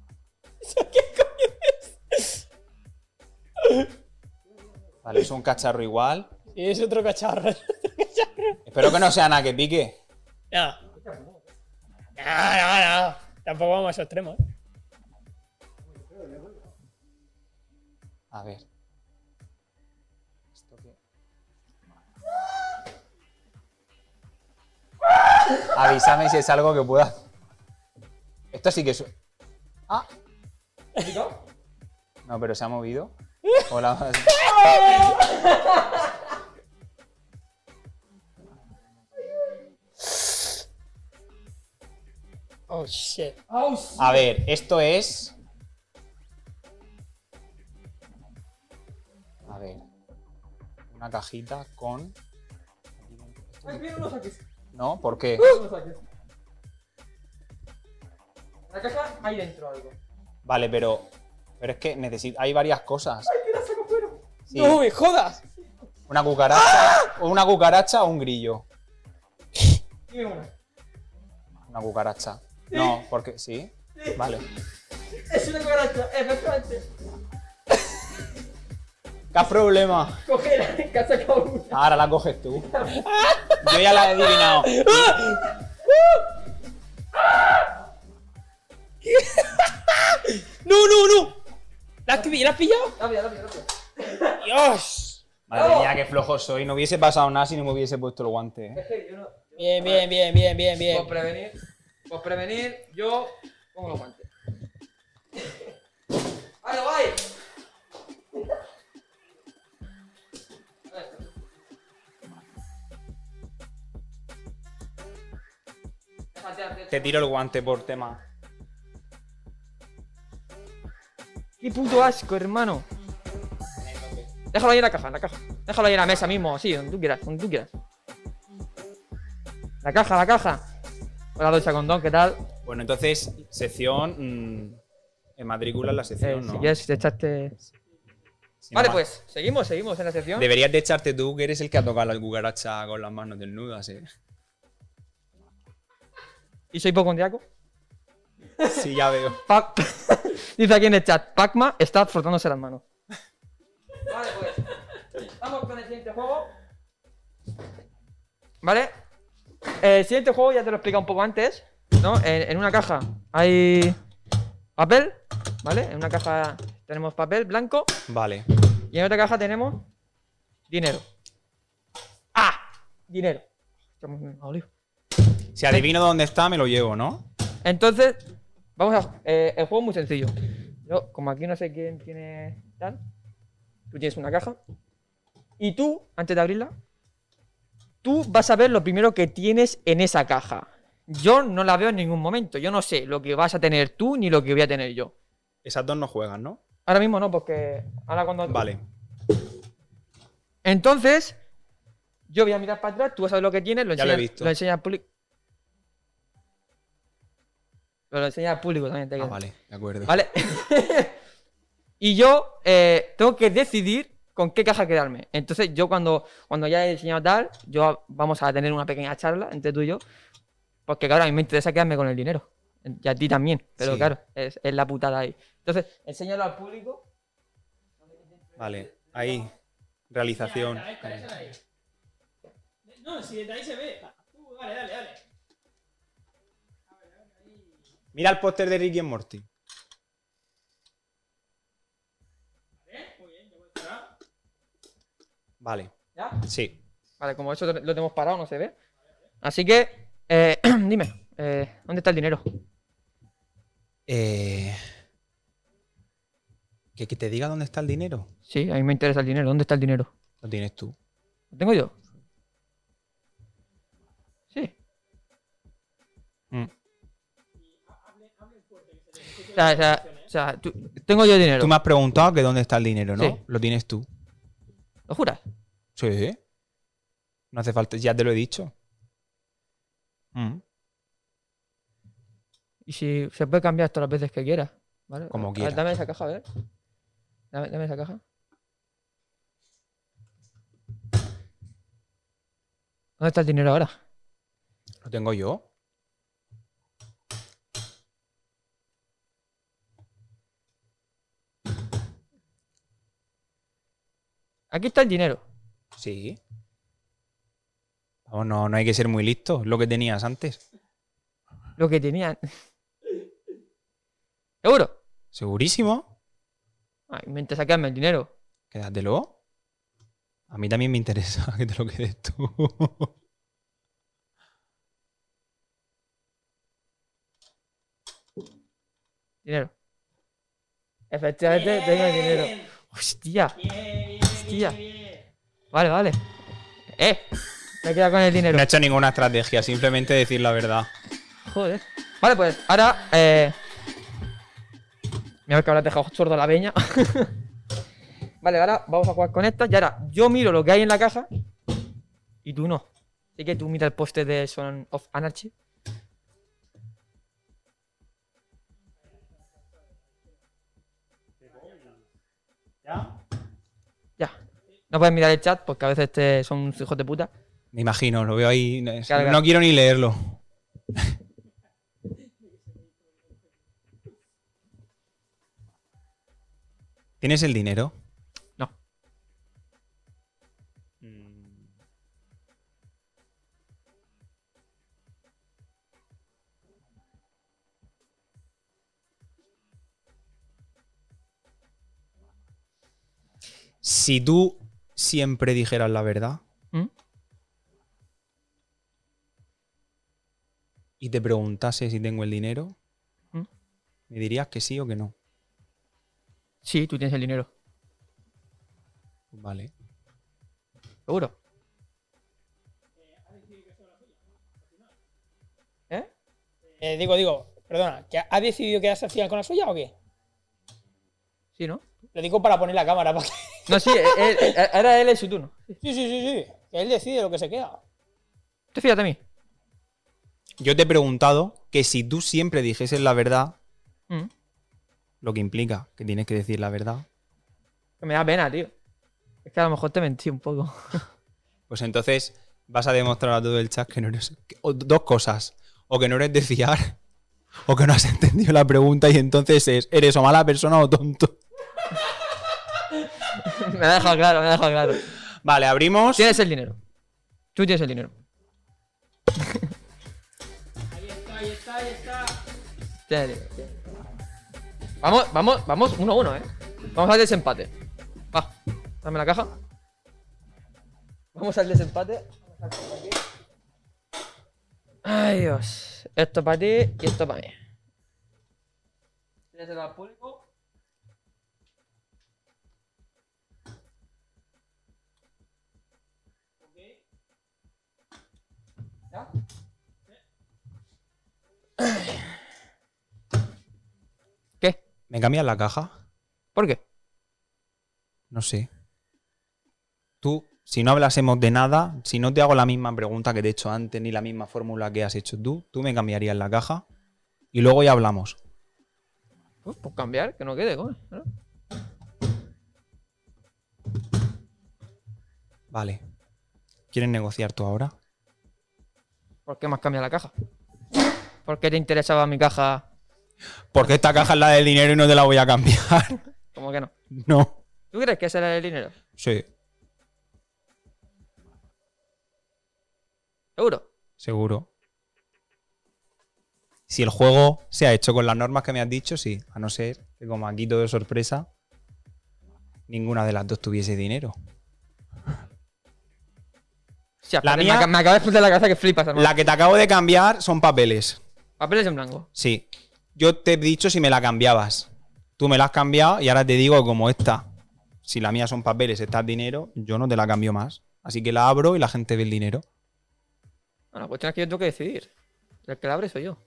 Vale, es un cacharro igual. Sí, es otro cacharro. es otro cacharro. Espero que no sea nada que pique. No. No, no, no. Tampoco vamos a esos extremos. ¿eh? A ver. Avísame si es algo que pueda. Esto sí que es. Ah, no, pero se ha movido. Hola. Oh, shit. ¡Au! sí! A ver, esto es. A ver. Una cajita con. Ay, mira, no lo saques. No, ¿por qué? No lo saques. En la caja hay dentro algo. Vale, pero. Pero es que necesito. Hay varias cosas. ¡Ay, la saco fuera! Sí. No me jodas. Una cucaracha. Una cucaracha o un grillo. Dime una. Una cucaracha. No, porque. ¿Sí? Vale. Es una cucaracha, efectivamente. ¿Qué problema? Cógela, que has sacado una. Ahora la coges tú. Yo ya la he adivinado. No, no, no. ¿La has, pi- la has pillado? Dios. Madre mía, qué flojo soy. No hubiese pasado nada si no me hubiese puesto el guante. ¿eh? Yo. Bien, bien, bien, bien, bien, bien. Por prevenir, por prevenir, yo pongo los guantes. ¡Vale, guay! Te tiro el guante por tema. ¡Qué puto asco, hermano! Déjalo ahí en la caja, en la caja. Déjalo ahí en la mesa mismo, así, donde tú quieras, donde tú quieras. La caja, la caja. Hola, Docha Condón, ¿qué tal? Bueno, entonces, sección. mm, en matrícula en la Eh, sección, ¿no? Si quieres, te echaste. Si Vale, pues, seguimos, seguimos en la sección. Deberías de echarte tú, que eres el que ha tocado la cucaracha con las manos desnudas, eh. Y soy hipocondriaco. Sí, ya veo. Pac- Dice aquí en el chat, Pacma está frotándose las manos. Vale, pues. Vamos con el siguiente juego. ¿Vale? El siguiente juego ya te lo he explicado un poco antes, ¿no? En, en una caja hay papel, ¿vale? En una caja tenemos papel blanco Vale. y en otra caja tenemos dinero. ¡Ah! Dinero. Estamos en olivo. Si adivino dónde está, me lo llevo, ¿no? Entonces, vamos a. eh, el juego es muy sencillo. Yo, como aquí no sé quién tiene tal, tú tienes una caja. Y tú, antes de abrirla, tú vas a ver lo primero que tienes en esa caja. Yo no la veo en ningún momento. Yo no sé lo que vas a tener tú ni lo que voy a tener yo. Esas dos no juegan, ¿no? Ahora mismo no, porque ahora cuando. Vale. Entonces, yo voy a mirar para atrás, tú vas a ver lo que tienes, lo Ya lo he enseñas, visto. lo enseñas al público. Pero lo enseñas al público también. te Ah, vale, de acuerdo. ¿Vale? y yo eh, tengo que decidir con qué caja quedarme. Entonces, yo cuando, cuando ya he enseñado tal, yo vamos a tener una pequeña charla entre tú y yo. Porque, claro, a mí me interesa quedarme con el dinero. Y a ti también. Pero, Sí. claro, es, es la putada ahí. Entonces, enséñalo al público. Vale, ahí. Realización. De. No, si desde ahí se ve. Tú, dale, dale, dale. Mira el póster de Ricky and Morty. Vale. ¿Ya? Sí. Vale, como eso lo tenemos parado, no se ve. Así que, eh, dime, eh, ¿dónde está el dinero? Eh... ¿Que, que te diga dónde está el dinero. Sí, a mí me interesa el dinero. ¿Dónde está el dinero? Lo tienes tú. ¿Lo tengo yo? Sí. Sea, o sea, o sea, tú- tengo yo dinero. Tú me has preguntado que dónde está el dinero, ¿no? Sí. Lo tienes tú. ¿Lo juras? Sí. No hace falta, ya te lo he dicho. Mm. Y si se puede cambiar todas las veces que quieras. ¿vale? Como quieras. Dame esa caja, a ver. Dame, dame esa caja. ¿Dónde está el dinero ahora? Lo tengo yo. Aquí está el dinero. Sí. Vamos, no, no hay que ser muy listo. Lo que tenías antes. Lo que tenían. ¿Seguro? ¿Segurísimo? Ay, me interesa quedarme el dinero. Quédatelo. A mí también me interesa que te lo quedes tú. Dinero. Efectivamente, tengo el dinero. Hostia. Hostia. Vale, vale. Eh. Me he quedado con el dinero. No he hecho ninguna estrategia, simplemente decir la verdad. Joder. Vale, pues ahora. Eh... Mira que habrás dejado sordo a la peña. vale, ahora vamos a jugar con esta. Y ahora yo miro lo que hay en la caja. Y tú no. Así que tú mira el poste de Son of Anarchy. Ya. No puedes mirar el chat porque a veces te son hijos de puta. Me imagino, lo veo ahí. no quiero ni leerlo. ¿Tienes el dinero? No. Si tú siempre dijeras la verdad ¿Mm? y te preguntase si tengo el dinero, ¿Mm? me dirías que sí o que no. Sí, tú tienes el dinero. Vale. Seguro. ¿Eh? Eh, digo, digo, perdona, ¿que ¿ha decidido quedarse al final con la suya o qué? Sí, ¿no? Lo digo para poner la cámara. Porque... No, sí, él- él- ahora él es su turno. Sí, sí, sí, sí. Que él decide lo que se queda. Te fíjate a mí. Yo te he preguntado que si tú siempre dijeses la verdad, Mm. lo que implica que tienes que decir la verdad, Que me da pena, tío. Es que a lo mejor te mentí un poco. pues entonces vas a demostrar a todo el chat que no eres. que- o dos cosas. O que no eres de fiar, o que no has entendido la pregunta y entonces es, eres o mala persona o tonto. me ha dejado claro, me ha dejado claro. Vale, abrimos. Tienes el dinero. Tú tienes el dinero. ahí está, ahí está, ahí está. Vamos, vamos, vamos, uno a uno, eh. Vamos al desempate. Va, dame la caja. Vamos al desempate. Ay, Dios. Esto para ti y esto para mí. ¿Tienes el público? ¿Ya? ¿Qué? ¿Me cambias la caja? ¿Por qué? No sé. Tú, si no hablásemos de nada, si no te hago la misma pregunta que te he hecho antes, ni la misma fórmula que has hecho tú, tú me cambiarías la caja y luego ya hablamos. Pues, pues cambiar, que no quede, coño. ¿no? Vale. ¿Quieres negociar tú ahora? ¿Por qué me has cambiado la caja? ¿Por qué te interesaba mi caja? Porque esta caja es la del dinero y no te la voy a cambiar. ¿Cómo que no? no. ¿Tú crees que ese era el dinero? Sí, ¿Seguro? seguro. Si el juego se ha hecho con las normas que me has dicho, sí. A no ser que como aquí todo es sorpresa, ninguna de las dos tuviese dinero. La mía- me, me acaba de explotar la cabeza que flipas, hermano. La que te acabo de cambiar son papeles. Papeles en blanco. Sí. Yo te he dicho si me la cambiabas. Tú me la has cambiado y ahora te digo como esta, si la mía son papeles, esta es dinero, yo no te la cambio más. Así que la abro y la gente ve el dinero. Bueno, la cuestión es que yo tengo que decidir. El que la abre soy yo.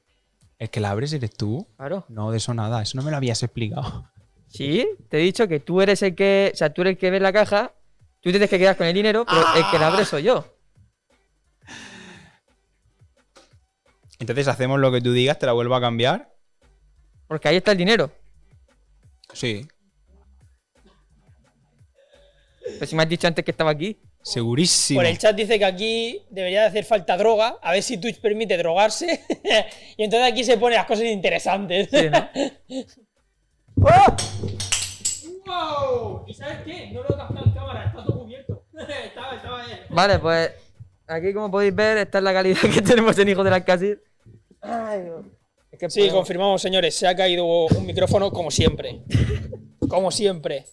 El que la abres eres tú. Claro. No, de eso nada. Eso no me lo habías explicado. Sí, te he dicho que tú eres el que. O sea, tú eres el que ve la caja. Tú tienes que quedar con el dinero, pero el que la abre soy yo. Entonces hacemos lo que tú digas, te la vuelvo a cambiar. Porque ahí está el dinero. Sí. Pero si me has dicho antes que estaba aquí. Segurísimo. Por el chat dice que aquí debería de hacer falta droga, a ver si Twitch permite drogarse. y entonces aquí se ponen las cosas interesantes. Sí, ¿no? ¡Wow! ¿Y sabes qué? No lo he captado en cámara, está todo cubierto. estaba, estaba. Vale, pues. Aquí, como podéis ver, esta es la calidad que tenemos en Hijo de la Casir. Ay. Es que Sí, podemos- confirmamos, señores, se ha caído un micrófono como siempre. Como siempre.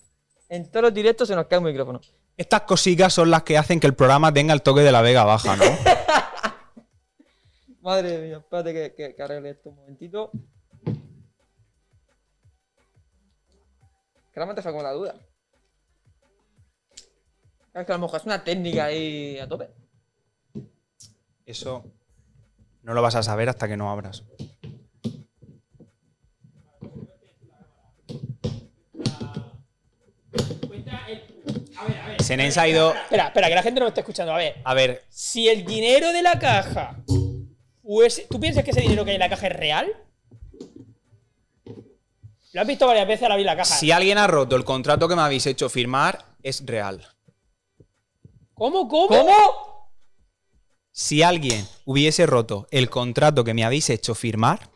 En todos los directos se nos cae un micrófono. Estas cositas son las que hacen que el programa tenga el toque de la Vega Baja, ¿no? Madre mía, espérate que, que, que arregle esto un momentito. Ha dejado como la duda. Es que a lo mejor es una técnica ahí a tope. Eso no lo vas a saber hasta que no abras. A ver, a ver. Senens ha ido. Espera, espera, que la gente no me está escuchando. A ver, A ver, si el dinero de la caja fuese. ¿Tú piensas que ese dinero que hay en la caja es real? Lo has visto varias veces al abrir la caja. si alguien ha roto el contrato que me habéis hecho firmar, es real. ¿Cómo, cómo? ¿Cómo? Si alguien hubiese roto el contrato que me habéis hecho firmar,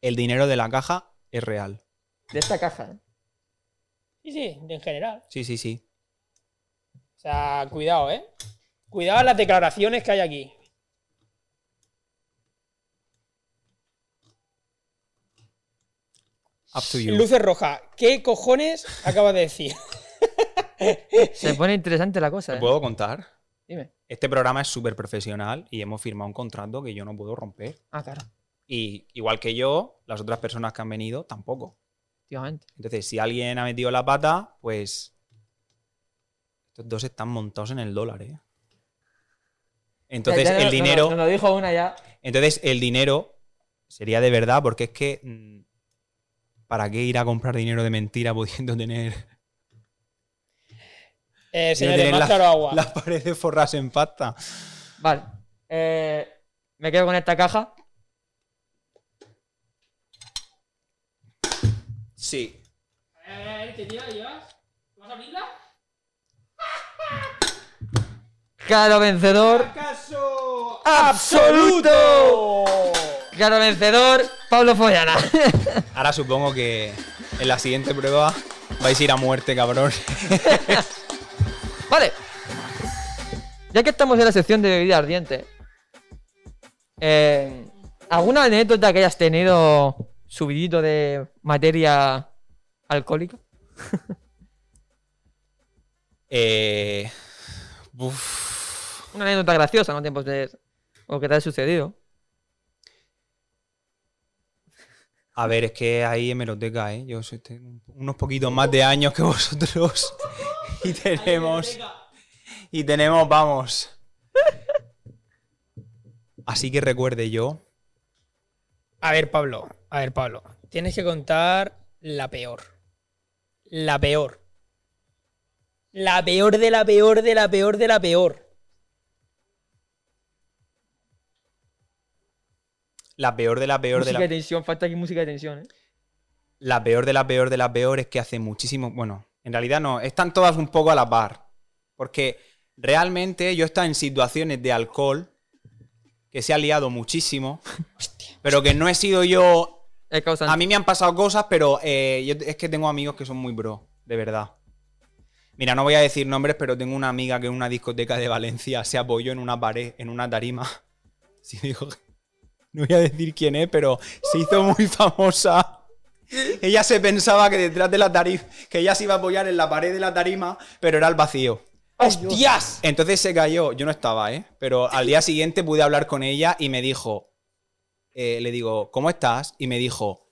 el dinero de la caja es real. De esta caja, ¿eh? Sí, sí, en general. Sí, sí, sí. O sea, cuidado, ¿eh? Cuidado las declaraciones que hay aquí. Up to you. Luces rojas. ¿Qué cojones acabas de decir? Se pone interesante la cosa, ¿Te ¿eh? puedo contar? Dime. Este programa es súper profesional y hemos firmado un contrato que yo no puedo romper. Ah, claro. Y igual que yo, las otras personas que han venido tampoco. Efectivamente. Entonces, si alguien ha metido la pata, pues. Estos dos están montados en el dólar, ¿eh? Entonces, Ya- ya el no- dinero. Nos, nos lo dijo una ya. Entonces, el dinero sería de verdad, porque es que. mm, ¿Para qué ir a comprar dinero de mentira pudiendo tener. Eh, señores, más claro agua. Las paredes forras en pasta. Vale. Eh, me quedo con esta caja. Sí. A ver, a ver, ¿qué tía llevas? ¿Vas a abrirla? Claro vencedor. ¡Acaso! ¡Absoluto! Claro vencedor, Pablo Follana. Ahora supongo que en la siguiente prueba vais a ir a muerte, cabrón. vale. Ya que estamos en la sección de bebida ardiente. eh, ¿Alguna anécdota que hayas tenido subidito de materia alcohólica. Eh, uf. Una anécdota graciosa, ¿no? Tiempos de. O que te haya sucedido. A ver, es que ahí hemeroteca, ¿eh? Yo soy- tengo unos poquitos más de años que vosotros. Y tenemos. Y tenemos, vamos. Así que recuerde yo. A ver, Pablo. A ver, Pablo. Tienes que contar la peor. La peor. La peor de la peor de la peor de la peor. La peor de la peor de música la. de tensión, falta aquí música de tensión, ¿eh? La peor de la peor de la peor es que hace muchísimo. Bueno, en realidad no. Están todas un poco a la par. Porque realmente yo he estado en situaciones de alcohol que se ha liado muchísimo. Pero que no he sido yo. A mí me han pasado cosas, pero eh, yo- es que tengo amigos que son muy bro, de verdad. Mira, no voy a decir nombres, pero tengo una amiga que en una discoteca de Valencia se apoyó en una pared, en una tarima. Sí, que- No voy a decir quién es, pero se hizo muy famosa. Ella se pensaba que detrás de la tarima, que ella se iba a apoyar en la pared de la tarima, pero era el vacío. ¡Hostias! Entonces se cayó, yo no estaba, ¿eh? Pero al día siguiente pude hablar con ella y me dijo, eh, le digo, ¿cómo estás? Y me dijo,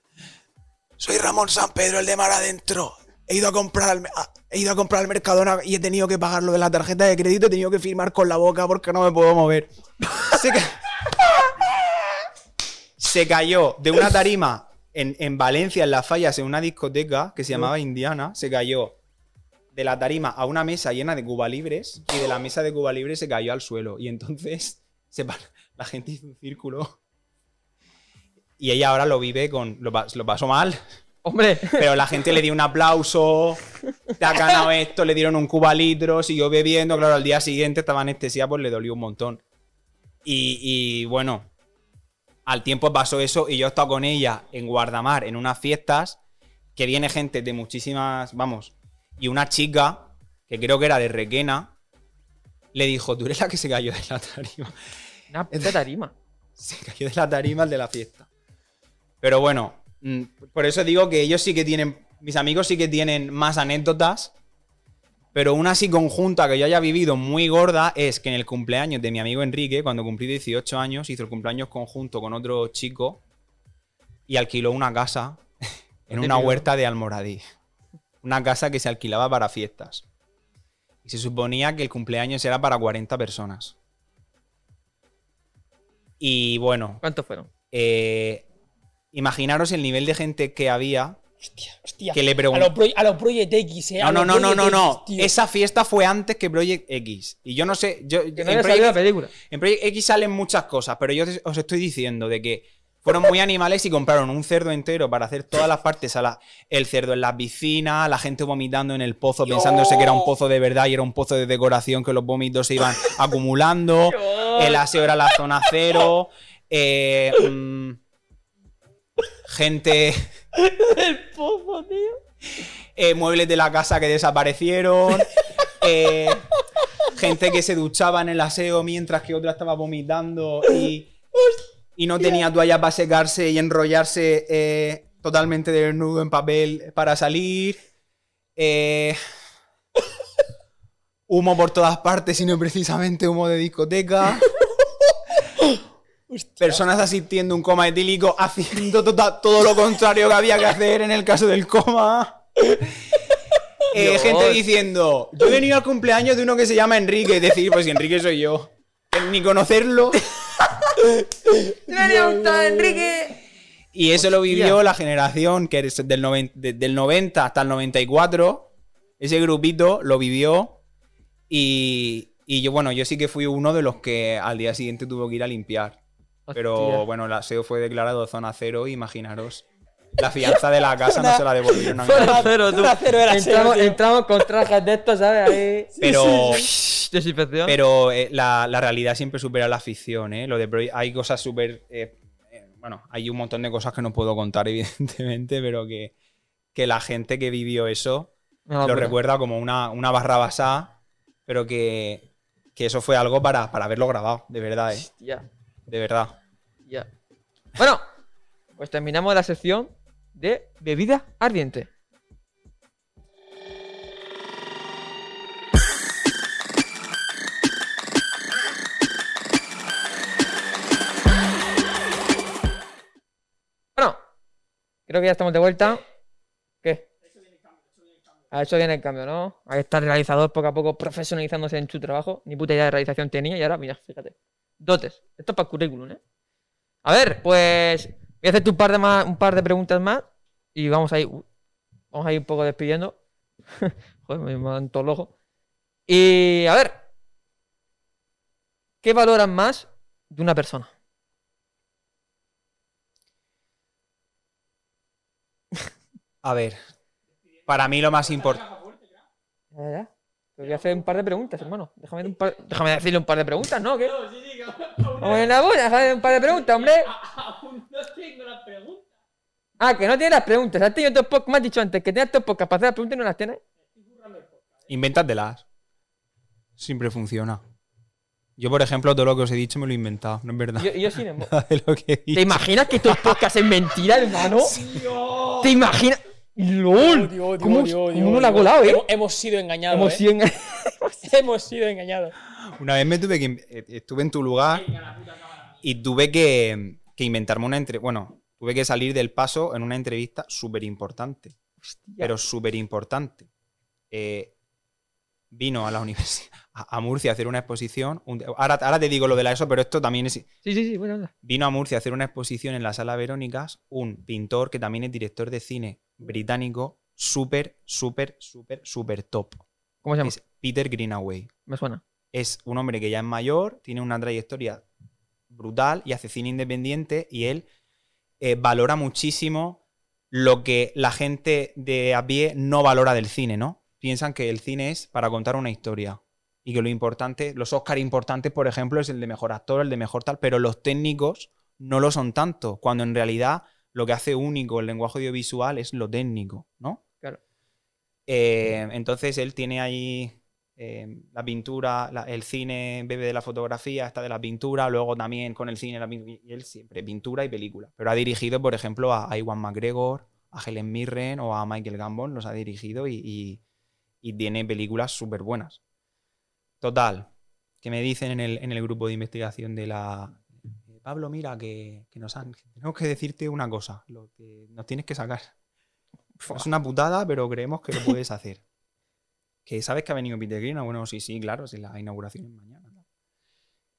soy Ramón San Pedro, el de Mar Adentro. He ido a comprar al, me- a- he ido a comprar al Mercadona y he tenido que pagar lo de la tarjeta de crédito, he tenido que firmar con la boca porque no me puedo mover. Se, ca- Se cayó de una tarima en, en Valencia, en Las Fallas, en una discoteca que se llamaba Indiana. Se cayó de la tarima a una mesa llena de Cuba Libres y de la mesa de Cuba Libres se cayó al suelo. Y entonces se la gente hizo un círculo. Y ella ahora lo vive con. Lo, pa- lo pasó mal. Hombre, Pero la gente le dio un aplauso. Te ha ganado esto, le dieron un cuba litro, siguió bebiendo. Claro, al día siguiente estaba anestesiada, pues le dolió un montón. Y, y, bueno, al tiempo pasó eso y yo he estado con ella en Guardamar en unas fiestas que viene gente de muchísimas, vamos, y una chica que creo que era de Requena le dijo, tú eres la que se cayó de la tarima. una puta tarima. Se cayó de la tarima el de la fiesta. Pero bueno, mm, por eso digo que ellos sí que tienen, mis amigos sí que tienen más anécdotas. Pero una así conjunta que yo haya vivido muy gorda es que en el cumpleaños de mi amigo Enrique, cuando cumplí 18 años, hizo el cumpleaños conjunto con otro chico y alquiló una casa en una huerta de Almoradí. Una casa que se alquilaba para fiestas. Y se suponía que el cumpleaños era para 40 personas. Y bueno, ¿Cuántos fueron? eh, imaginaros el nivel de gente que había. Hostia, hostia. Que le a pregun- los pro- a los Project X, eh. No, no, no, no, no, no. X. Esa fiesta fue antes que Project X. Y yo no sé. Yo, Que en, no haya Project, salido la película. en Project X salen muchas cosas, pero yo os estoy diciendo de que fueron muy animales y compraron un cerdo entero para hacer todas las partes. A la, el cerdo en la piscina, la gente vomitando en el pozo pensándose que era un pozo de verdad y era un pozo de decoración que los vómitos se iban acumulando. El aseo era la zona cero. eh, mm, gente. El pozo, tío. eh, muebles de la casa que desaparecieron, eh, gente que se duchaba en el aseo mientras que otra estaba vomitando y, y no tenía toalla para secarse y enrollarse eh, totalmente desnudo en papel para salir. eh, humo por todas partes y no precisamente humo de discoteca. Personas asistiendo a un coma etílico haciendo tota- todo lo contrario que había que hacer en el caso del coma. Eh, gente diciendo, yo he venido al cumpleaños de uno que se llama Enrique. Y decir, pues si Enrique soy yo. Ni conocerlo. ¡Me gusta, Enrique! Y eso lo vivió Hostia. la generación que es del, noven- de- del 90 hasta el 94. Ese grupito lo vivió. Y, y yo, bueno, yo sí que fui uno de los que al día siguiente tuvo que ir a limpiar. Pero Hostia. bueno, el aseo fue declarado zona cero, imaginaros. La fianza de la casa no se la devolvieron a mi Zona cero, tú. Zona cero era entramos, entramos con trajes de estos, ¿sabes? Ahí. Pero, Desinfección. pero eh, la, la realidad siempre supera la ficción, ¿eh? Lo de hay cosas súper... eh, eh, bueno, hay un montón de cosas que no puedo contar, evidentemente, pero que, que la gente que vivió eso lo recuerda como una, una barra basá, pero que, que eso fue algo para, para haberlo grabado, de verdad, ¿eh? Hostia, De verdad. ya. Bueno, pues terminamos la sección de bebida ardiente. Bueno, creo que ya estamos de vuelta. ¿Qué? A eso viene el cambio, ¿no? Ahí está el realizador poco a poco profesionalizándose en su trabajo. Ni puta idea de realización tenía y ahora, mira, fíjate. Dotes. Esto es para el currículum, ¿eh? A ver, pues voy a hacerte un par de, más, un par de preguntas más y vamos a ir, uh, vamos a ir un poco despidiendo. Joder, me mandan todo el ojo. Y a ver, ¿qué valoran más de una persona? A ver, para mí lo más importante. Te voy a hacer un par de preguntas, hermano. Déjame, un par- déjame decirle un par de preguntas, ¿no? ¿Qué? Vamos en la buena, déjame un par de preguntas, hombre. Aún no tengo las preguntas. Ah, que no tienes las preguntas. Has tenido podcasts, me has dicho antes que tenías otros podcasts para hacer las preguntas y no las tienes. Invéntatelas. Siempre funciona. Yo, por ejemplo, todo lo que os he dicho me lo he inventado, no es verdad. Yo, yo sin embargo. Nada de lo que he ¿Te imaginas que estos podcasts es mentira, hermano? ¿Te imaginas? ¡Lol! ¿Cómo, cómo no la ha colado, eh? Hemos, hemos sido engañados. Hemos eh. sido enga- Hemos sido engañados. Una vez me tuve que. eh, Estuve en tu lugar y tuve que, que inventarme una entrevista. Bueno, tuve que salir del paso en una entrevista súper importante. Pero súper importante. Eh, vino a la universidad, a, Murcia a hacer una exposición. un- ahora, ahora te digo lo de la ESO, pero esto también es. Sí, sí, sí, bueno. Vino a Murcia a hacer una exposición en la Sala Verónicas un pintor que también es director de cine británico, súper, súper, súper, súper top. ¿Cómo se llama? Es Peter Greenaway. Me suena. Es un hombre que ya es mayor, tiene una trayectoria brutal y hace cine independiente y él eh, valora muchísimo lo que la gente de a pie no valora del cine, ¿no? Piensan que el cine es para contar una historia y que lo importante, los Oscar importantes, por ejemplo, es el de mejor actor, el de mejor tal, pero los técnicos no lo son tanto, cuando en realidad lo que hace único el lenguaje audiovisual es lo técnico, ¿no? Claro. Eh, entonces él tiene ahí eh, la pintura, la- el cine bebe de la fotografía, está de la pintura, luego también con el cine, la y él siempre pintura y película. Pero ha dirigido, por ejemplo, a, a Iwan McGregor, a Helen Mirren o a Michael Gambon, los ha dirigido y, y- y tiene películas súper buenas. Total, que me dicen en el, en el grupo de investigación de la... Pablo, mira, que, que nos han... que tenemos que decirte una cosa, lo que nos tienes que sacar. Es una putada, pero creemos que lo puedes hacer. Que sabes que ha venido Peter Green, bueno, sí, sí, claro, si la inauguración es mañana.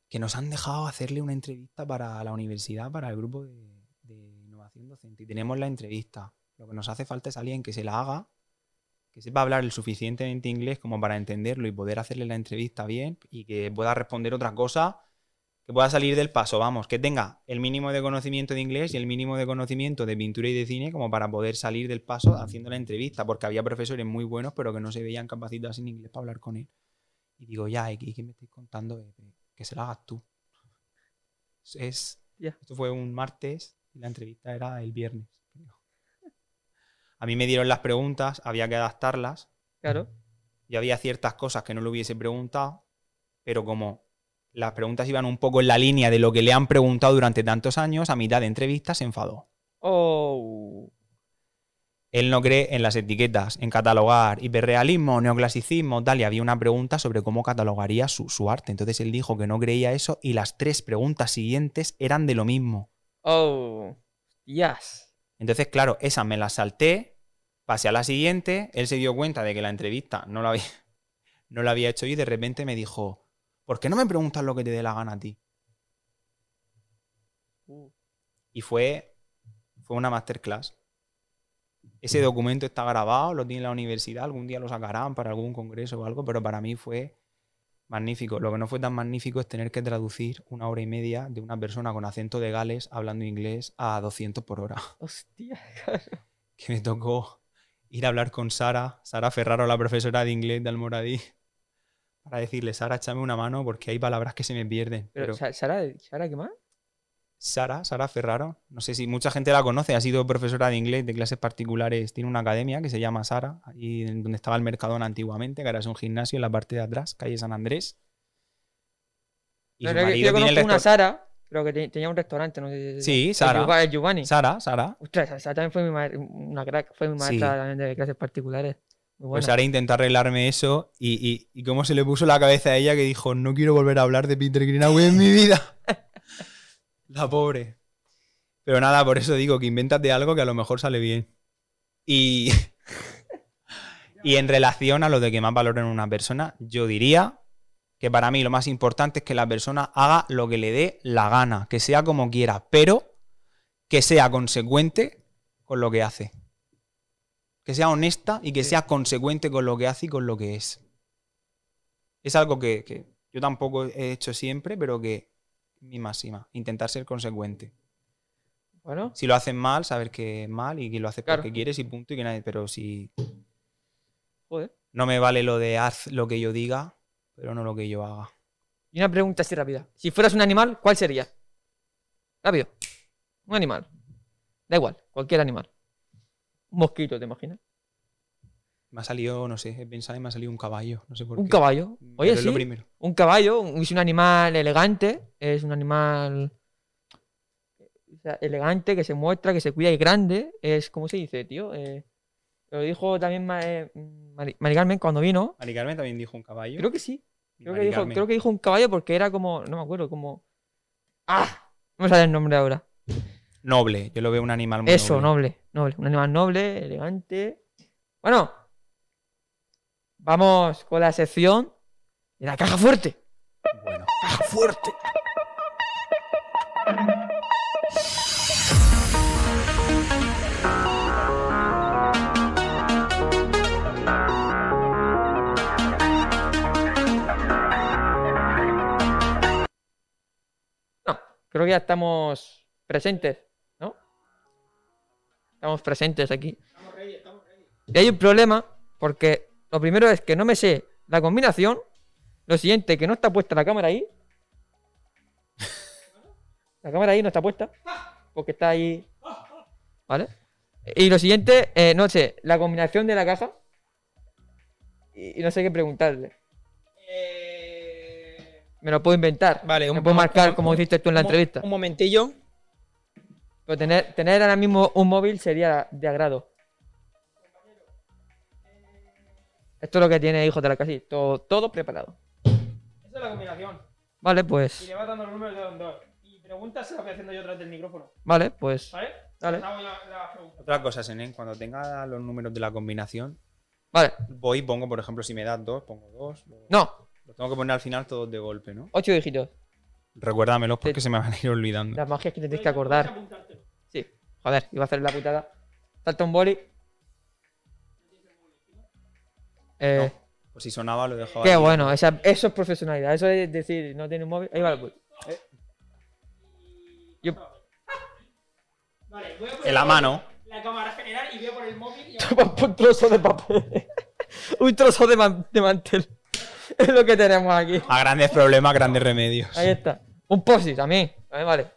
Que nos han dejado hacerle una entrevista para la universidad, para el grupo de, de innovación docente. Y tenemos la entrevista. Lo que nos hace falta es alguien que se la haga, que sepa hablar el suficientemente inglés como para entenderlo y poder hacerle la entrevista bien y que pueda responder otra cosa, que pueda salir del paso, vamos, que tenga el mínimo de conocimiento de inglés y el mínimo de conocimiento de pintura y de cine como para poder salir del paso haciendo la entrevista, porque había profesores muy buenos pero que no se veían capacitados en inglés para hablar con él. Y digo, ya, ¿y qué, me estáis contando? Eh, Que se lo hagas tú. Es. Esto fue un martes y la entrevista era el viernes. A mí me dieron las preguntas, había que adaptarlas. Claro. y había ciertas cosas que no le hubiese preguntado, pero como las preguntas iban un poco en la línea de lo que le han preguntado durante tantos años, a mitad de entrevista se enfadó. Oh. Él no cree en las etiquetas, en catalogar hiperrealismo, neoclasicismo, tal, y había una pregunta sobre cómo catalogaría su, su arte. Entonces él dijo que no creía eso y las tres preguntas siguientes eran de lo mismo. Oh. Yes. Entonces, claro, esa me la salté, pasé a la siguiente, él se dio cuenta de que la entrevista no la había, no la había hecho y de repente me dijo, ¿por qué no me preguntas lo que te dé la gana a ti? Y fue, fue una masterclass. Ese documento está grabado, lo tiene la universidad, algún día lo sacarán para algún congreso o algo, pero para mí fue magnífico. Lo que no fue tan magnífico es tener que traducir una hora y media de una persona con acento de Gales hablando inglés a 200 por hora Hostia. que me tocó ir a hablar con Sara, Sara Ferraro, la profesora de inglés de Almoradí, para decirle, Sara, échame una mano porque hay palabras que se me pierden. Pero, Pero Sa- Sara, ¿Sara qué más? Sara, Sara Ferraro, no sé si mucha gente la conoce, ha sido profesora de inglés de clases particulares, tiene una academia que se llama Sara, ahí donde estaba el Mercadona antiguamente, que ahora es un gimnasio en la parte de atrás, calle San Andrés. Y su marido yo tiene el conozco una Sara Creo que te- tenía un restaurante, no sé si- Sí, Sara. Giova- El Giovanni. Sara, Sara. Ostras, esa también fue mi maestra, una crack, fue mi Sí. maestra también de clases particulares. Pues Sara intentó arreglarme eso y, y, y cómo se le puso la cabeza a ella que dijo, no quiero volver a hablar de Peter Greenaway en mi vida. la pobre. Pero nada, por eso digo que invéntate algo que a lo mejor sale bien. Y, y en relación a lo de que más valor en una persona, yo diría que para mí lo más importante es que la persona haga lo que le dé la gana, que sea como quiera, pero que sea consecuente con lo que hace. Que sea honesta y que sea consecuente con lo que hace y con lo que es. Es algo que, que yo tampoco he hecho siempre, pero que mi máxima, intentar ser consecuente. Bueno, Si lo haces mal, saber que es mal y que lo haces Claro. porque quieres y punto y que nadie. Pero si joder. no me vale lo de haz lo que yo diga, pero no lo que yo haga. Y una pregunta así rápida. Si fueras un animal, ¿cuál sería? Rápido. Un animal. Da igual, cualquier animal. Un mosquito, ¿te imaginas? Me ha salido, no sé, he pensado y me ha salido un caballo. No sé por Un qué. caballo. Oye, Pero es lo sí. primero. Un caballo un- es un animal elegante. Es un animal o sea, elegante, que se muestra, que se cuida y grande. Es, ¿cómo se dice, tío? Eh, lo dijo también Ma- eh, Mari, Mari Carmen cuando vino. Mari Carmen también dijo un caballo. Creo que sí. Creo que, dijo, creo que dijo un caballo porque era como. No me acuerdo, como. ¡Ah! No me sale el nombre ahora. Noble, yo lo veo un animal muy Eso, noble. noble, noble. Un animal noble, elegante. Bueno. Vamos con la sección de la caja fuerte. Bueno. Caja fuerte. No, creo que ya estamos presentes. Estamos presentes aquí. Y hay un problema, porque lo primero es que no me sé la combinación. Lo siguiente, que no está puesta la cámara ahí. La cámara ahí no está puesta. Porque está ahí. ¿Vale? Y lo siguiente, eh, no sé, la combinación de la caja. Y, y no sé qué preguntarle. Me lo puedo inventar. Vale, me un- puedo marcar un- como hiciste tú en la Un entrevista. Un momentillo. Pero tener, tener ahora mismo un móvil sería de agrado. Esto es lo que tiene hijos de la casilla. Todo, todo preparado. Esa es la combinación. Vale, Y pues. le vas dando los números de dos en dos. Y preguntas se las voy haciendo yo atrás del micrófono. Vale, pues. ¿Vale? La- la. Otra cosa, Senen, cuando tenga los números de la combinación, Vale. voy y pongo, por ejemplo, si me das dos, pongo dos. Lo- No, Los tengo que poner al final todos de golpe, ¿no? ocho dígitos. Recuérdamelos porque Te- se me van a ir olvidando. Las magias que te tienes que acordar. Sí. Joder, iba a hacer la putada. Salta un boli. Eh, Pues si sonaba lo dejaba qué ahí. bueno, esa- eso es profesionalidad. Eso es decir, no tiene un móvil. Ahí va el boli. Yo- Vale, voy a poner En la mano. La cámara general y voy a poner el móvil y un trozo de papel. un trozo de, man- de mantel. Es lo que tenemos aquí. A grandes problemas, grandes remedios. Ahí está. Un posi también. También vale.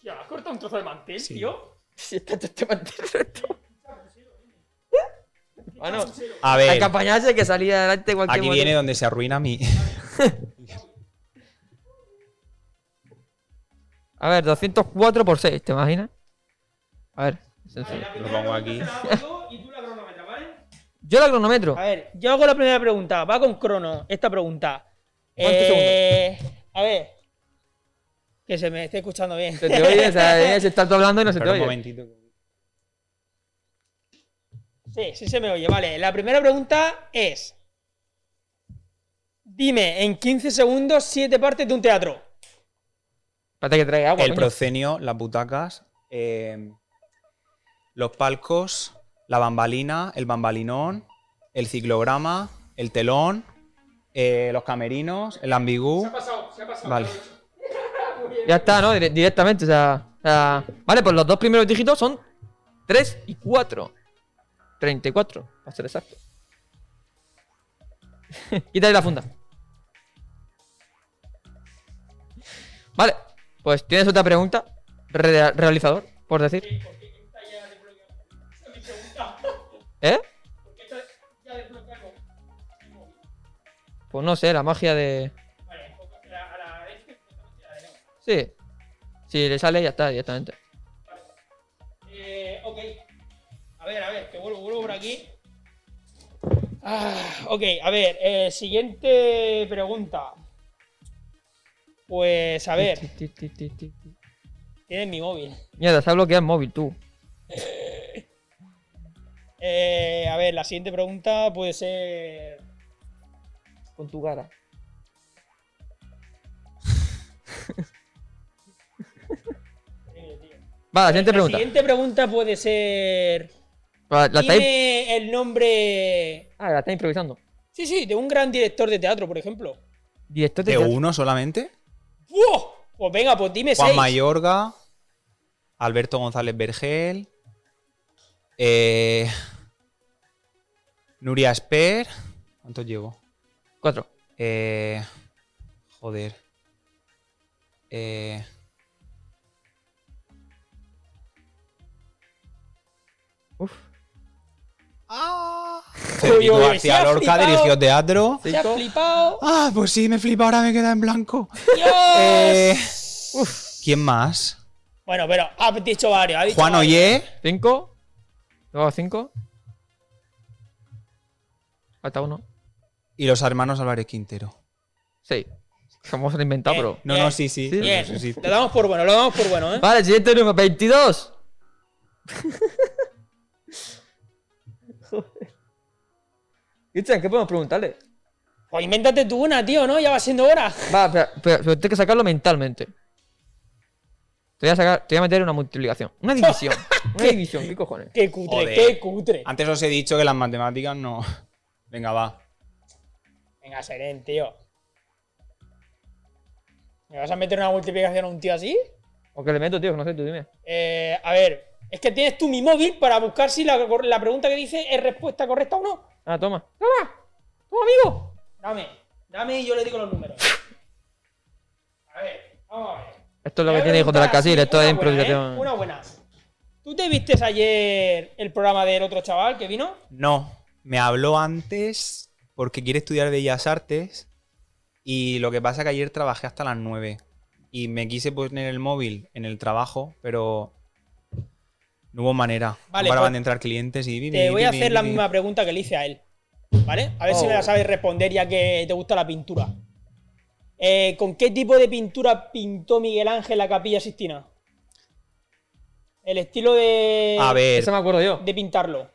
Tío, ¿has cortado un trozo de mantel, Sí. tío? Si está todo este mantel recto. Bueno, A hay ver, que apañarse que salía adelante cualquier aquí motivo. viene donde se arruina mi. A ver, 204 por 6, ¿te imaginas? A ver, sencillo. Lo pongo aquí. y tú la cronometras, ¿vale? Yo la cronometro. A ver, yo hago la primera pregunta. Va con crono esta pregunta. ¿Cuántos Eh, a ver. Que se me esté escuchando bien. Se te oye, o sea, eh, se está todo hablando y no se te Espera un oye. momentito. Sí, sí se me oye. Vale, la primera pregunta es. Dime en 15 segundos siete partes de un teatro. Espérate que traiga agua. El coño. proscenio, las butacas, eh, los palcos, la bambalina, el bambalinón, el ciclograma, el telón, eh, los camerinos, el ambigú. pasado, se ha pasado. Vale. Ya está, ¿no? Dire- directamente, o sea, o sea, Vale, pues los dos primeros dígitos son 3 y 4. 34, para ser exacto. Quítale la funda. Vale, pues tienes otra pregunta, re- realizador, por decir. ¿Eh? Pues no sé, la magia de. Sí. Si le sale, ya está, directamente. Eh, ok. A ver, a ver, que vuelvo, vuelvo por aquí. Ah, ok, a ver, eh, siguiente pregunta. Pues a ver, Ti, ti, ti, ti, ti, ti. tienes mi móvil. Mierda, se ha bloqueado el móvil, tú. Eh, a ver, la siguiente pregunta puede ser. Con tu cara. Va, la siguiente la pregunta. siguiente pregunta puede ser. La. Dime el nombre. Ah, la está improvisando. Sí, sí, de un gran director de teatro, por ejemplo. Director de ¿De teatro. uno solamente? ¡Wow! Pues venga, pues dime Juan seis. Mayorga, Alberto González Vergel, eh, Nuria Esper. ¿Cuántos llevo? Cuatro. Eh, joder. Eh, Uf. Federico Uy, uy, se García Lorca flipado. dirigió teatro. Se ha flipado. Ah, pues sí, me flipa, ahora me queda en blanco. ¡Dios! Eh, ¿Quién más? Bueno, pero ha dicho varios. Ha dicho Juan varios. Ollé. Cinco. Luego cinco. Falta uno. y los hermanos Álvarez Quintero. Seis. Hemos inventado, Bien. pero. No, Bien. no, sí, sí. Sí. Bien, Sí, sí. lo damos por bueno, lo damos por bueno, ¿eh? Vale, siguiente número, 22. Cristian, ¿qué podemos preguntarle? Pues invéntate tú una, tío, ¿no? Ya va siendo hora. Va, pero, pero, pero tienes que sacarlo mentalmente. Te voy a sacar, te voy a meter una multiplicación. Una división. una división, ¿qué cojones? Qué cutre, Joder. qué cutre. Antes os he dicho que las matemáticas no. Venga, va. Venga, Seren, tío. ¿Me vas a meter una multiplicación a un tío así? ¿O qué le meto, tío? Que no sé, tú dime. Eh, a ver, es que tienes tú mi móvil para buscar si la, la pregunta que dice es respuesta correcta o no. Ah, toma. ¡Toma! ¡Toma, amigo! Dame, dame y yo le digo los números. A ver, vamos a ver. Esto es lo que tiene hijos de la casilla, esto es buena, ¿eh? improvisación. Una buena. ¿Tú te vistes ayer el programa del otro chaval que vino? No, me habló antes porque quiere estudiar Bellas Artes y lo que pasa es que ayer trabajé hasta las 9 y me quise poner el móvil en el trabajo, pero no hubo manera. Vale, no paraban pues, de entrar clientes y... Te voy a hacer la misma pregunta que le hice a él. ¿Vale? A ver si Oh. me la sabes responder ya que te gusta la pintura. Eh, ¿Con qué tipo de pintura pintó Miguel Ángel la capilla Sistina? El estilo de, A ver, Eso me acuerdo yo. de pintarlo.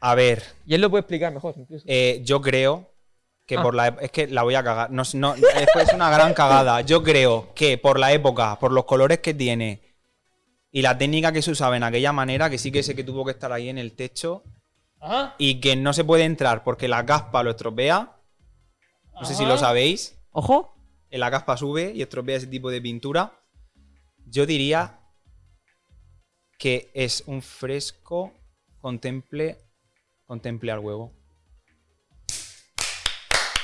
a ver, Y él lo puede explicar mejor, incluso. eh, yo creo que Ah. por la... Es que la voy a cagar. No, no, es una gran cagada. Yo creo que por la época, por los colores que tiene y la técnica que se usaba en aquella manera, que sí que sé que tuvo que estar ahí en el techo, Ajá. y que no se puede entrar porque la caspa lo estropea. No sé si lo sabéis. ¡Ojo! En la caspa sube y estropea ese tipo de pintura. Yo diría que es un fresco contemple contemple al huevo.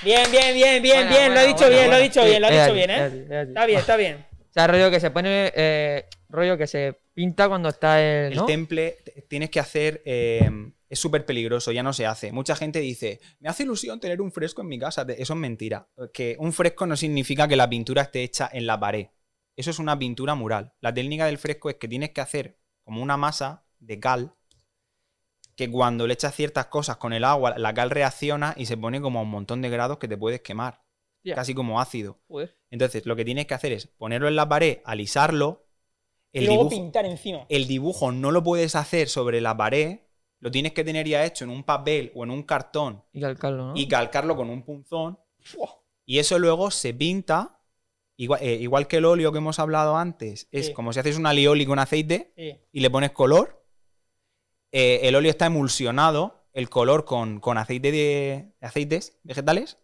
Bien, bien, bien, bien, Buena, bien. lo he dicho buena, bien, lo he dicho bien, lo he dicho bien, ¿eh? Está bien, está bien. O sea, rollo que se pone. eh, rollo que se pinta cuando está el. El temple tienes que hacer. eh, es súper peligroso, ya no se hace. Mucha gente dice, me hace ilusión tener un fresco en mi casa. Eso es mentira. Que un fresco no significa que la pintura esté hecha en la pared. Eso es una pintura mural. La técnica del fresco es que tienes que hacer como una masa de cal que cuando le echas ciertas cosas con el agua, la cal reacciona y se pone como a un montón de grados que te puedes quemar. Casi como ácido. Joder. Entonces, lo que tienes que hacer es ponerlo en la pared, alisarlo. El y luego dibujo, pintar encima. el dibujo no lo puedes hacer sobre la pared, lo tienes que tener ya hecho en un papel o en un cartón Y calcarlo, ¿no? y calcarlo con un punzón. Y eso luego se pinta, igual, eh, igual que el óleo que hemos hablado antes, es como si haces una alioli con aceite y le pones color. Eh, el óleo está emulsionado, el color con, con aceite de aceites vegetales.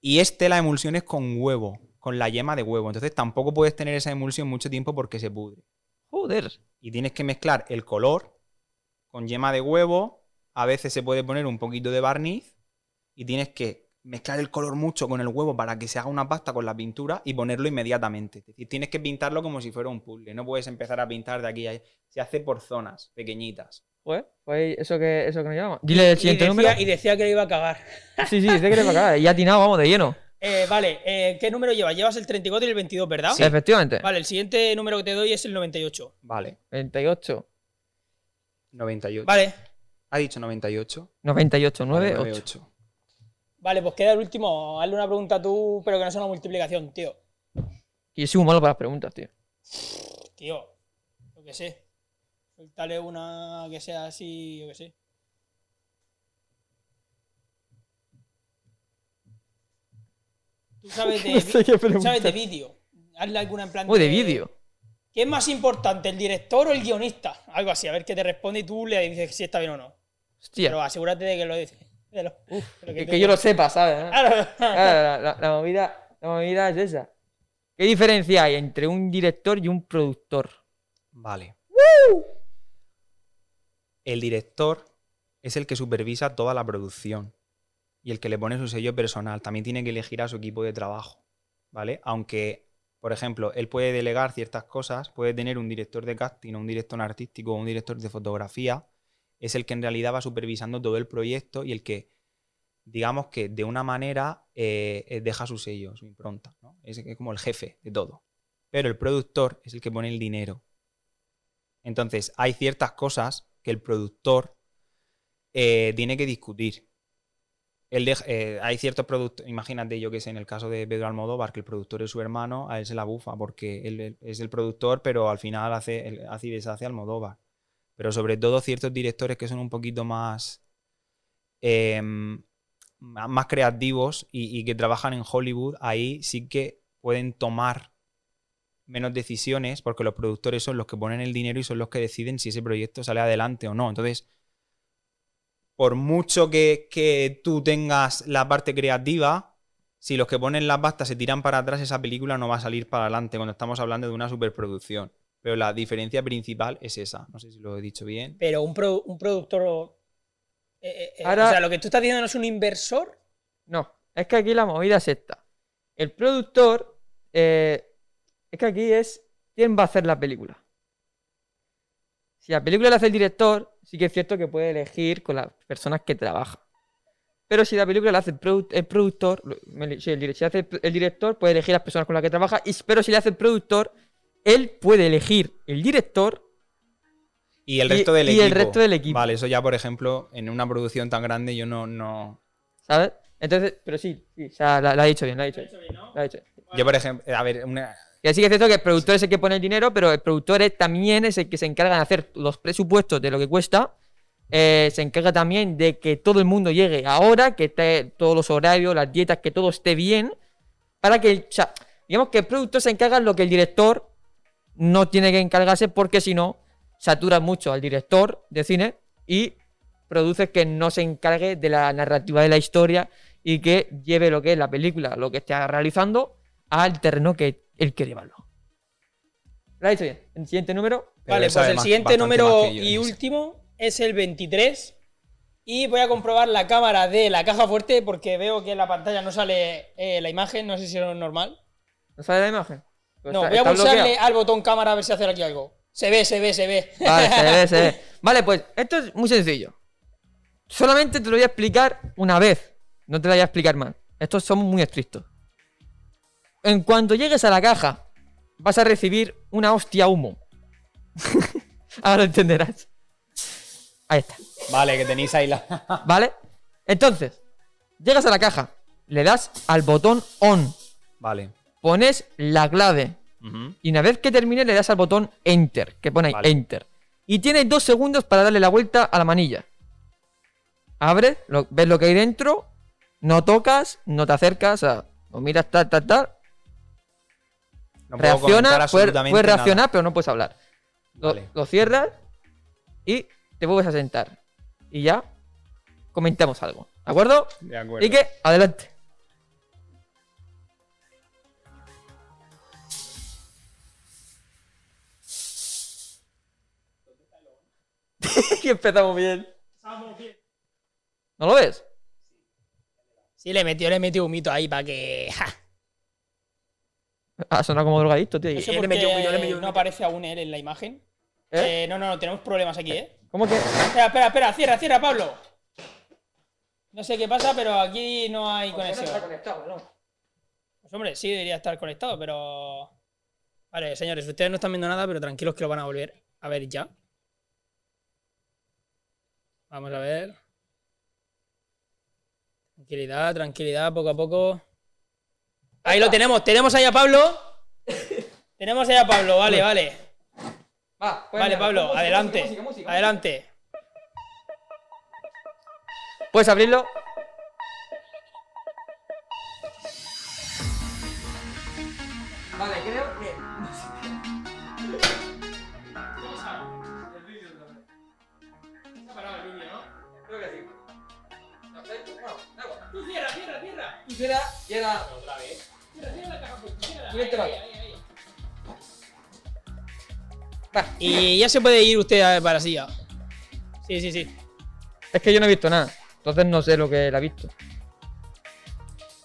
Y este la emulsión es con huevo, con la yema de huevo. Entonces tampoco puedes tener esa emulsión mucho tiempo porque se pudre Joder. y tienes que mezclar el color con yema de huevo. A veces se puede poner un poquito de barniz y tienes que mezclar el color mucho con el huevo para que se haga una pasta con la pintura y ponerlo inmediatamente. Es decir, tienes que pintarlo como si fuera un puzzle. No puedes empezar a pintar de aquí a allá. Se hace por zonas pequeñitas. Joder. Pues eso que, eso que nos llama. Dile el Y siguiente decía, número. y decía que le iba a cagar. Sí, sí, dice que le va a cagar. Y ha atinado, vamos, de lleno. Eh, vale, eh, ¿qué número llevas? Llevas el 34 y el 22, ¿verdad? Efectivamente. Vale, el siguiente número que te doy es el 98. Vale, 28. 98. Vale, ¿Ha dicho 98? 98, 9, Vale, 8. 98. vale, pues queda el último. Hazle una pregunta tú, pero que no sea una multiplicación, tío. Y soy muy malo para las preguntas, tío. Tío, yo qué sé. Suéltale una que sea así, yo qué sé. Tú sabes de, No sabes vídeo. Hazle alguna en plan. Uy, de vídeo. ¿Qué es más importante, el director o el guionista? Algo así, a ver qué te responde y tú le dices si está bien o no. Hostia. Pero asegúrate de que lo dice. de lo- de lo que, yo lo sepa, ¿sabes? Claro. Claro, la, la- la movida, la movida es esa. ¿Qué diferencia hay entre un director y un productor? Vale. El director es el que supervisa toda la producción y el que le pone su sello personal. También tiene que elegir a su equipo de trabajo, ¿vale? Aunque, por ejemplo, él puede delegar ciertas cosas, puede tener un director de casting, un director artístico un director de fotografía, es el que en realidad va supervisando todo el proyecto y el que, digamos que de una manera eh, eh, deja su sello, su impronta, ¿no? Es, es como el jefe de todo. Pero el productor es el que pone el dinero. Entonces, hay ciertas cosas que el productor eh, tiene que discutir. Él deja- eh, hay ciertos productos, imagínate yo que sé, en el caso de Pedro Almodóvar, que el productor es su hermano, a él se la bufa, porque él, es el productor, pero al final hace, y deshace Almodóvar. Pero sobre todo ciertos directores que son un poquito más, em, más creativos y, y que trabajan en Hollywood, ahí sí que pueden tomar menos decisiones porque los productores son los que ponen el dinero y son los que deciden si ese proyecto sale adelante o no. Entonces, por mucho que, que tú tengas la parte creativa, si los que ponen las bastas se tiran para atrás, esa película no va a salir para adelante cuando estamos hablando de una superproducción. Pero la diferencia principal es esa. No sé si lo he dicho bien. Pero un, produ- un productor. eh, eh, eh, Ahora- O sea, lo que tú estás diciendo no es un inversor. No, es que aquí la movida es esta. El productor, eh, es que aquí es quién va a hacer la película. Si la película la hace el director, sí que es cierto que puede elegir con las personas que trabajan. Pero si la película la hace el, produ- el productor, si el, dire- si hace el- director puede elegir las personas con las que trabaja, y, pero si le hace el productor, él puede elegir el director Y el Y- resto del y equipo. el resto del equipo. Vale, eso ya, por ejemplo, en una producción tan grande yo no... no... ¿sabes? Entonces, pero sí, sí, o sea, la, la ha dicho bien, la ha dicho bien. la ha dicho bien. Yo, por ejemplo, a ver, una... Que sí que es cierto que el productor es el que pone el dinero, pero el productor es- también es el que se encarga de hacer los presupuestos de lo que cuesta. eh, se encarga también de que todo el mundo llegue ahora, que esté todos los horarios, las dietas, que todo esté bien. Para que, digamos que el productor se encarga de lo que el director no tiene que encargarse, porque si no, satura mucho al director de cine y produce que no se encargue de la narrativa de la historia y que lleve lo que es la película, lo que esté realizando, al terreno que él quiere llevarlo. Lo ha dicho bien. El siguiente número. Pero vale, pues el más- siguiente número que yo y último es el 23. Y voy a comprobar la cámara de la caja fuerte porque veo que en la pantalla no sale eh, la imagen. No sé si es normal. ¿No sale la imagen? Pues No, está- voy a pulsarle bloqueado. al botón cámara a ver si hace aquí algo. Se ve, se ve, se ve. Vale, se ve, se ve. Vale, pues esto es muy sencillo. Solamente te lo voy a explicar una vez. No te lo voy a explicar más. Estos son muy estrictos. En cuanto llegues a la caja, vas a recibir una hostia humo. Ahora lo entenderás. Ahí está. Vale, que tenéis ahí la... ¿Vale? Entonces, llegas a la caja, le das al botón on, vale. pones la clave y una vez que termine le das al botón enter, que pone ahí Vale. enter. Y tienes dos segundos para darle la vuelta a la manilla. Abres, lo- ves lo que hay dentro, no tocas, no te acercas, o sea, lo miras tal, tal, tal. No reacciona, puedes, nada. reaccionar, pero no puedes hablar. Lo, Vale. lo cierras y te vuelves a sentar. Y ya comentamos algo. ¿De acuerdo? De acuerdo. Y que, adelante. y empezamos bien. ¿No lo ves? Sí, le metió, le metió un mito ahí para que. ja. Ha sonado como drogadicto, tío. No ¿Y- sé y por le metió qué un pillo, le metió un no aparece aún él en la imagen. ¿Eh? Eh, no, no, no, tenemos problemas aquí, ¿eh? ¿Cómo que? Espera, espera, espera, cierra, cierra, Pablo. No sé qué pasa, pero aquí no hay conexión. Pues hombre, sí debería estar conectado, pero. Vale, señores, ustedes no están viendo nada, pero tranquilos que lo van a volver a ver ya. Vamos a ver. Tranquilidad, tranquilidad, poco a poco. Ahí lo tenemos, tenemos ahí a Pablo. tenemos ahí a Pablo, vale, vale. Va, pues Vale, Pablo, música, adelante. música, música, música. Adelante. Puedes abrirlo. Vale, creo que. Creo que sí. Bueno, da igual. Tú cierra. Tú. Cierra, ahí, ahí. Va. Y ya se puede ir usted a- para silla. Sí, sí, sí. Es que yo no he visto nada. Entonces no sé lo que él ha visto.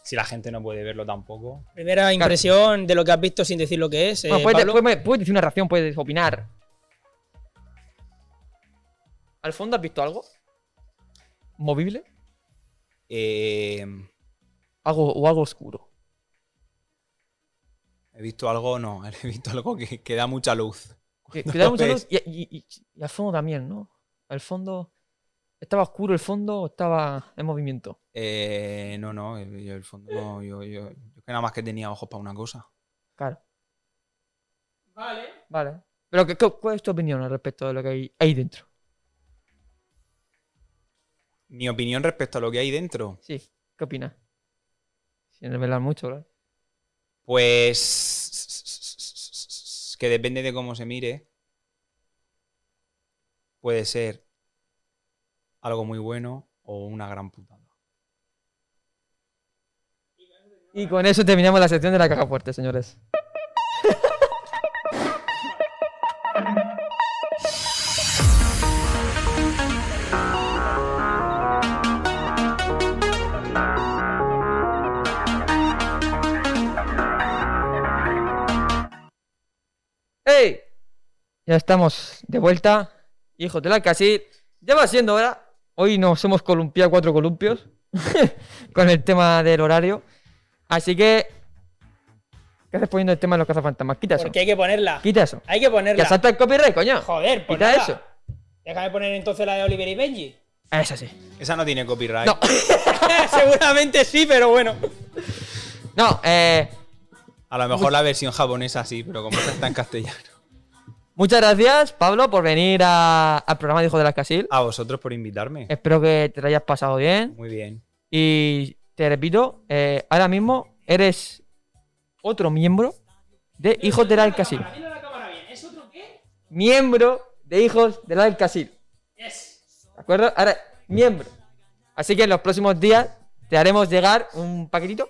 Si la gente no puede verlo tampoco. Primera impresión de lo que has visto sin decir lo que es. eh, Bueno, puedes, Pablo. puedes- puedes decir una reacción, puedes opinar. ¿Al fondo has visto algo? ¿Movible? Eh, Algo, o algo oscuro. He visto algo, no, he visto algo que, que da mucha luz. Que, da mucha ves. luz y, y- y- y al fondo también, ¿no? Al fondo. ¿Estaba oscuro el fondo o estaba en movimiento? Eh, no, no, yo el fondo no, yo, yo, yo que nada más que tenía ojos para una cosa. Claro. Vale. Vale. Pero, ¿qué, qué- ¿cuál es tu opinión al respecto de lo que hay ahí dentro? Mi opinión respecto a lo que hay dentro, Sí, ¿qué opinas? Sin revelar mucho, ¿verdad? pues que depende de cómo se mire. Puede ser algo muy bueno o una gran putada. Y con eso terminamos la sección de la caja fuerte, señores. Ya estamos de vuelta. Hijos de la casi. Ya va siendo hora. Hoy nos hemos columpiado cuatro columpios con el tema del horario. Así que. ¿Qué haces poniendo el tema de los cazafantasmas? Quita eso. Porque hay que ponerla. Quita eso. Hay que Que ponerla. salta el copyright, coño. Joder, pues Quita nada. eso. Déjame poner entonces la de Oliver y Benji. Esa sí. Esa no tiene copyright. No. Seguramente sí, pero bueno. No, eh. A lo mejor la versión japonesa sí, pero como está en castellano. Muchas gracias, Pablo, por venir a- al programa de Hijo de la Casil. A vosotros por invitarme. Espero que te lo hayas pasado bien. Muy bien. Y te repito, eh, ahora mismo eres otro miembro de Hijos del bien. ¿Es otro qué? Miembro de Hijos del Alcasil. Yes. ¿De acuerdo? Ahora, miembro. Así que en los próximos días te haremos llegar un paquetito.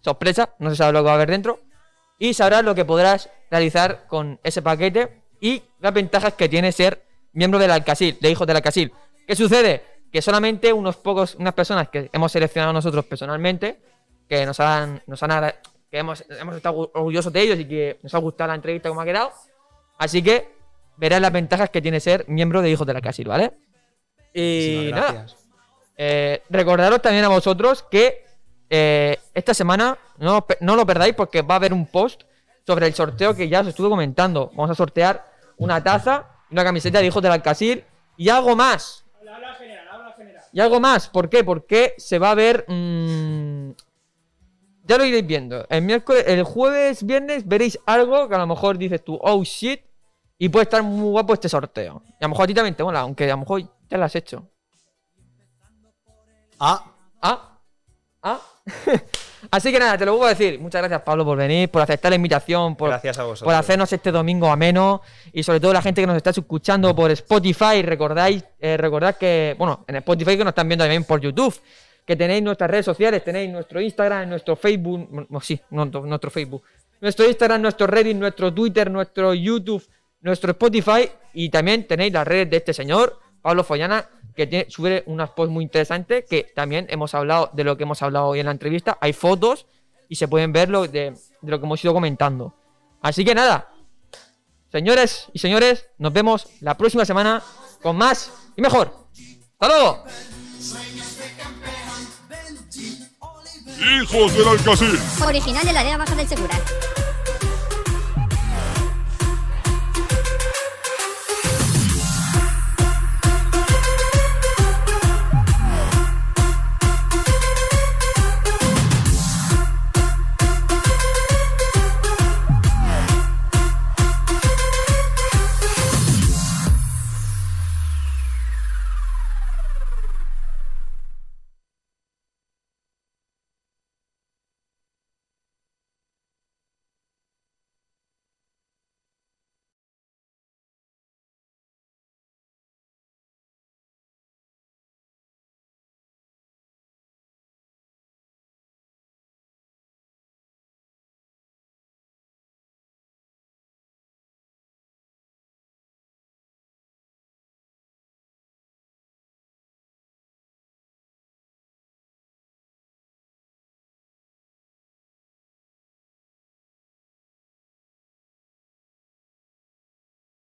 Sorpresa, no se sabe lo que va a haber dentro. Y sabrás lo que podrás realizar con ese paquete y las ventajas que tiene ser miembro del Alcasil, de Hijos del Alcasil. ¿Qué sucede? Que solamente unos pocos, unas personas que hemos seleccionado nosotros personalmente, que nos han, nos han que hemos, hemos estado orgullosos de ellos y que nos ha gustado la entrevista como ha quedado. Así que verás las ventajas que tiene ser miembro de Hijos del Alcasil, ¿vale? Y nada, eh, recordaros también a vosotros que eh, esta semana no, no lo perdáis porque va a haber un post sobre el sorteo que ya os estuve comentando. Vamos a sortear una taza, una camiseta de hijos del Alcacil y algo más. Habla general, habla general. Y algo más. ¿Por qué? Porque se va a ver. mm, ya lo iréis viendo. El miércoles, el jueves, viernes veréis algo que a lo mejor dices tú, oh shit. Y puede estar muy guapo este sorteo. Y a lo mejor a ti también te mola, aunque a lo mejor ya lo has hecho. Ah, Ah, ah. Así que nada, te lo vuelvo a decir. Muchas gracias, Pablo, por venir, por aceptar la invitación, por, gracias a vosotros. por hacernos este domingo ameno y sobre todo la gente que nos está escuchando por Spotify. Recordáis, eh, recordad que, bueno, en Spotify que nos están viendo también por YouTube, que tenéis nuestras redes sociales, tenéis nuestro Instagram, nuestro Facebook, sí, no, nuestro Facebook, nuestro Instagram, nuestro Reddit, nuestro Twitter, nuestro YouTube, nuestro Spotify y también tenéis las redes de este señor, Pablo Follana, que tiene, sube unas posts muy interesantes que también hemos hablado de lo que hemos hablado hoy en la entrevista. Hay fotos y se pueden ver lo de, de lo que hemos ido comentando. Así que nada, señores y señores, nos vemos la próxima semana con más y mejor. ¡Hasta luego! Hijos del Alcacil. Original de la área baja del Segura.